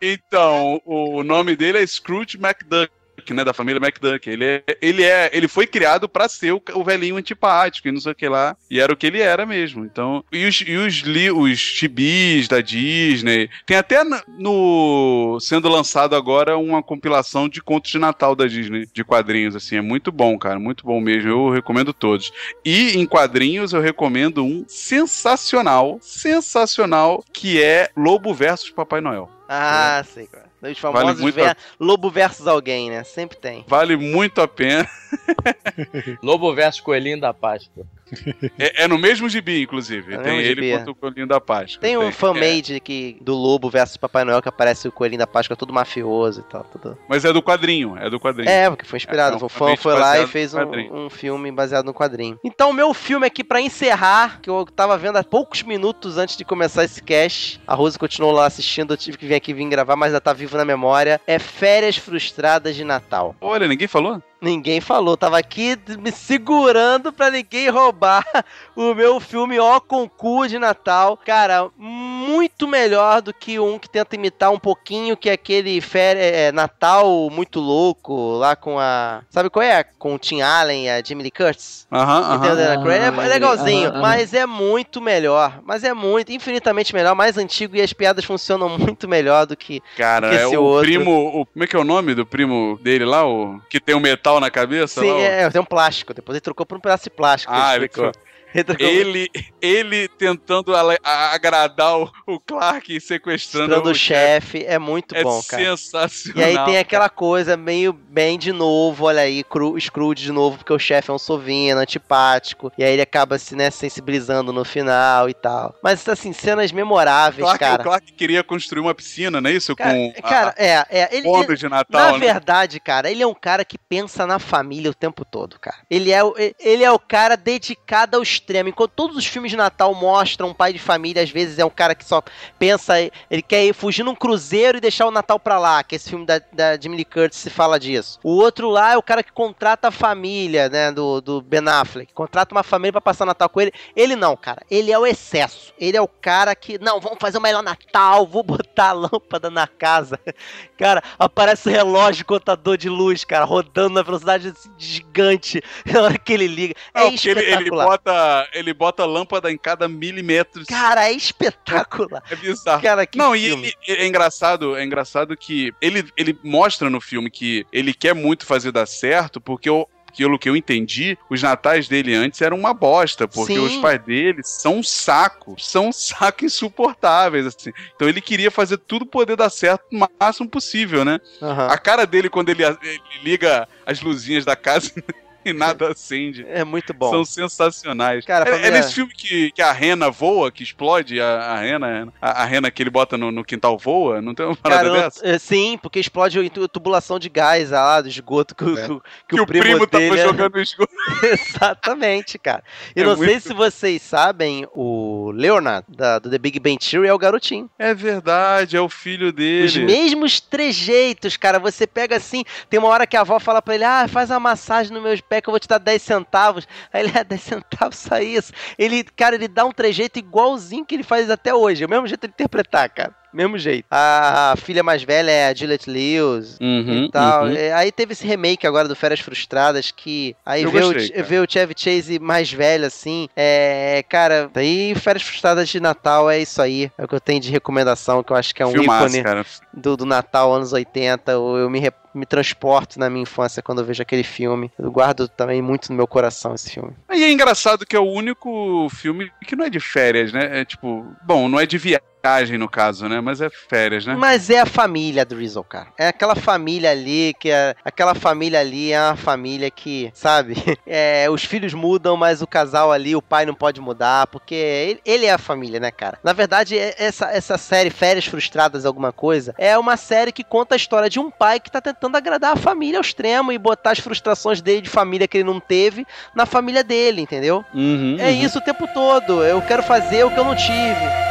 Speaker 7: Então, o nome dele é Scrooge McDuck. Né, da família McDuck. Ele é, ele é, ele foi criado pra ser o, o velhinho antipático e não sei o que lá. E era o que ele era mesmo. Então, e os, e os, li, os chibis da Disney. Tem até no sendo lançado agora uma compilação de contos de Natal da Disney, de quadrinhos assim, é muito bom, cara, muito bom mesmo. Eu recomendo todos. E em quadrinhos eu recomendo um sensacional, sensacional que é Lobo versus Papai Noel.
Speaker 4: Ah, sei, cara. Os
Speaker 7: Vale
Speaker 4: famosos
Speaker 7: muito
Speaker 4: ver-
Speaker 7: a-
Speaker 4: Lobo versus alguém, né? Sempre tem.
Speaker 7: Vale muito a pena.
Speaker 6: Lobo versus Coelhinho da Páscoa.
Speaker 7: É, é no mesmo gibi, inclusive.
Speaker 4: É
Speaker 7: Tem ele
Speaker 4: gibi,
Speaker 7: quanto o Colinho da Páscoa.
Speaker 4: Tem um
Speaker 7: é.
Speaker 4: fan-made que, do Lobo versus Papai Noel que aparece o Coelhinho da Páscoa todo mafioso e tal. Tudo.
Speaker 7: Mas é do quadrinho, é do quadrinho.
Speaker 4: É, porque foi inspirado.
Speaker 7: É, é um
Speaker 4: o fã foi lá e fez um, um filme baseado no quadrinho. Então, o meu filme aqui pra encerrar, que eu tava vendo há poucos minutos antes de começar esse cast. A Rose continuou lá assistindo, eu tive que vir aqui vir gravar, mas ainda tá vivo na memória. É Férias Frustradas de Natal.
Speaker 7: Olha, ninguém falou?
Speaker 4: Ninguém falou, tava aqui me segurando pra ninguém roubar o meu filme Ó Concurso de Natal. Cara, muito melhor do que um que tenta imitar um pouquinho que é aquele férias, é, Natal muito louco lá com a. Sabe qual é? Com o Tim Allen e a Jamie Lee Curtis.
Speaker 7: Aham.
Speaker 4: Dana Craig?
Speaker 7: Ah,
Speaker 4: É legalzinho,
Speaker 7: aham, aham.
Speaker 4: mas é muito melhor. Mas é muito, infinitamente melhor, mais antigo e as piadas funcionam muito melhor do que,
Speaker 7: Cara,
Speaker 4: do que
Speaker 7: é o
Speaker 4: outro.
Speaker 7: primo. O, como é que é o nome do primo dele lá? O que tem o metal na cabeça?
Speaker 4: Sim,
Speaker 7: lá, o-
Speaker 4: é, tem um plástico. Depois ele trocou por um pedaço de plástico.
Speaker 7: Ah. Ele
Speaker 4: trocou-
Speaker 7: Ele, ele tentando ale- a- agradar o, o Clark e sequestrando
Speaker 4: o chefe, é muito
Speaker 7: É
Speaker 4: bom, cara.
Speaker 7: sensacional.
Speaker 4: E aí tem aquela coisa meio bem de novo, olha aí, cru, Scrooge de novo, porque o chefe é um sovino, antipático. E aí ele acaba se né, sensibilizando no final e tal. Mas assim, cenas memoráveis,
Speaker 7: Clark,
Speaker 4: cara.
Speaker 7: O Clark queria construir uma piscina, não é isso?
Speaker 4: Cara,
Speaker 7: com
Speaker 4: cara, é, é. Ele, ele-
Speaker 7: de Natal,
Speaker 4: na
Speaker 7: né?
Speaker 4: verdade, cara, ele é um cara que pensa na família o tempo todo, cara. Ele é, o- ele é o cara dedicado ao extremo. Enquanto todos os filmes de Natal mostram um pai de família, às vezes é um cara que só pensa, ele quer ir fugir num cruzeiro e deixar o Natal pra lá, que esse filme da, da Jamie Lee Curtis se fala disso. O outro lá é o cara que contrata a família, né, do, do Ben Affleck. Contrata uma família pra passar o Natal com ele. Ele não, cara. Ele é o excesso. Ele é o cara que, não, vamos fazer o melhor Natal, vou botar a lâmpada na casa. Cara, aparece o relógio contador de luz, cara, rodando na velocidade gigante na hora que ele liga. É
Speaker 7: Não, porque ele, ele
Speaker 4: espetacular.
Speaker 7: Bota, ele bota lâmpada em cada milímetro.
Speaker 4: Cara, é espetacular.
Speaker 7: É bizarro.
Speaker 4: Cara, que
Speaker 7: Não,
Speaker 4: filme.
Speaker 7: e ele, é engraçado, é engraçado que ele, ele mostra no filme que ele quer muito fazer dar certo, porque eu, pelo que eu entendi, os natais dele antes eram uma bosta, porque
Speaker 4: Sim.
Speaker 7: os pais dele são um saco, são um saco insuportáveis, assim. Então ele queria fazer tudo poder dar certo o máximo possível, né?
Speaker 4: Aham.
Speaker 7: A cara dele quando ele, ele liga as luzinhas da casa e nada acende.
Speaker 4: É muito bom.
Speaker 7: São sensacionais.
Speaker 4: Cara,
Speaker 7: é, é
Speaker 4: família-
Speaker 7: nesse filme que, que a rena voa, que explode a, a rena, a, a rena que ele bota no, no quintal voa? Não tem uma parada
Speaker 4: Cara, eu-
Speaker 7: dessa?
Speaker 4: é, sim, porque explode a tu- tubulação de gás lá do esgoto que, o- que que
Speaker 7: Que
Speaker 4: o
Speaker 7: o primo
Speaker 4: primo
Speaker 7: tava
Speaker 4: dele é-
Speaker 7: jogando no esgoto.
Speaker 4: Exatamente, cara. E
Speaker 7: É
Speaker 4: não sei
Speaker 7: muito-
Speaker 4: se vocês sabem, o Leonard, da- do The Big Bang Theory, é o garotinho.
Speaker 7: É verdade, é o filho dele.
Speaker 4: Os mesmos trejeitos, cara. Você pega assim, tem uma hora que a avó fala pra ele: Ah, faz uma massagem no meu pé que eu vou te dar 10 centavos. Aí ele, ah, 10 centavos, só isso. Ele, cara, ele dá um trejeito igualzinho que ele faz até hoje. É o mesmo jeito de interpretar, cara. Mesmo jeito. A filha mais velha é a Gillette Lewis
Speaker 7: Uhum,
Speaker 4: e tal.
Speaker 7: uhum.
Speaker 4: É, Aí teve esse remake agora do Férias Frustradas que aí
Speaker 7: Eu
Speaker 4: vê,
Speaker 7: gostei,
Speaker 4: o, vê o Chevy Chase mais velho assim. É, cara, aí Férias Frustradas de Natal é isso aí. É o que eu tenho de recomendação, que eu acho que é um
Speaker 7: Filmaço,
Speaker 4: ícone
Speaker 7: cara.
Speaker 4: do, do Natal anos 80. Eu, eu me, me transporto na minha infância quando eu vejo aquele filme. Eu guardo também muito no meu coração esse filme.
Speaker 7: E é engraçado que é o único filme que não é de férias, né? É tipo, bom, não é de viagem no caso, né? Mas é férias, né?
Speaker 4: Mas é a família do Rizzo, cara. É aquela família ali que é. Aquela família ali é uma família que, sabe? É, os filhos mudam, mas o casal ali, o pai não pode mudar, porque ele, ele é a família, né, cara? Na verdade, é- essa, essa série Férias Frustradas Alguma Coisa é uma série que conta a história de um pai que tá tentando agradar a família ao extremo e botar as frustrações dele de família que ele não teve na família dele, entendeu?
Speaker 7: Uhum,
Speaker 4: É isso o tempo todo. Eu quero fazer o que eu não tive.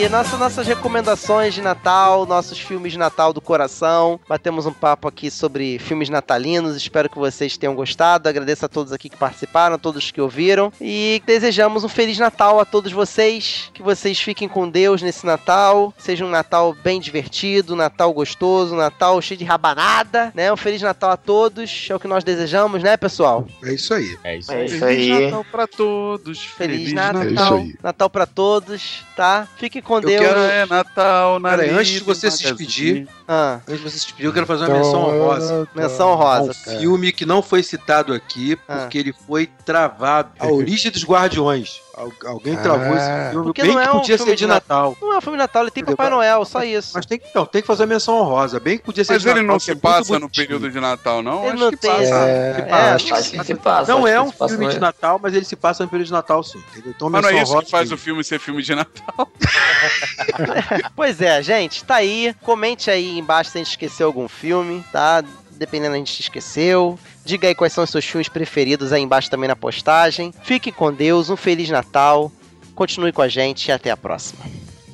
Speaker 4: Aí, nossa, nossas recomendações de Natal, nossos filmes de Natal do coração. Batemos um papo aqui sobre filmes natalinos. Espero que vocês tenham gostado. Agradeço a todos aqui que participaram, a todos que ouviram. E desejamos um Feliz Natal a todos vocês. Que vocês fiquem com Deus nesse Natal. Seja um Natal bem divertido, um Natal gostoso, um Natal cheio de rabanada, né? Um Feliz Natal a todos. É o que nós desejamos, né, pessoal?
Speaker 5: É isso aí.
Speaker 6: É isso
Speaker 9: É isso
Speaker 7: Feliz
Speaker 9: aí.
Speaker 7: Natal pra todos.
Speaker 4: Feliz,
Speaker 5: Natal.
Speaker 4: Natal.
Speaker 5: É isso aí.
Speaker 4: Natal pra todos, tá? Fiquem com
Speaker 5: Eu
Speaker 4: Deus.
Speaker 5: quero-
Speaker 7: É Natal, na
Speaker 5: antes de você se despedir,
Speaker 4: Ah,
Speaker 5: antes de você se despedir, eu quero fazer uma menção honrosa.
Speaker 4: menção
Speaker 5: É
Speaker 4: honrosa.
Speaker 5: um filme que não foi citado aqui porque ele foi travado. A Origem dos Guardiões. Al- alguém travou
Speaker 8: Ah.
Speaker 5: esse filme.
Speaker 4: Porque
Speaker 5: bem
Speaker 4: não é
Speaker 5: que
Speaker 4: um
Speaker 5: podia
Speaker 4: filme
Speaker 5: ser
Speaker 4: de
Speaker 5: de Natal.
Speaker 4: Não é um filme de Natal, ele tem? Papai Noel, só isso.
Speaker 5: Mas tem que, não, tem que fazer a menção honrosa. Bem que podia ser
Speaker 7: Mas
Speaker 5: de
Speaker 7: ele
Speaker 5: Natal.
Speaker 7: não se
Speaker 5: é
Speaker 7: passa no período de Natal, não?
Speaker 4: Ele
Speaker 7: Acho
Speaker 4: não
Speaker 7: que
Speaker 4: tem
Speaker 7: passa.
Speaker 8: É,
Speaker 4: É,
Speaker 5: passa.
Speaker 4: acho
Speaker 9: Acho que se passa.
Speaker 5: Não
Speaker 9: acho
Speaker 5: é um
Speaker 9: se
Speaker 5: filme de
Speaker 9: é?
Speaker 5: Natal, mas ele se passa no período de Natal, sim. Então,
Speaker 7: Mas não é isso que faz o filme ser filme de Natal.
Speaker 4: Pois é, gente, tá aí. Comente aí embaixo se a gente esqueceu algum filme, tá? Dependendo, a gente esqueceu. Diga aí quais são os seus filmes preferidos aí embaixo também na postagem. Fique com Deus, um Feliz Natal. Continue com a gente e até a próxima.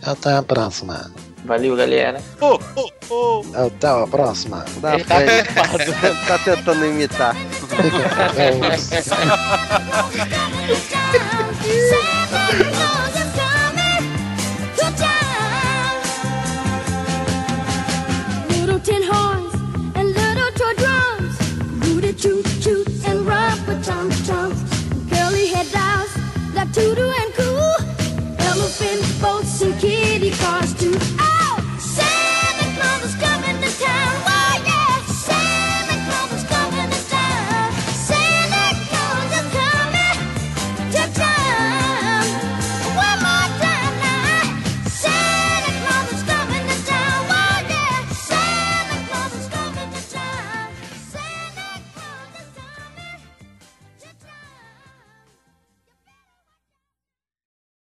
Speaker 8: Até a próxima.
Speaker 9: Valeu, galera.
Speaker 7: Oh, oh, oh.
Speaker 8: Até a próxima.
Speaker 4: Dá frase. tá tentando imitar.
Speaker 8: with trunks, trunks,
Speaker 12: curly
Speaker 11: head dolls, that tutu and cool, elephant boats and kitty cars.